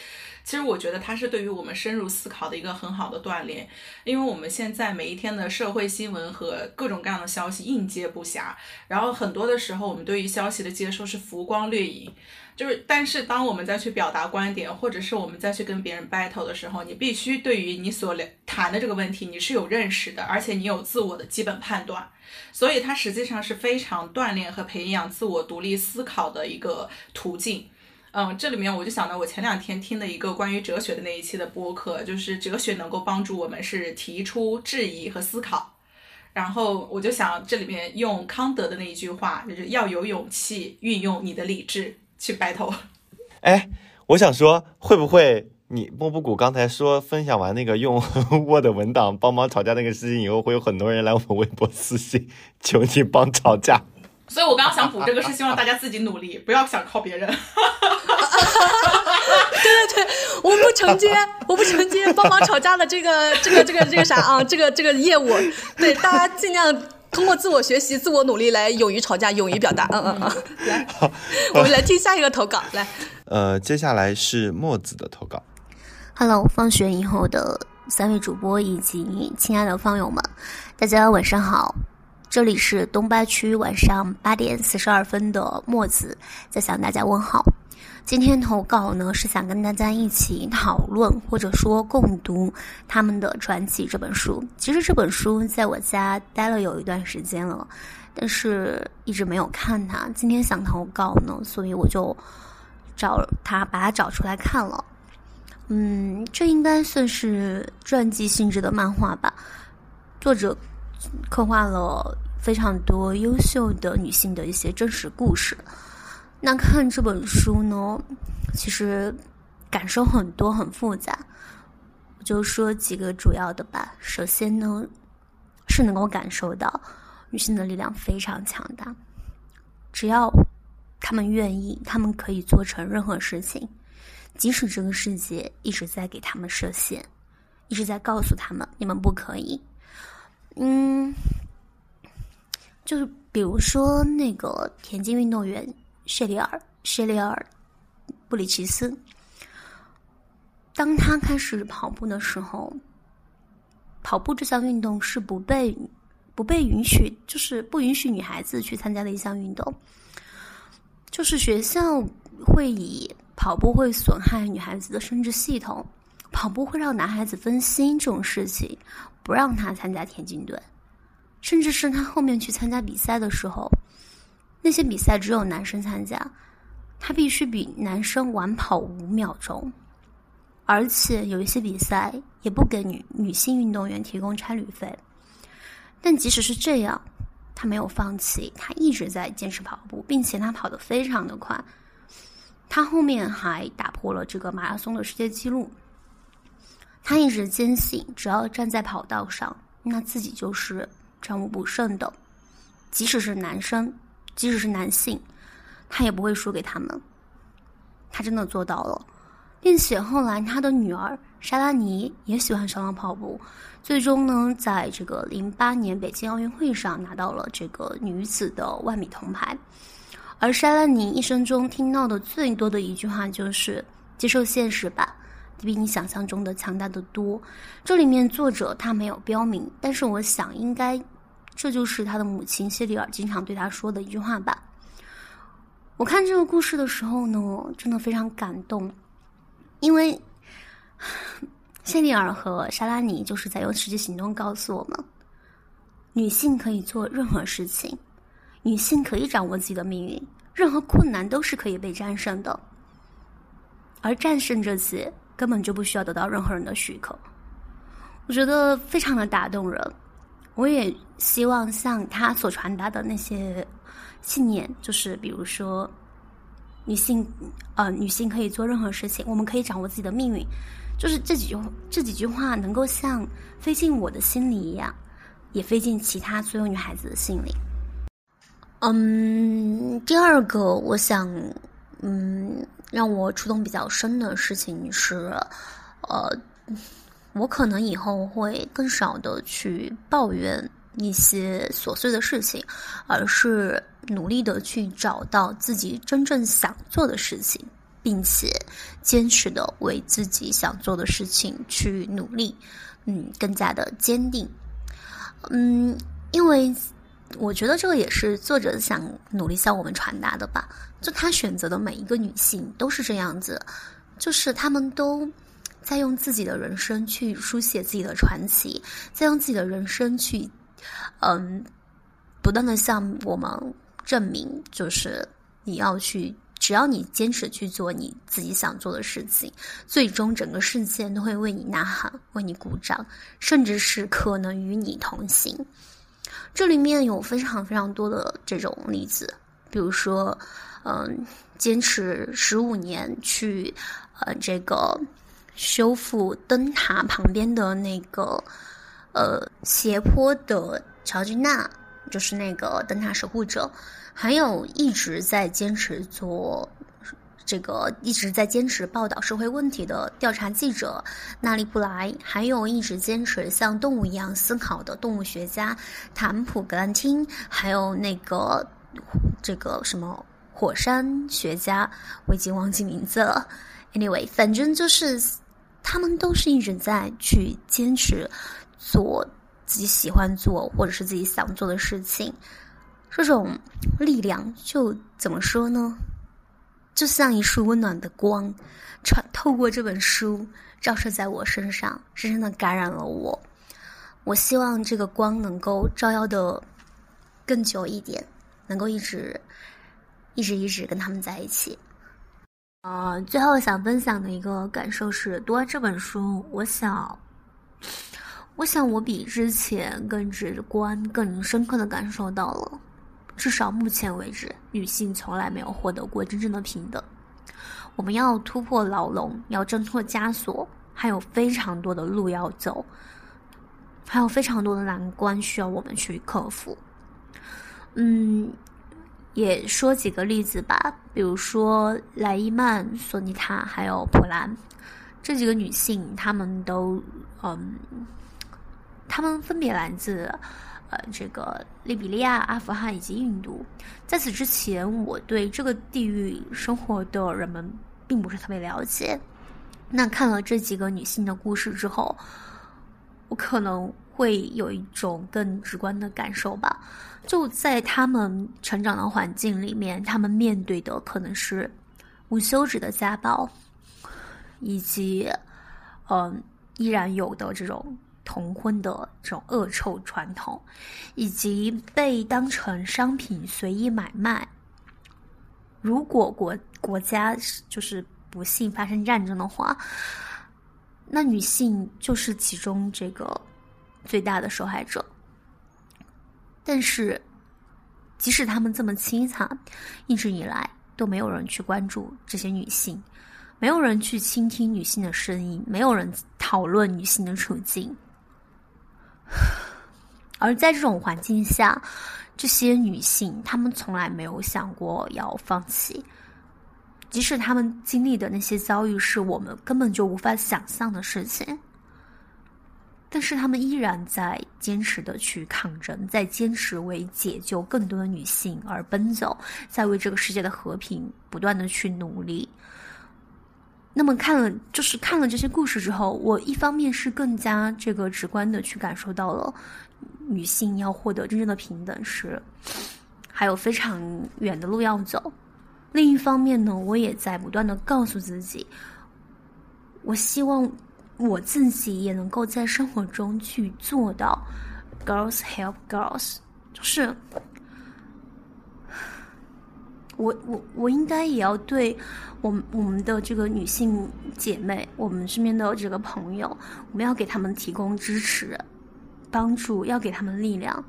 Speaker 3: 其实我觉得它是对于我们深入思考的一个很好的锻炼，因为我们现在每一天的社会新闻和各种各样的消息应接不暇，然后很多的时候我们对于消息的接收是浮光掠影，就是但是当我们再去表达观点，或者是我们再去跟别人 battle 的时候，你必须对于你所谈的这个问题你是有认识的，而且你有自我的基本判断，所以它实际上是非常锻炼和培养自我独立思考的一个途径。嗯，这里面我就想到我前两天听的一个关于哲学的那一期的播客，就是哲学能够帮助我们是提出质疑和思考。然后我就想这里面用康德的那一句话，就是要有勇气运用你的理智去 battle。
Speaker 2: 哎，我想说，会不会你莫布谷刚才说分享完那个用 Word 文档帮忙吵架那个事情以后，会有很多人来我们微博私信求你帮吵架？
Speaker 3: 所以我刚刚想补这个，是希望大家自己努力，不要想靠别人。对
Speaker 1: 对对，我不承接，我不承接帮忙吵架的这个这个这个这个啥啊，这个这个业务。对，大家尽量通过自我学习、自我努力来勇于吵架、勇于表达。嗯嗯嗯，来，我们来听下一个投稿。来，
Speaker 2: 呃，接下来是墨子的投稿。
Speaker 15: Hello，放学以后的三位主播以及亲爱的方友们，大家晚上好。这里是东八区晚上八点四十二分的墨子在向大家问好。今天投稿呢是想跟大家一起讨论或者说共读他们的传奇这本书。其实这本书在我家待了有一段时间了，但是一直没有看它。今天想投稿呢，所以我就找他把它找出来看了。嗯，这应该算是传记性质的漫画吧，作者。刻画了非常多优秀的女性的一些真实故事。那看这本书呢，其实感受很多，很复杂。我就说几个主要的吧。首先呢，是能够感受到女性的力量非常强大，只要她们愿意，她们可以做成任何事情，即使这个世界一直在给他们设限，一直在告诉他们你们不可以。嗯，就是比如说那个田径运动员谢里尔·谢里尔·布里奇斯，当他开始跑步的时候，跑步这项运动是不被不被允许，就是不允许女孩子去参加的一项运动，就是学校会以跑步会损害女孩子的生殖系统，跑步会让男孩子分心这种事情。不让他参加田径队，甚至是他后面去参加比赛的时候，那些比赛只有男生参加，他必须比男生晚跑五秒钟，而且有一些比赛也不给女女性运动员提供差旅费。但即使是这样，他没有放弃，他一直在坚持跑步，并且他跑得非常的快，他后面还打破了这个马拉松的世界纪录。他一直坚信，只要站在跑道上，那自己就是战无不胜的。即使是男生，即使是男性，他也不会输给他们。他真的做到了，并且后来他的女儿莎拉尼也喜欢上了跑步，最终呢，在这个零八年北京奥运会上拿到了这个女子的万米铜牌。而莎拉尼一生中听到的最多的一句话就是“接受现实吧”。比你想象中的强大的多。这里面作者他没有标明，但是我想应该这就是他的母亲谢丽尔经常对他说的一句话吧。我看这个故事的时候呢，真的非常感动，因为谢丽尔和莎拉尼就是在用实际行动告诉我们：女性可以做任何事情，女性可以掌握自己的命运，任何困难都是可以被战胜的，而战胜这些。根本就不需要得到任何人的许可，我觉得非常的打动人。我也希望像他所传达的那些信念，就是比如说，女性，呃，女性可以做任何事情，我们可以掌握自己的命运，就是这几句这几句话能够像飞进我的心里一样，也飞进其他所有女孩子的心里。嗯，第二个，我想。嗯，让我触动比较深的事情是，呃，我可能以后会更少的去抱怨一些琐碎的事情，而是努力的去找到自己真正想做的事情，并且坚持的为自己想做的事情去努力，嗯，更加的坚定，嗯，因为。我觉得这个也是作者想努力向我们传达的吧。就他选择的每一个女性都是这样子，就是他们都在用自己的人生去书写自己的传奇，在用自己的人生去，嗯，不断的向我们证明，就是你要去，只要你坚持去做你自己想做的事情，最终整个世界都会为你呐喊，为你鼓掌，甚至是可能与你同行。这里面有非常非常多的这种例子，比如说，嗯，坚持十五年去，呃，这个修复灯塔旁边的那个，呃，斜坡的乔吉娜，就是那个灯塔守护者，还有一直在坚持做。这个一直在坚持报道社会问题的调查记者纳利布莱，还有一直坚持像动物一样思考的动物学家坦普格兰汀，还有那个这个什么火山学家，我已经忘记名字了。Anyway，反正就是他们都是一直在去坚持做自己喜欢做或者是自己想做的事情，这种力量就怎么说呢？就像一束温暖的光，穿透过这本书照射在我身上，深深的感染了我。我希望这个光能够照耀的更久一点，能够一直、一直、一直跟他们在一起。呃，最后想分享的一个感受是，读完这本书，我想，我想我比之前更直观、更深刻的感受到了。至少目前为止，女性从来没有获得过真正的平等。我们要突破牢笼，要挣脱枷锁，还有非常多的路要走，还有非常多的难关需要我们去克服。嗯，也说几个例子吧，比如说莱伊曼、索尼塔还有普兰这几个女性，她们都嗯，她们分别来自。呃，这个利比利亚、阿富汗以及印度，在此之前，我对这个地域生活的人们并不是特别了解。那看了这几个女性的故事之后，我可能会有一种更直观的感受吧。就在他们成长的环境里面，他们面对的可能是无休止的家暴，以及嗯，依然有的这种。同婚的这种恶臭传统，以及被当成商品随意买卖。如果国国家就是不幸发生战争的话，那女性就是其中这个最大的受害者。但是，即使他们这么凄惨，一直以来都没有人去关注这些女性，没有人去倾听女性的声音，没有人讨论女性的处境。而在这种环境下，这些女性她们从来没有想过要放弃，即使她们经历的那些遭遇是我们根本就无法想象的事情，但是她们依然在坚持的去抗争，在坚持为解救更多的女性而奔走，在为这个世界的和平不断的去努力。那么看了，就是看了这些故事之后，我一方面是更加这个直观的去感受到了，女性要获得真正的平等是还有非常远的路要走；另一方面呢，我也在不断的告诉自己，我希望我自己也能够在生活中去做到 “girls help girls”，就是。我我我应该也要对我们我们的这个女性姐妹，我们身边的这个朋友，我们要给他们提供支持、帮助，要给他们力量。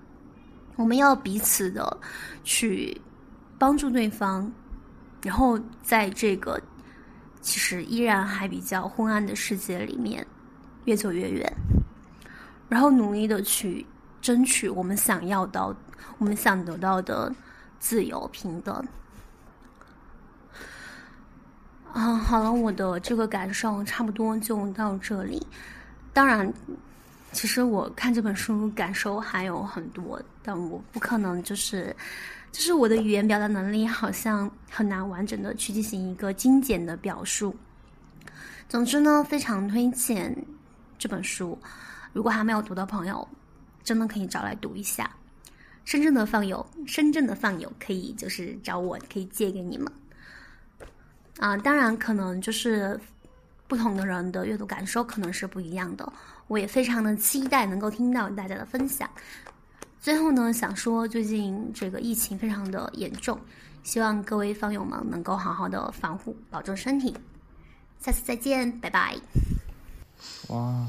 Speaker 15: 我们要彼此的去帮助对方，然后在这个其实依然还比较昏暗的世界里面越走越远，然后努力的去争取我们想要到、我们想得到的自由、平等。啊，好了，我的这个感受差不多就到这里。当然，其实我看这本书感受还有很多，但我不可能就是，就是我的语言表达能力好像很难完整的去进行一个精简的表述。总之呢，非常推荐这本书，如果还没有读的朋友，真的可以找来读一下。深圳的放友，深圳的放友可以就是找我，可以借给你们。啊，当然可能就是不同的人的阅读感受可能是不一样的，我也非常的期待能够听到大家的分享。最后呢，想说最近这个疫情非常的严重，希望各位方友们能够好好的防护，保重身体。下次再见，拜拜。
Speaker 2: 哇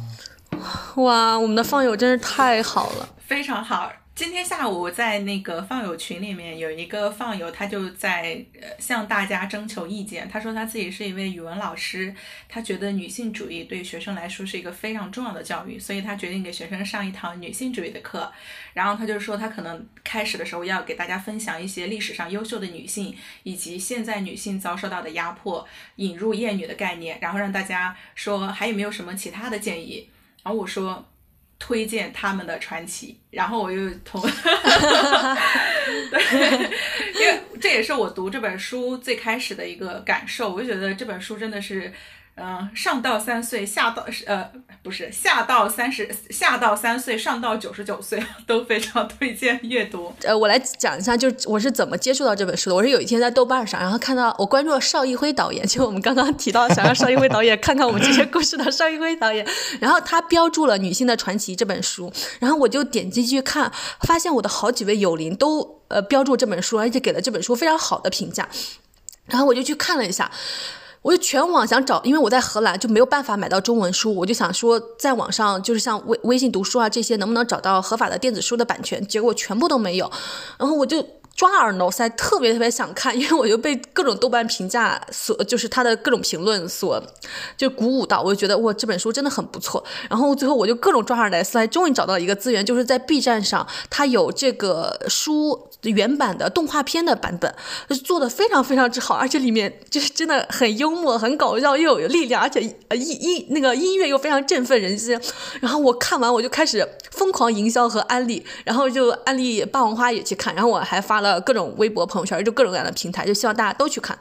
Speaker 1: 哇，我们的放友真是太好了，
Speaker 3: 非常好。今天下午在那个放友群里面有一个放友，他就在呃向大家征求意见。他说他自己是一位语文老师，他觉得女性主义对学生来说是一个非常重要的教育，所以他决定给学生上一堂女性主义的课。然后他就说他可能开始的时候要给大家分享一些历史上优秀的女性，以及现在女性遭受到的压迫，引入厌女的概念，然后让大家说还有没有什么其他的建议。然后我说。推荐他们的传奇，然后我又同 对，因为这也是我读这本书最开始的一个感受，我就觉得这本书真的是。嗯，上到三岁，下到呃不是下到三十，下到三岁，上到九十九岁 都非常推荐阅读。
Speaker 1: 呃，我来讲一下，就是我是怎么接触到这本书的。我是有一天在豆瓣上，然后看到我关注了邵艺辉导演，就我们刚刚提到想让邵艺辉导演看看我们这些故事的邵艺辉导演，然后他标注了《女性的传奇》这本书，然后我就点进去看，发现我的好几位友邻都呃标注这本书，而且给了这本书非常好的评价，然后我就去看了一下。我就全网想找，因为我在荷兰就没有办法买到中文书，我就想说在网上就是像微微信读书啊这些能不能找到合法的电子书的版权，结果全部都没有，然后我就。抓耳挠腮，特别特别想看，因为我就被各种豆瓣评价所，就是他的各种评论所，就鼓舞到，我就觉得哇，这本书真的很不错。然后最后我就各种抓耳挠腮，终于找到一个资源，就是在 B 站上，它有这个书原版的动画片的版本，做的非常非常之好，而且里面就是真的很幽默、很搞笑，又有力量，而且呃音音那个音乐又非常振奋人心。然后我看完，我就开始疯狂营销和安利，然后就安利霸王花也去看，然后我还发了。呃，各种微博、朋友圈，就各种各样的平台，就希望大家都去看。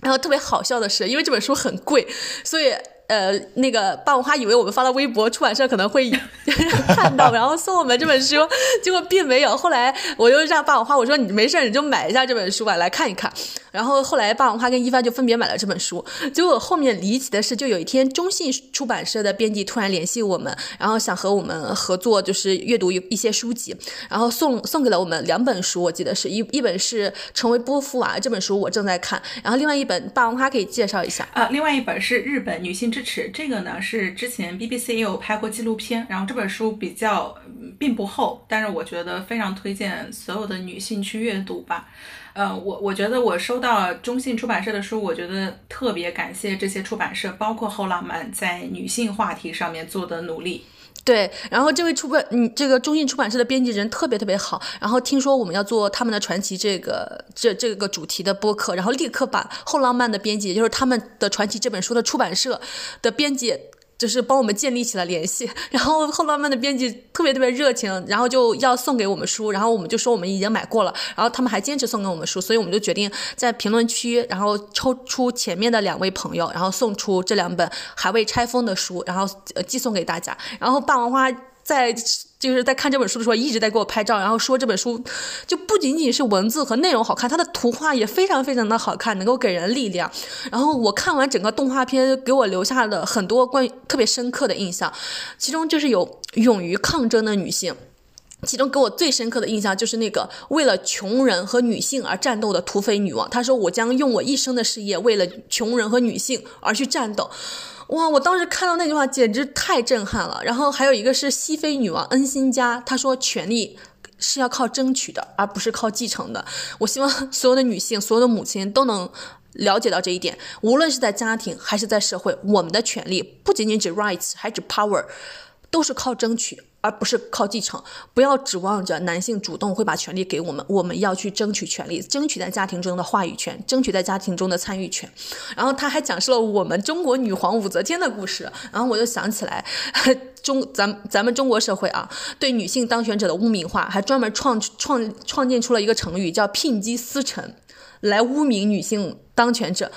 Speaker 1: 然后特别好笑的是，因为这本书很贵，所以。呃，那个霸王花以为我们发了微博，出版社可能会 看到，然后送我们这本书，结果并没有。后来我又让霸王花我说你没事你就买一下这本书吧，来看一看。然后后来霸王花跟一帆就分别买了这本书。结果后面离奇的是，就有一天中信出版社的编辑突然联系我们，然后想和我们合作，就是阅读一些书籍，然后送送给了我们两本书，我记得是一一本是《成为波伏娃》这本书我正在看，然后另外一本霸王花可以介绍一下
Speaker 3: 啊，另外一本是日本女性。支持这个呢是之前 BBC 也有拍过纪录片，然后这本书比较并不厚，但是我觉得非常推荐所有的女性去阅读吧。呃，我我觉得我收到中信出版社的书，我觉得特别感谢这些出版社，包括后浪漫在女性话题上面做的努力。
Speaker 1: 对，然后这位出版，嗯，这个中信出版社的编辑人特别特别好。然后听说我们要做他们的传奇这个这这个主题的播客，然后立刻把后浪漫的编辑，也就是他们的传奇这本书的出版社的编辑。就是帮我们建立起了联系，然后后浪漫的编辑特别特别热情，然后就要送给我们书，然后我们就说我们已经买过了，然后他们还坚持送给我们书，所以我们就决定在评论区，然后抽出前面的两位朋友，然后送出这两本还未拆封的书，然后寄送给大家，然后霸王花。在就是在看这本书的时候，一直在给我拍照，然后说这本书就不仅仅是文字和内容好看，它的图画也非常非常的好看，能够给人力量。然后我看完整个动画片，给我留下了很多关于特别深刻的印象，其中就是有勇于抗争的女性，其中给我最深刻的印象就是那个为了穷人和女性而战斗的土匪女王，她说我将用我一生的事业为了穷人和女性而去战斗。哇！我当时看到那句话简直太震撼了。然后还有一个是西非女王恩辛加，她说：“权力是要靠争取的，而不是靠继承的。”我希望 所有的女性、所有的母亲都能了解到这一点。无论是在家庭还是在社会，我们的权利不仅仅指 rights，还指 power，都是靠争取，而不是靠继承。不要指望着男性主动会把权利给我们，我们要去争取权利，争取在家庭中的话语权，争取在家庭中的参与权。然后他还讲述了我们中国女皇武则天的故事。然后我就想起来，中咱咱们中国社会啊，对女性当选者的污名化，还专门创创创建出了一个成语叫“牝鸡司晨”，来污名女性当权者。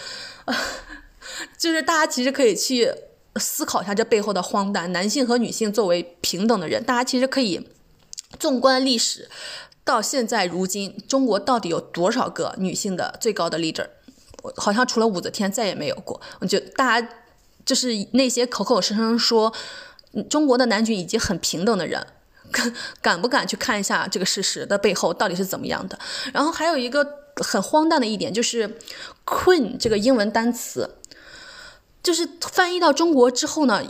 Speaker 1: 就是大家其实可以去。思考一下这背后的荒诞。男性和女性作为平等的人，大家其实可以纵观历史，到现在如今，中国到底有多少个女性的最高的 leader？好像除了武则天再也没有过。我觉得大家就是那些口口声声说中国的男女已经很平等的人，敢敢不敢去看一下这个事实的背后到底是怎么样的？然后还有一个很荒诞的一点就是 “queen” 这个英文单词。就是翻译到中国之后呢，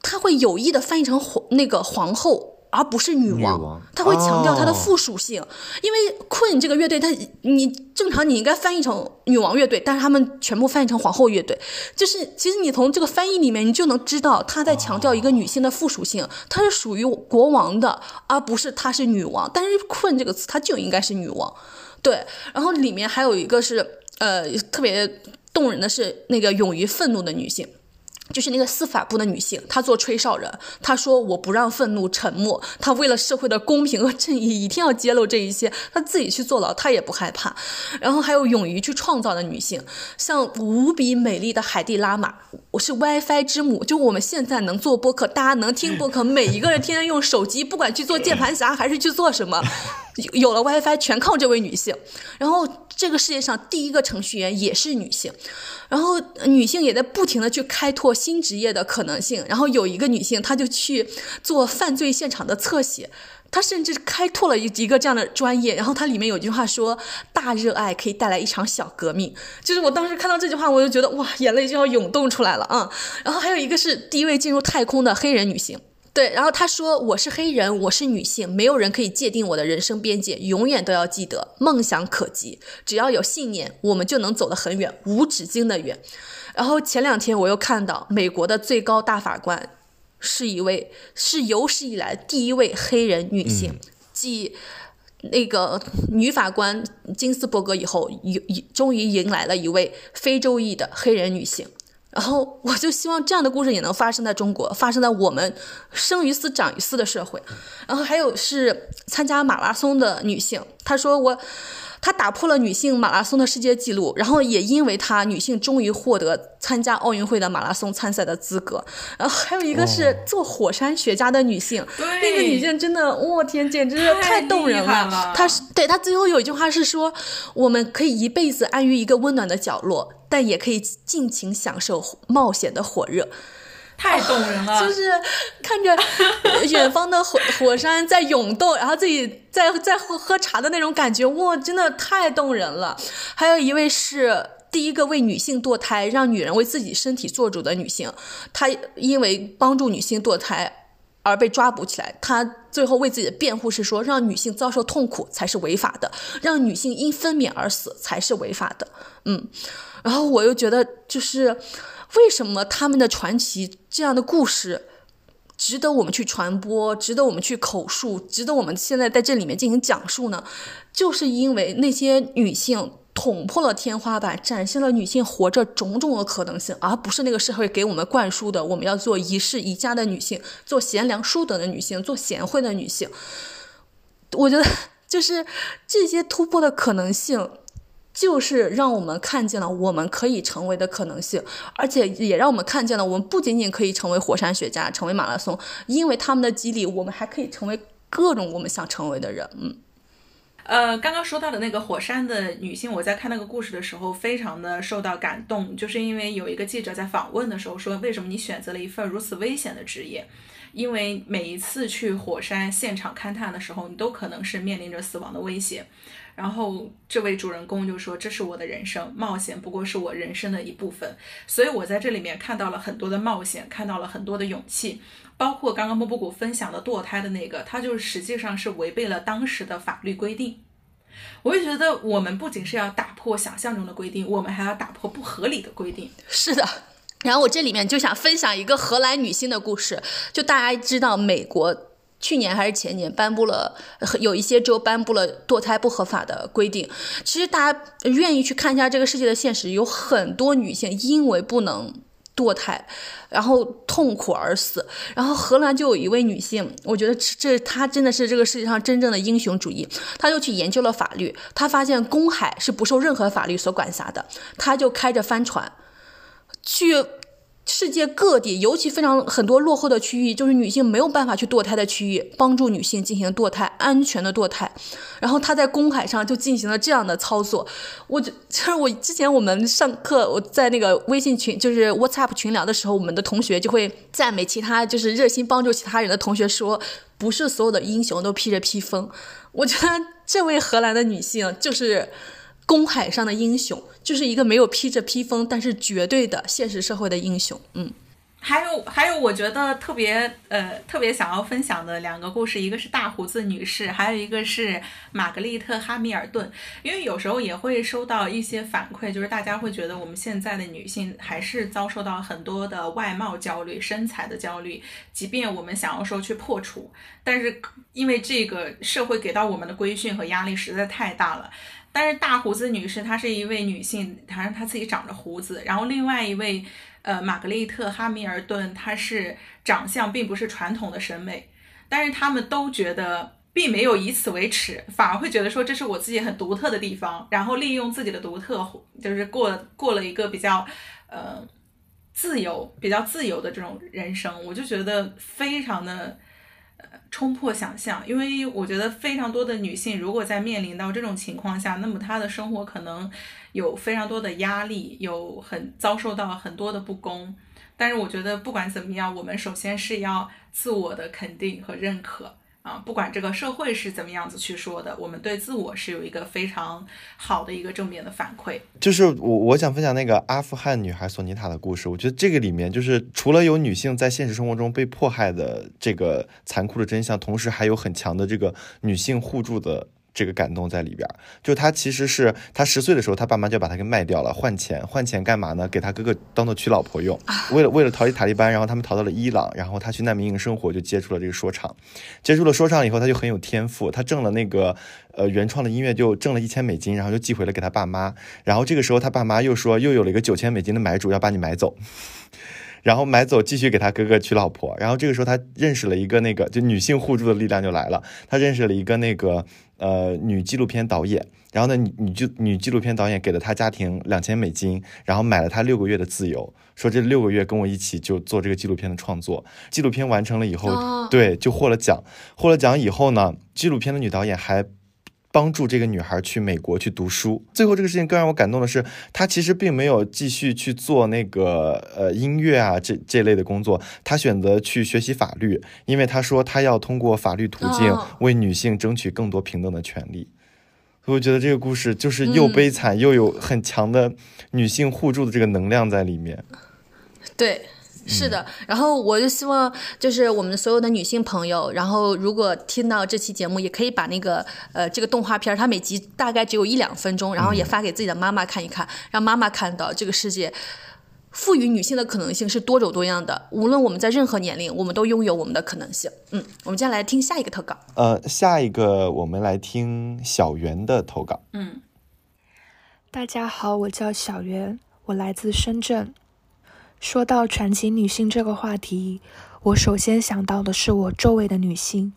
Speaker 1: 他会有意的翻译成皇那个皇后，而不是女王。他会强调它的附属性，因为 Queen 这个乐队，它你正常你应该翻译成女王乐队，但是他们全部翻译成皇后乐队。就是其实你从这个翻译里面，你就能知道他在强调一个女性的附属性，她是属于国王的，而不是她是女王。但是 Queen 这个词，它就应该是女王。对，然后里面还有一个是呃特别。动人的是那个勇于愤怒的女性，就是那个司法部的女性，她做吹哨人，她说我不让愤怒沉默，她为了社会的公平和正义，一定要揭露这一切，她自己去坐牢，她也不害怕。然后还有勇于去创造的女性，像无比美丽的海蒂拉玛，我是 WiFi 之母，就我们现在能做播客，大家能听播客，每一个人天天用手机，不管去做键盘侠还是去做什么。有了 WiFi，全靠这位女性。然后，这个世界上第一个程序员也是女性。然后，女性也在不停的去开拓新职业的可能性。然后，有一个女性，她就去做犯罪现场的侧写。她甚至开拓了一一个这样的专业。然后，它里面有句话说：“大热爱可以带来一场小革命。”就是我当时看到这句话，我就觉得哇，眼泪就要涌动出来了啊。然后，还有一个是第一位进入太空的黑人女性。对，然后他说：“我是黑人，我是女性，没有人可以界定我的人生边界。永远都要记得，梦想可及，只要有信念，我们就能走得很远，无止境的远。”然后前两天我又看到，美国的最高大法官是一位，是有史以来第一位黑人女性，继那个女法官金斯伯格以后，有终于迎来了一位非洲裔的黑人女性。然后我就希望这样的故事也能发生在中国，发生在我们生于斯长于斯的社会。然后还有是参加马拉松的女性，她说我。她打破了女性马拉松的世界纪录，然后也因为她，女性终于获得参加奥运会的马拉松参赛的资格。然后还有一个是做火山学家的女性，那个女性真的，我天，简直是太动人了。她是对她最后有一句话是说，我们可以一辈子安于一个温暖的角落，但也可以尽情享受冒险的火热。
Speaker 3: 太动人了，
Speaker 1: 就是看着远方的火火山在涌动，然后自己在在喝喝茶的那种感觉，哇，真的太动人了。还有一位是第一个为女性堕胎，让女人为自己身体做主的女性，她因为帮助女性堕胎而被抓捕起来，她最后为自己的辩护是说，让女性遭受痛苦才是违法的，让女性因分娩而死才是违法的。嗯，然后我又觉得就是。为什么他们的传奇这样的故事值得我们去传播，值得我们去口述，值得我们现在在这里面进行讲述呢？就是因为那些女性捅破了天花板，展现了女性活着种种的可能性，而不是那个社会给我们灌输的我们要做一世一家的女性，做贤良淑德的女性，做贤惠的女性。我觉得就是这些突破的可能性。就是让我们看见了我们可以成为的可能性，而且也让我们看见了我们不仅仅可以成为火山学家，成为马拉松，因为他们的激励，我们还可以成为各种我们想成为的人。嗯，
Speaker 3: 呃，刚刚说到的那个火山的女性，我在看那个故事的时候，非常的受到感动，就是因为有一个记者在访问的时候说，为什么你选择了一份如此危险的职业？因为每一次去火山现场勘探的时候，你都可能是面临着死亡的威胁。然后这位主人公就说：“这是我的人生，冒险不过是我人生的一部分。”所以我在这里面看到了很多的冒险，看到了很多的勇气，包括刚刚莫布谷分享的堕胎的那个，他就实际上是违背了当时的法律规定。我就觉得我们不仅是要打破想象中的规定，我们还要打破不合理的规定。
Speaker 1: 是的。然后我这里面就想分享一个荷兰女性的故事，就大家知道美国。去年还是前年颁布了，有一些州颁布了堕胎不合法的规定。其实大家愿意去看一下这个世界的现实，有很多女性因为不能堕胎，然后痛苦而死。然后荷兰就有一位女性，我觉得这她真的是这个世界上真正的英雄主义。她就去研究了法律，她发现公海是不受任何法律所管辖的，她就开着帆船去。世界各地，尤其非常很多落后的区域，就是女性没有办法去堕胎的区域，帮助女性进行堕胎，安全的堕胎。然后她在公海上就进行了这样的操作。我就就是我之前我们上课，我在那个微信群，就是 WhatsApp 群聊的时候，我们的同学就会赞美其他就是热心帮助其他人的同学，说不是所有的英雄都披着披风。我觉得这位荷兰的女性就是。公海上的英雄，就是一个没有披着披风，但是绝对的现实社会的英雄。嗯，
Speaker 3: 还有还有，我觉得特别呃特别想要分享的两个故事，一个是大胡子女士，还有一个是玛格丽特哈密尔顿。因为有时候也会收到一些反馈，就是大家会觉得我们现在的女性还是遭受到很多的外貌焦虑、身材的焦虑，即便我们想要说去破除，但是因为这个社会给到我们的规训和压力实在太大了。但是大胡子女士她是一位女性，她她自己长着胡子。然后另外一位，呃，玛格丽特哈密尔顿，她是长相并不是传统的审美，但是他们都觉得并没有以此为耻，反而会觉得说这是我自己很独特的地方，然后利用自己的独特，就是过过了一个比较呃自由、比较自由的这种人生。我就觉得非常的。冲破想象，因为我觉得非常多的女性，如果在面临到这种情况下，那么她的生活可能有非常多的压力，有很遭受到很多的不公。但是我觉得不管怎么样，我们首先是要自我的肯定和认可。啊，不管这个社会是怎么样子去说的，我们对自我是有一个非常好的一个正面的反馈。
Speaker 2: 就是我我想分享那个阿富汗女孩索尼塔的故事，我觉得这个里面就是除了有女性在现实生活中被迫害的这个残酷的真相，同时还有很强的这个女性互助的。这个感动在里边，就他其实是他十岁的时候，他爸妈就把他给卖掉了，换钱，换钱干嘛呢？给他哥哥当做娶老婆用。为了为了逃离塔利班，然后他们逃到了伊朗，然后他去难民营生活，就接触了这个说唱。接触了说唱以后，他就很有天赋，他挣了那个呃原创的音乐就挣了一千美金，然后就寄回了给他爸妈。然后这个时候他爸妈又说又有了一个九千美金的买主要把你买走。然后买走，继续给他哥哥娶老婆。然后这个时候，他认识了一个那个，就女性互助的力量就来了。他认识了一个那个呃女纪录片导演。然后呢，女女纪女纪录片导演给了他家庭两千美金，然后买了他六个月的自由，说这六个月跟我一起就做这个纪录片的创作。纪录片完成了以后，对，就获了奖。获了奖以后呢，纪录片的女导演还。帮助这个女孩去美国去读书。最后这个事情更让我感动的是，她其实并没有继续去做那个呃音乐啊这这类的工作，她选择去学习法律，因为她说她要通过法律途径为女性争取更多平等的权利。我觉得这个故事就是又悲惨又有很强的女性互助的这个能量在里面。
Speaker 1: 对。是的，然后我就希望就是我们所有的女性朋友，然后如果听到这期节目，也可以把那个呃这个动画片，它每集大概只有一两分钟，然后也发给自己的妈妈看一看，让妈妈看到这个世界赋予女性的可能性是多种多样的。无论我们在任何年龄，我们都拥有我们的可能性。嗯，我们接下来听下一个投稿。
Speaker 2: 呃，下一个我们来听小袁的投稿。
Speaker 3: 嗯，
Speaker 8: 大家好，我叫小袁，我来自深圳。说到传奇女性这个话题，我首先想到的是我周围的女性，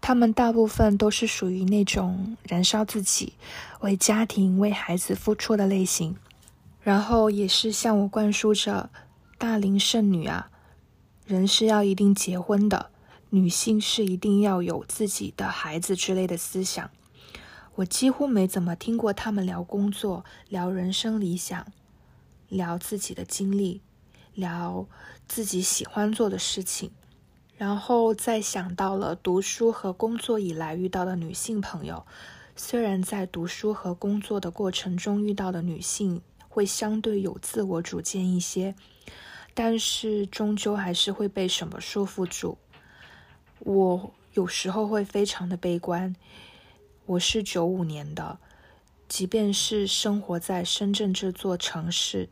Speaker 8: 她们大部分都是属于那种燃烧自己、为家庭、为孩子付出的类型，然后也是向我灌输着“大龄剩女啊，人是要一定结婚的，女性是一定要有自己的孩子”之类的思想。我几乎没怎么听过她们聊工作、聊人生理想、聊自己的经历。聊自己喜欢做的事情，然后再想到了读书和工作以来遇到的女性朋友。虽然在读书和工作的过程中遇到的女性会相对有自我主见一些，但是终究还是会被什么束缚住。我有时候会非常的悲观。我是九五年的，即便是生活在深圳这座城市。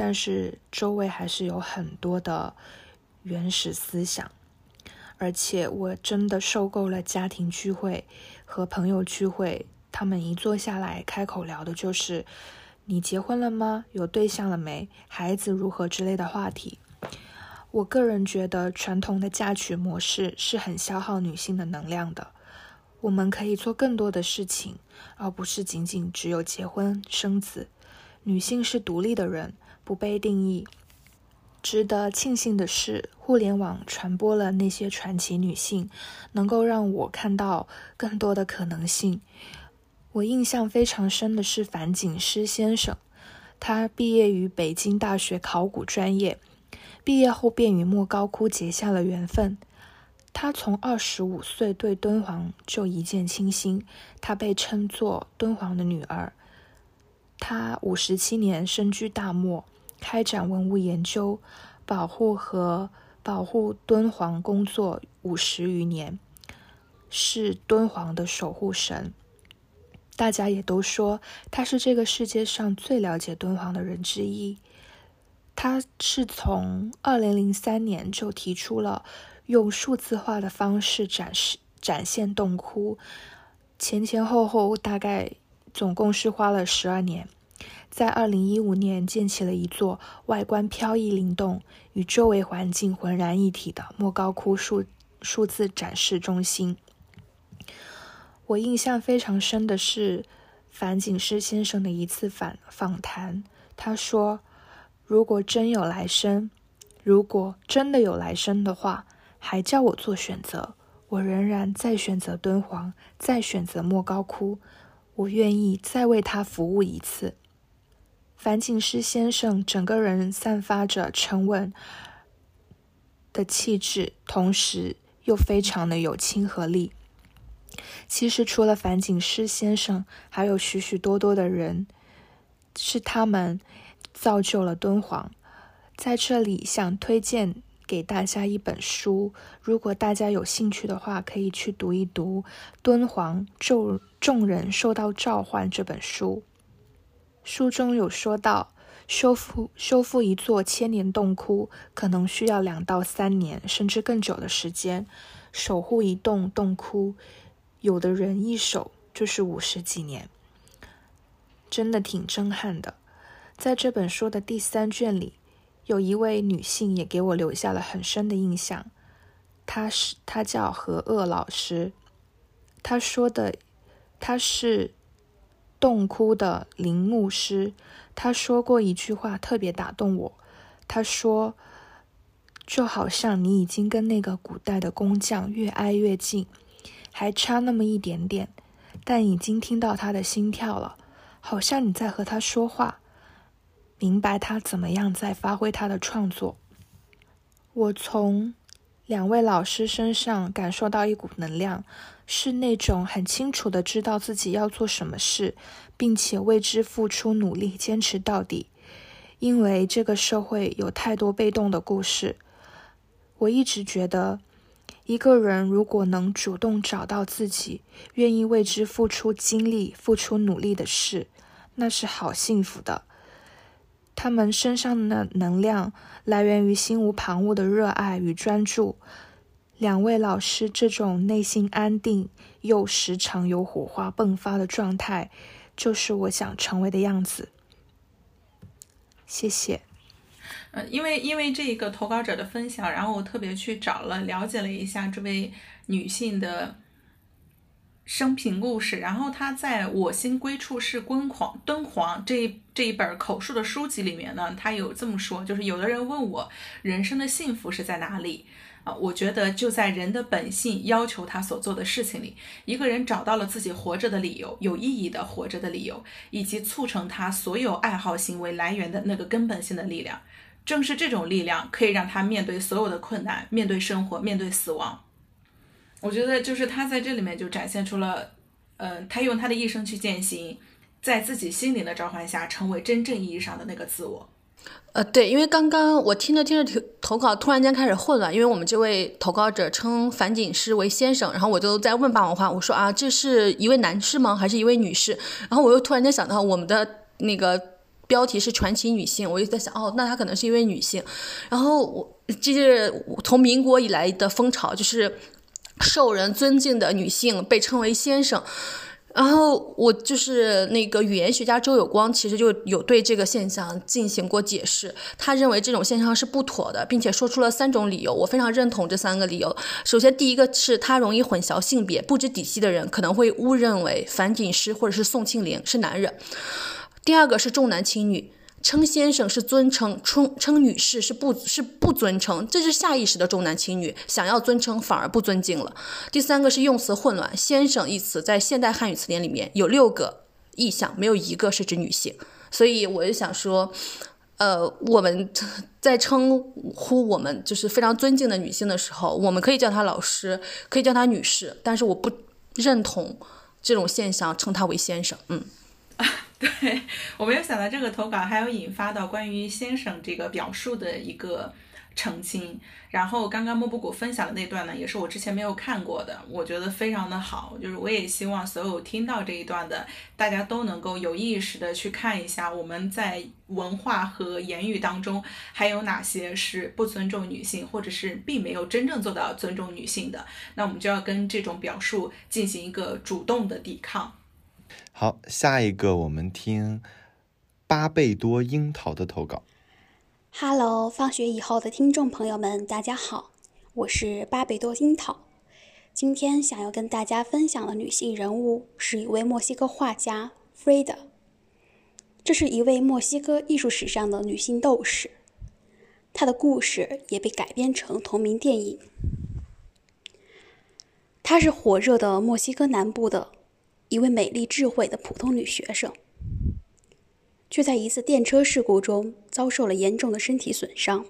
Speaker 8: 但是周围还是有很多的原始思想，而且我真的受够了家庭聚会和朋友聚会，他们一坐下来开口聊的就是“你结婚了吗？有对象了没？孩子如何之类的话题”。我个人觉得，传统的嫁娶模式是很消耗女性的能量的。我们可以做更多的事情，而不是仅仅只有结婚生子。女性是独立的人，不被定义。值得庆幸的是，互联网传播了那些传奇女性，能够让我看到更多的可能性。我印象非常深的是樊锦诗先生，他毕业于北京大学考古专业，毕业后便与莫高窟结下了缘分。她从二十五岁对敦煌就一见倾心，她被称作敦煌的女儿。她五十七年身居大漠，开展文物研究、保护和保护敦煌工作五十余年，是敦煌的守护神。大家也都说他是这个世界上最了解敦煌的人之一。他是从二零零三年就提出了。用数字化的方式展示展现洞窟，前前后后大概总共是花了十二年，在二零一五年建起了一座外观飘逸灵动、与周围环境浑然一体的莫高窟数数字展示中心。我印象非常深的是樊锦诗先生的一次访访谈，他说：“如果真有来生，如果真的有来生的话。”还叫我做选择，我仍然再选择敦煌，再选择莫高窟，我愿意再为他服务一次。樊锦诗先生整个人散发着沉稳的气质，同时又非常的有亲和力。其实除了樊锦诗先生，还有许许多多的人，是他们造就了敦煌。在这里想推荐。给大家一本书，如果大家有兴趣的话，可以去读一读《敦煌众众人受到召唤》这本书。书中有说到，修复修复一座千年洞窟，可能需要两到三年，甚至更久的时间；守护一栋洞窟，有的人一守就是五十几年，真的挺震撼的。在这本书的第三卷里。有一位女性也给我留下了很深的印象，她是她叫何鄂老师，她说的，她是洞窟的林牧师，他说过一句话特别打动我，他说，就好像你已经跟那个古代的工匠越挨越近，还差那么一点点，但已经听到他的心跳了，好像你在和他说话。明白他怎么样在发挥他的创作。我从两位老师身上感受到一股能量，是那种很清楚的知道自己要做什么事，并且为之付出努力、坚持到底。因为这个社会有太多被动的故事，我一直觉得，一个人如果能主动找到自己愿意为之付出精力、付出努力的事，那是好幸福的。他们身上的能量来源于心无旁骛的热爱与专注。两位老师这种内心安定又时常有火花迸发的状态，就是我想成为的样子。谢谢。
Speaker 3: 呃，因为因为这个投稿者的分享，然后我特别去找了了解了一下这位女性的。生平故事，然后他在我心归处是敦煌，敦煌这一这一本口述的书籍里面呢，他有这么说，就是有的人问我人生的幸福是在哪里啊？我觉得就在人的本性要求他所做的事情里，一个人找到了自己活着的理由，有意义的活着的理由，以及促成他所有爱好行为来源的那个根本性的力量，正是这种力量可以让他面对所有的困难，面对生活，面对死亡。我觉得就是他在这里面就展现出了，嗯，他用他的一生去践行，在自己心灵的召唤下，成为真正意义上的那个自我。
Speaker 1: 呃，对，因为刚刚我听着听着投投稿，突然间开始混乱，因为我们这位投稿者称樊锦诗为先生，然后我就在问霸王花，我说啊，这是一位男士吗？还是一位女士？然后我又突然间想到我们的那个。标题是传奇女性，我就在想，哦，那她可能是一位女性。然后我这是从民国以来的风潮，就是受人尊敬的女性被称为先生。然后我就是那个语言学家周有光，其实就有对这个现象进行过解释。他认为这种现象是不妥的，并且说出了三种理由。我非常认同这三个理由。首先，第一个是他容易混淆性别，不知底细的人可能会误认为樊锦诗或者是宋庆龄是男人。第二个是重男轻女。称先生是尊称，称称女士是不，是不尊称，这是下意识的重男轻女，想要尊称反而不尊敬了。第三个是用词混乱，先生一词在现代汉语词典里面有六个意象，没有一个是指女性。所以我就想说，呃，我们在称呼我们就是非常尊敬的女性的时候，我们可以叫她老师，可以叫她女士，但是我不认同这种现象，称她为先生。嗯。
Speaker 3: 对我没有想到这个投稿还有引发到关于先生这个表述的一个澄清，然后刚刚莫布谷分享的那段呢，也是我之前没有看过的，我觉得非常的好，就是我也希望所有听到这一段的大家都能够有意识的去看一下我们在文化和言语当中还有哪些是不尊重女性，或者是并没有真正做到尊重女性的，那我们就要跟这种表述进行一个主动的抵抗。
Speaker 2: 好，下一个我们听巴贝多樱桃的投稿。
Speaker 16: Hello，放学以后的听众朋友们，大家好，我是巴贝多樱桃。今天想要跟大家分享的女性人物是一位墨西哥画家 Frida。这是一位墨西哥艺术史上的女性斗士，她的故事也被改编成同名电影。她是火热的墨西哥南部的。一位美丽智慧的普通女学生，却在一次电车事故中遭受了严重的身体损伤。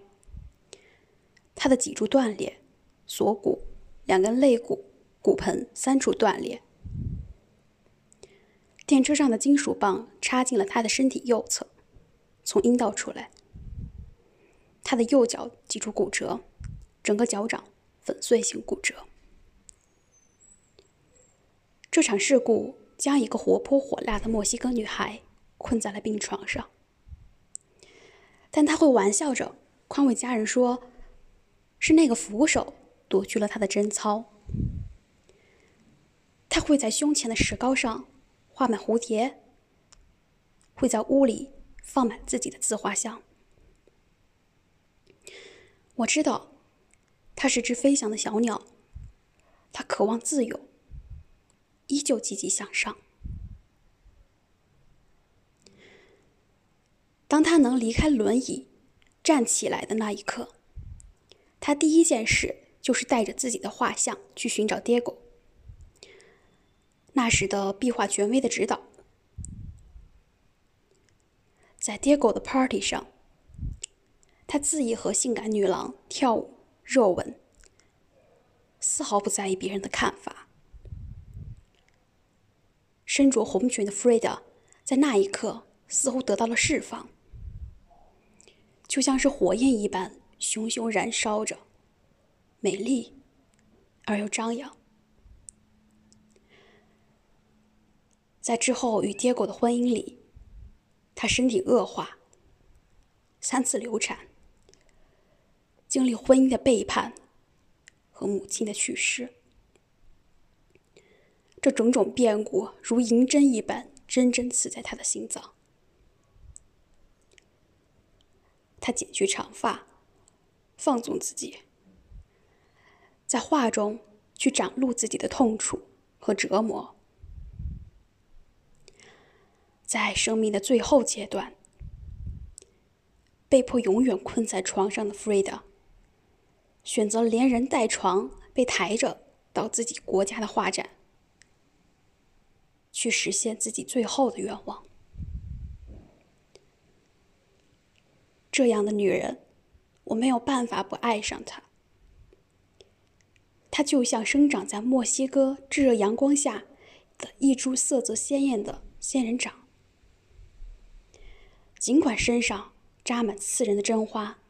Speaker 16: 她的脊柱断裂，锁骨、两根肋骨、骨盆三处断裂。电车上的金属棒插进了她的身体右侧，从阴道出来。她的右脚脊柱骨折，整个脚掌粉碎性骨折。这场事故将一个活泼火辣的墨西哥女孩困在了病床上，但她会玩笑着宽慰家人说：“是那个扶手夺去了她的贞操。”她会在胸前的石膏上画满蝴蝶，会在屋里放满自己的自画像。我知道，她是只飞翔的小鸟，她渴望自由。依旧积极向上。当他能离开轮椅，站起来的那一刻，他第一件事就是带着自己的画像去寻找爹狗。那时的壁画权威的指导，在爹狗的 party 上，他恣意和性感女郎跳舞、热吻，丝毫不在意别人的看法。身着红裙的弗瑞达，在那一刻似乎得到了释放，就像是火焰一般熊熊燃烧着，美丽而又张扬。在之后与爹狗的婚姻里，她身体恶化，三次流产，经历婚姻的背叛和母亲的去世。这种种变故如银针一般，针针刺在他的心脏。他剪去长发，放纵自己，在画中去展露自己的痛楚和折磨。在生命的最后阶段，被迫永远困在床上的弗瑞达，选择连人带床被抬着到自己国家的画展。去实现自己最后的愿望。这样的女人，我没有办法不爱上她。她就像生长在墨西哥炙热阳光下的一株色泽鲜艳的仙人掌。尽管身上扎满刺人的针花，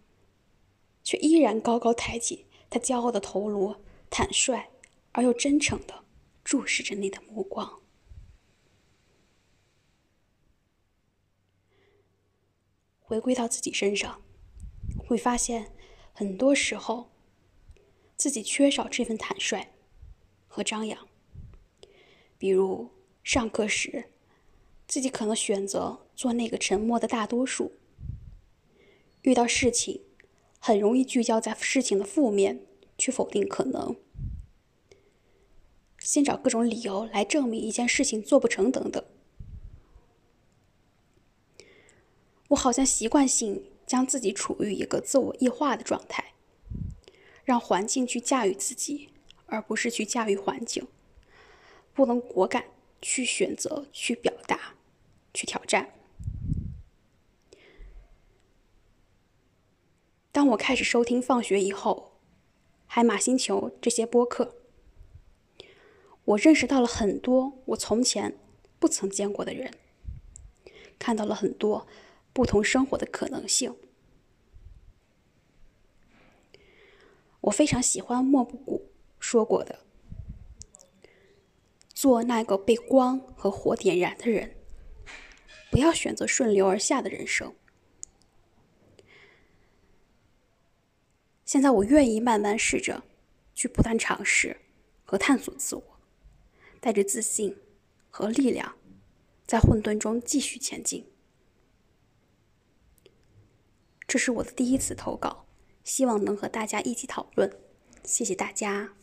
Speaker 16: 却依然高高抬起她骄傲的头颅，坦率而又真诚的注视着你的目光。回归到自己身上，会发现很多时候自己缺少这份坦率和张扬。比如上课时，自己可能选择做那个沉默的大多数；遇到事情，很容易聚焦在事情的负面，去否定可能。先找各种理由来证明一件事情做不成，等等。我好像习惯性将自己处于一个自我异化的状态，让环境去驾驭自己，而不是去驾驭环境。不能果敢去选择、去表达、去挑战。当我开始收听放学以后、海马星球这些播客。我认识到了很多我从前不曾见过的人，看到了很多不同生活的可能性。我非常喜欢莫布谷说过的：“做那个被光和火点燃的人，不要选择顺流而下的人生。”现在我愿意慢慢试着去不断尝试和探索自我。带着自信和力量，在混沌中继续前进。这是我的第一次投稿，希望能和大家一起讨论。谢谢大家。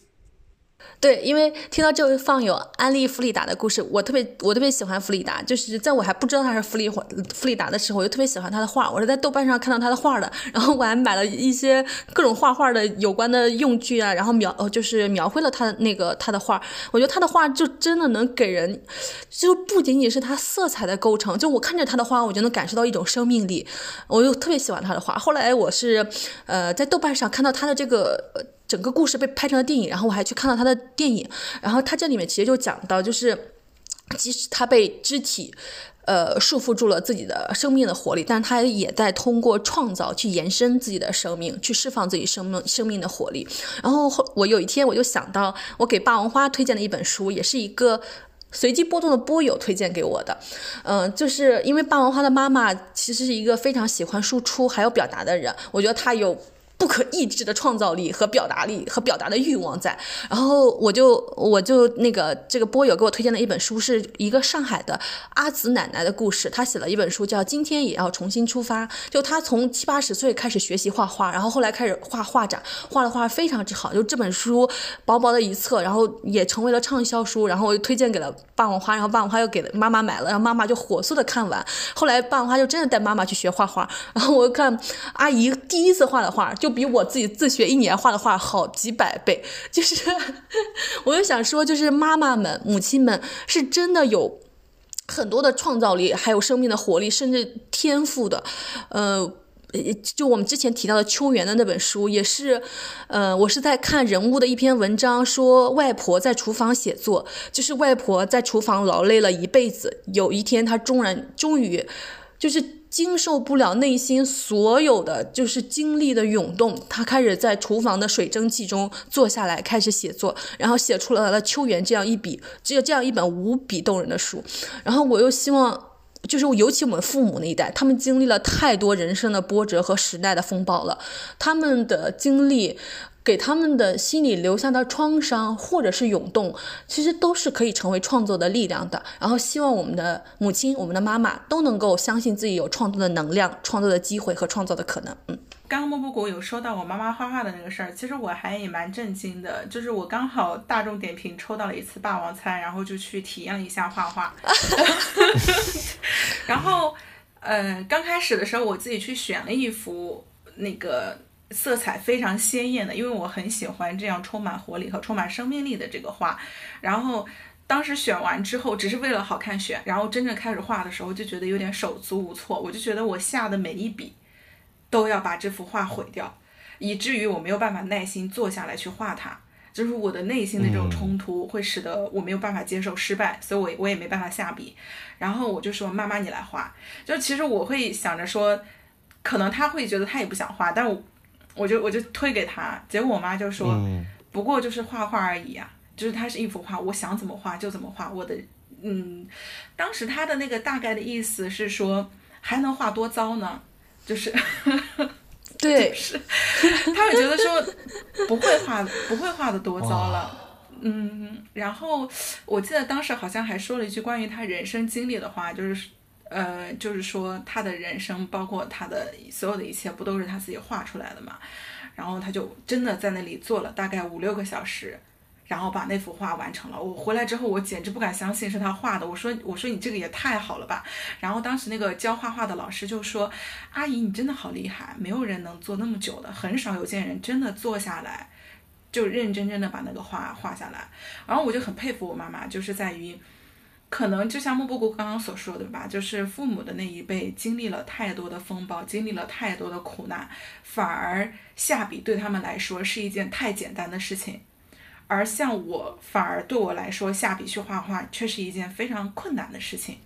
Speaker 1: 对，因为听到这位放友安利弗里达的故事，我特别我特别喜欢弗里达。就是在我还不知道他是弗里弗里达的时候，我就特别喜欢他的画。我是在豆瓣上看到他的画的，然后我还买了一些各种画画的有关的用具啊，然后描就是描绘了他的那个他的画。我觉得他的画就真的能给人，就不仅仅是他色彩的构成，就我看着他的画，我就能感受到一种生命力。我就特别喜欢他的画。后来我是呃在豆瓣上看到他的这个。整个故事被拍成了电影，然后我还去看了他的电影，然后他这里面其实就讲到，就是即使他被肢体，呃束缚住了自己的生命的活力，但是他也在通过创造去延伸自己的生命，去释放自己生命生命的活力。然后我有一天我就想到，我给霸王花推荐的一本书，也是一个随机波动的波友推荐给我的，嗯，就是因为霸王花的妈妈其实是一个非常喜欢输出还有表达的人，我觉得她有。不可抑制的创造力和表达力和表达的欲望在，然后我就我就那个这个波友给我推荐的一本书，是一个上海的阿紫奶奶的故事。她写了一本书叫《今天也要重新出发》，就她从七八十岁开始学习画画，然后后来开始画画展，画的画非常之好。就这本书薄薄的一册，然后也成为了畅销书。然后我就推荐给了霸王花，然后霸王花又给妈妈买了，然后妈妈就火速的看完。后来霸王花就真的带妈妈去学画画，然后我看阿姨第一次画的画。就就比我自己自学一年画的画好几百倍，就是，我就想说，就是妈妈们、母亲们是真的有很多的创造力，还有生命的活力，甚至天赋的。呃，就我们之前提到的秋园的那本书，也是，呃，我是在看人物的一篇文章，说外婆在厨房写作，就是外婆在厨房劳累了一辈子，有一天她终然终于，就是。经受不了内心所有的就是经历的涌动，他开始在厨房的水蒸气中坐下来开始写作，然后写出了了《秋园》这样一笔，只有这样一本无比动人的书。然后我又希望，就是尤其我们父母那一代，他们经历了太多人生的波折和时代的风暴了，他们的经历。给他们的心里留下的创伤，或者是涌动，其实都是可以成为创作的力量的。然后，希望我们的母亲、我们的妈妈都能够相信自己有创作的能量、创作的机会和创造的可能。嗯，
Speaker 3: 刚刚莫布谷有说到我妈妈画画的那个事儿，其实我还也蛮震惊的。就是我刚好大众点评抽到了一次霸王餐，然后就去体验了一下画画。然后，呃，刚开始的时候我自己去选了一幅那个。色彩非常鲜艳的，因为我很喜欢这样充满活力和充满生命力的这个画。然后当时选完之后，只是为了好看选，然后真正开始画的时候，就觉得有点手足无措。我就觉得我下的每一笔都要把这幅画毁掉，以至于我没有办法耐心坐下来去画它。就是我的内心的这种冲突，会使得我没有办法接受失败，所以我我也没办法下笔。然后我就说：“妈妈，你来画。”就其实我会想着说，可能他会觉得他也不想画，但我。我就我就推给他，结果我妈就说，不过就是画画而已啊，就是它是一幅画，我想怎么画就怎么画。我的，嗯，当时他的那个大概的意思是说，还能画多糟呢？就是
Speaker 1: 对，
Speaker 3: 是他会觉得说不会画不会画的多糟了。嗯，然后我记得当时好像还说了一句关于他人生经历的话，就是呃，就是说他的人生包括他的所有的一切，不都是他自己画出来的嘛？然后他就真的在那里坐了大概五六个小时，然后把那幅画完成了。我回来之后，我简直不敢相信是他画的。我说，我说你这个也太好了吧。然后当时那个教画画的老师就说：“阿姨，你真的好厉害，没有人能做那么久的，很少有见人真的坐下来。”就认认真真的把那个画画下来，然后我就很佩服我妈妈，就是在于，可能就像莫布谷刚刚所说的吧，就是父母的那一辈经历了太多的风暴，经历了太多的苦难，反而下笔对他们来说是一件太简单的事情，而像我，反而对我来说下笔去画画却是一件非常困难的事情。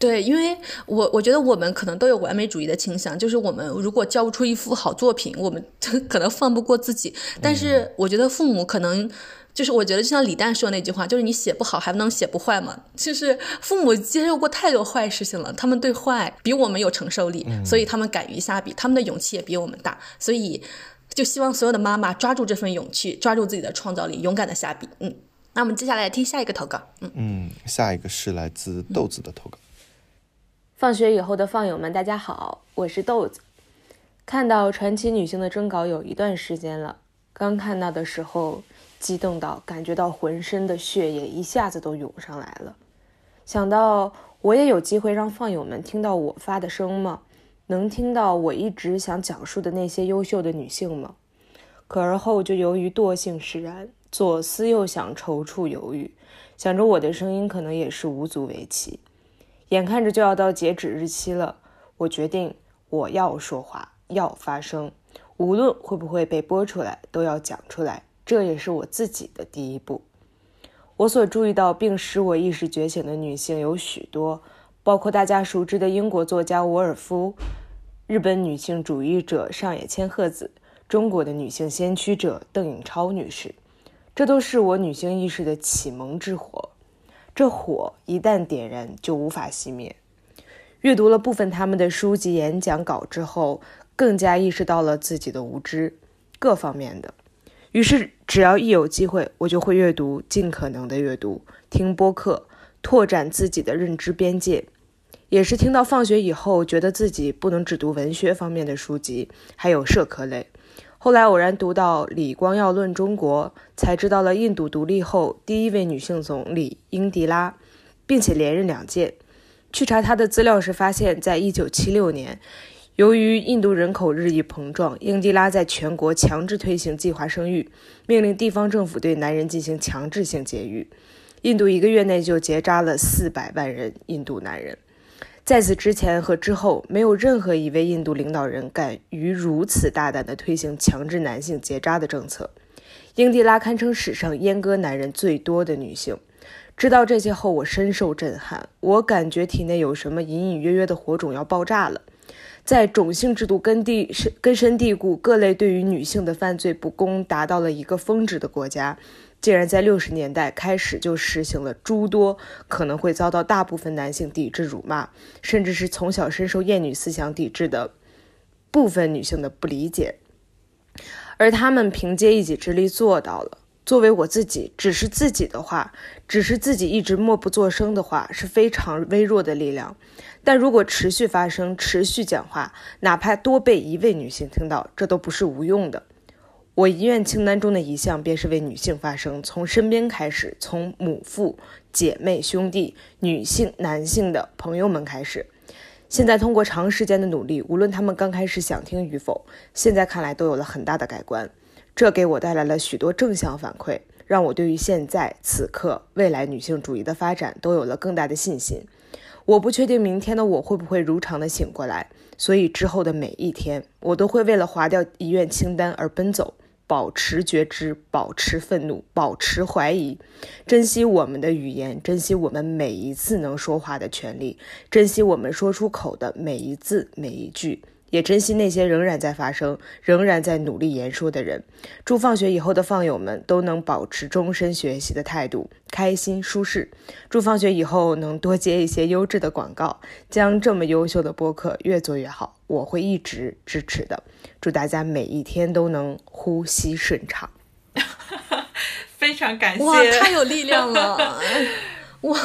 Speaker 1: 对，因为我我觉得我们可能都有完美主义的倾向，就是我们如果交不出一幅好作品，我们 可能放不过自己。但是我觉得父母可能就是我觉得就像李诞说那句话，就是你写不好还不能写不坏嘛。就是父母接受过太多坏事情了，他们对坏比我们有承受力，所以他们敢于下笔，他们的勇气也比我们大。所以就希望所有的妈妈抓住这份勇气，抓住自己的创造力，勇敢的下笔。嗯，那我们接下来听下一个投稿。
Speaker 2: 嗯嗯，下一个是来自豆子的投稿。
Speaker 14: 放学以后的放友们，大家好，我是豆子。看到传奇女性的征稿有一段时间了，刚看到的时候，激动到感觉到浑身的血液一下子都涌上来了。想到我也有机会让放友们听到我发的声吗？能听到我一直想讲述的那些优秀的女性吗？可而后就由于惰性使然，左思右想，踌躇犹豫，想着我的声音可能也是无足为奇。眼看着就要到截止日期了，我决定我要说话，要发声，无论会不会被播出来，都要讲出来。这也是我自己的第一步。我所注意到并使我意识觉醒的女性有许多，包括大家熟知的英国作家伍尔夫、日本女性主义者上野千鹤子、中国的女性先驱者邓颖超女士，这都是我女性意识的启蒙之火。这火一旦点燃，就无法熄灭。阅读了部分他们的书籍、演讲稿之后，更加意识到了自己的无知，各方面的。于是，只要一有机会，我就会阅读，尽可能的阅读，听播客，拓展自己的认知边界。也是听到放学以后，觉得自己不能只读文学方面的书籍，还有社科类。后来偶然读到《李光耀论中国》，才知道了印度独立后第一位女性总理英迪拉，并且连任两届。去查她的资料时，发现在1976年，由于印度人口日益膨胀，英迪拉在全国强制推行计划生育，命令地方政府对男人进行强制性节育。印度一个月内就结扎了400万人印度男人。在此之前和之后，没有任何一位印度领导人敢于如此大胆地推行强制男性结扎的政策。英迪拉堪称史上阉割男人最多的女性。知道这些后，我深受震撼。我感觉体内有什么隐隐约约的火种要爆炸了。在种姓制度根地根深蒂固、各类对于女性的犯罪不公达到了一个峰值的国家。竟然在六十年代开始就实行了诸多可能会遭到大部分男性抵制、辱骂，甚至是从小深受厌女思想抵制的部分女性的不理解，而他们凭借一己之力做到了。作为我自己，只是自己的话，只是自己一直默不作声的话，是非常微弱的力量。但如果持续发声、持续讲话，哪怕多被一位女性听到，这都不是无用的。我遗愿清单中的一项便是为女性发声，从身边开始，从母父、姐妹、兄弟、女性、男性的朋友们开始。现在通过长时间的努力，无论他们刚开始想听与否，现在看来都有了很大的改观。这给我带来了许多正向反馈，让我对于现在、此刻、未来女性主义的发展都有了更大的信心。我不确定明天的我会不会如常的醒过来，所以之后的每一天，我都会为了划掉遗愿清单而奔走。保持觉知，保持愤怒，保持怀疑，珍惜我们的语言，珍惜我们每一次能说话的权利，珍惜我们说出口的每一字每一句，也珍惜那些仍然在发声、仍然在努力言说的人。祝放学以后的放友们都能保持终身学习的态度，开心舒适。祝放学以后能多接一些优质的广告，将这么优秀的播客越做越好。我会一直支持的。祝大家每一天都能呼吸顺畅。
Speaker 3: 非常感谢，
Speaker 1: 哇，太有力量了！哇，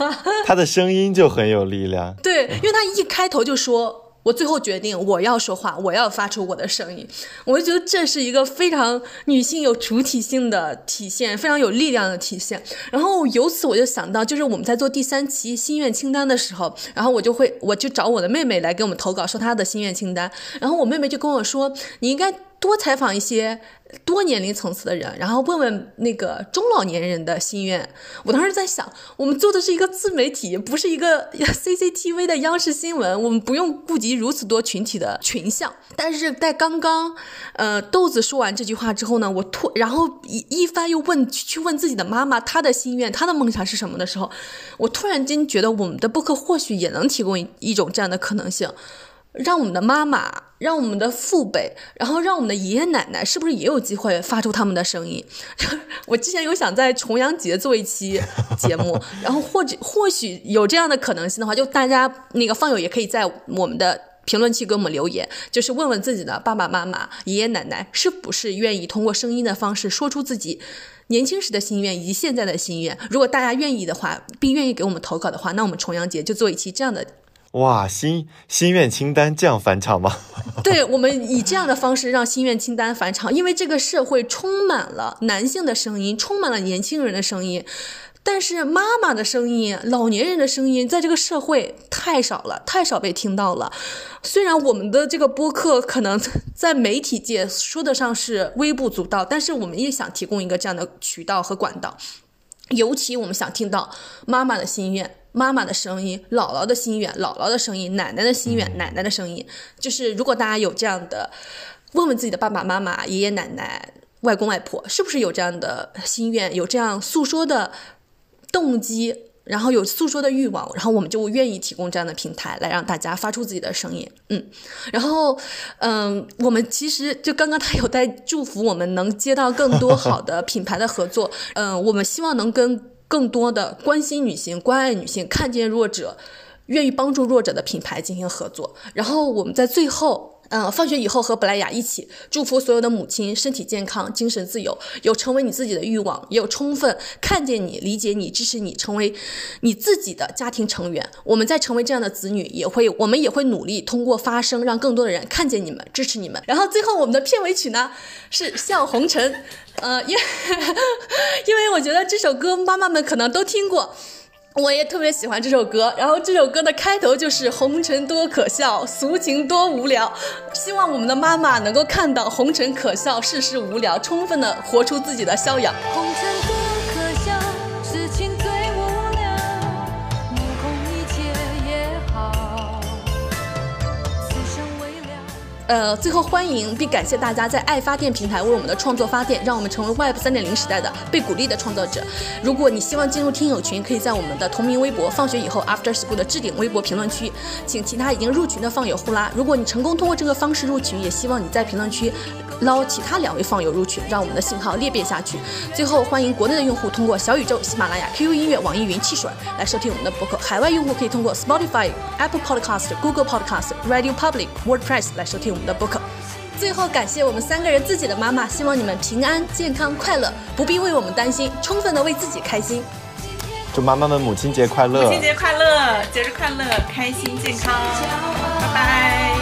Speaker 2: 他的声音就很有力量。
Speaker 1: 对，因为他一开头就说。我最后决定，我要说话，我要发出我的声音。我就觉得这是一个非常女性有主体性的体现，非常有力量的体现。然后由此我就想到，就是我们在做第三期心愿清单的时候，然后我就会我就找我的妹妹来给我们投稿，说她的心愿清单。然后我妹妹就跟我说，你应该。多采访一些多年龄层次的人，然后问问那个中老年人的心愿。我当时在想，我们做的是一个自媒体，不是一个 CCTV 的央视新闻，我们不用顾及如此多群体的群像。但是在刚刚，呃，豆子说完这句话之后呢，我突然后一一番又问去问自己的妈妈，她的心愿，她的梦想是什么的时候，我突然间觉得我们的播客或许也能提供一一种这样的可能性。让我们的妈妈，让我们的父辈，然后让我们的爷爷奶奶，是不是也有机会发出他们的声音？我之前有想在重阳节做一期节目，然后或者或许有这样的可能性的话，就大家那个放友也可以在我们的评论区给我们留言，就是问问自己的爸爸妈妈、爷爷奶奶，是不是愿意通过声音的方式说出自己年轻时的心愿以及现在的心愿。如果大家愿意的话，并愿意给我们投稿的话，那我们重阳节就做一期这样的。
Speaker 2: 哇，心心愿清单这样返场吗？
Speaker 1: 对，我们以这样的方式让心愿清单返场，因为这个社会充满了男性的声音，充满了年轻人的声音，但是妈妈的声音、老年人的声音，在这个社会太少了，太少被听到了。虽然我们的这个播客可能在媒体界说得上是微不足道，但是我们也想提供一个这样的渠道和管道，尤其我们想听到妈妈的心愿。妈妈的声音，姥姥的心愿，姥姥的声音，奶奶的心愿，奶奶的声音，就是如果大家有这样的，问问自己的爸爸妈妈、爷爷奶奶、外公外婆，是不是有这样的心愿，有这样诉说的动机，然后有诉说的欲望，然后我们就愿意提供这样的平台来让大家发出自己的声音。嗯，然后，嗯，我们其实就刚刚他有在祝福我们能接到更多好的品牌的合作。嗯，我们希望能跟。更多的关心女性、关爱女性、看见弱者、愿意帮助弱者的品牌进行合作。然后我们在最后，嗯，放学以后和布莱雅一起祝福所有的母亲身体健康、精神自由，有成为你自己的欲望，也有充分看见你、理解你、支持你，成为你自己的家庭成员。我们在成为这样的子女，也会我们也会努力通过发声，让更多的人看见你们、支持你们。然后最后我们的片尾曲呢是《笑红尘》。呃，因 因为我觉得这首歌妈妈们可能都听过，我也特别喜欢这首歌。然后这首歌的开头就是“红尘多可笑，俗情多无聊”，希望我们的妈妈能够看到红尘可笑，世事无聊，充分的活出自己的逍遥。红尘多。呃，最后欢迎并感谢大家在爱发电平台为我们的创作发电，让我们成为 Web 三点零时代的被鼓励的创造者。如果你希望进入听友群，可以在我们的同名微博“放学以后 After School” 的置顶微博评论区，请其他已经入群的放友互拉。如果你成功通过这个方式入群，也希望你在评论区捞其他两位放友入群，让我们的信号裂变下去。最后欢迎国内的用户通过小宇宙、喜马拉雅、QQ 音乐、网易云、汽水来收听我们的播客；海外用户可以通过 Spotify、Apple Podcast、Google Podcast、Radio Public、WordPress 来收听。我们的播客，最后感谢我们三个人自己的妈妈，希望你们平安、健康、快乐，不必为我们担心，充分的为自己开心。
Speaker 2: 祝妈妈们母亲节快乐！
Speaker 3: 母亲节快乐，节日快乐，开心健康，拜拜。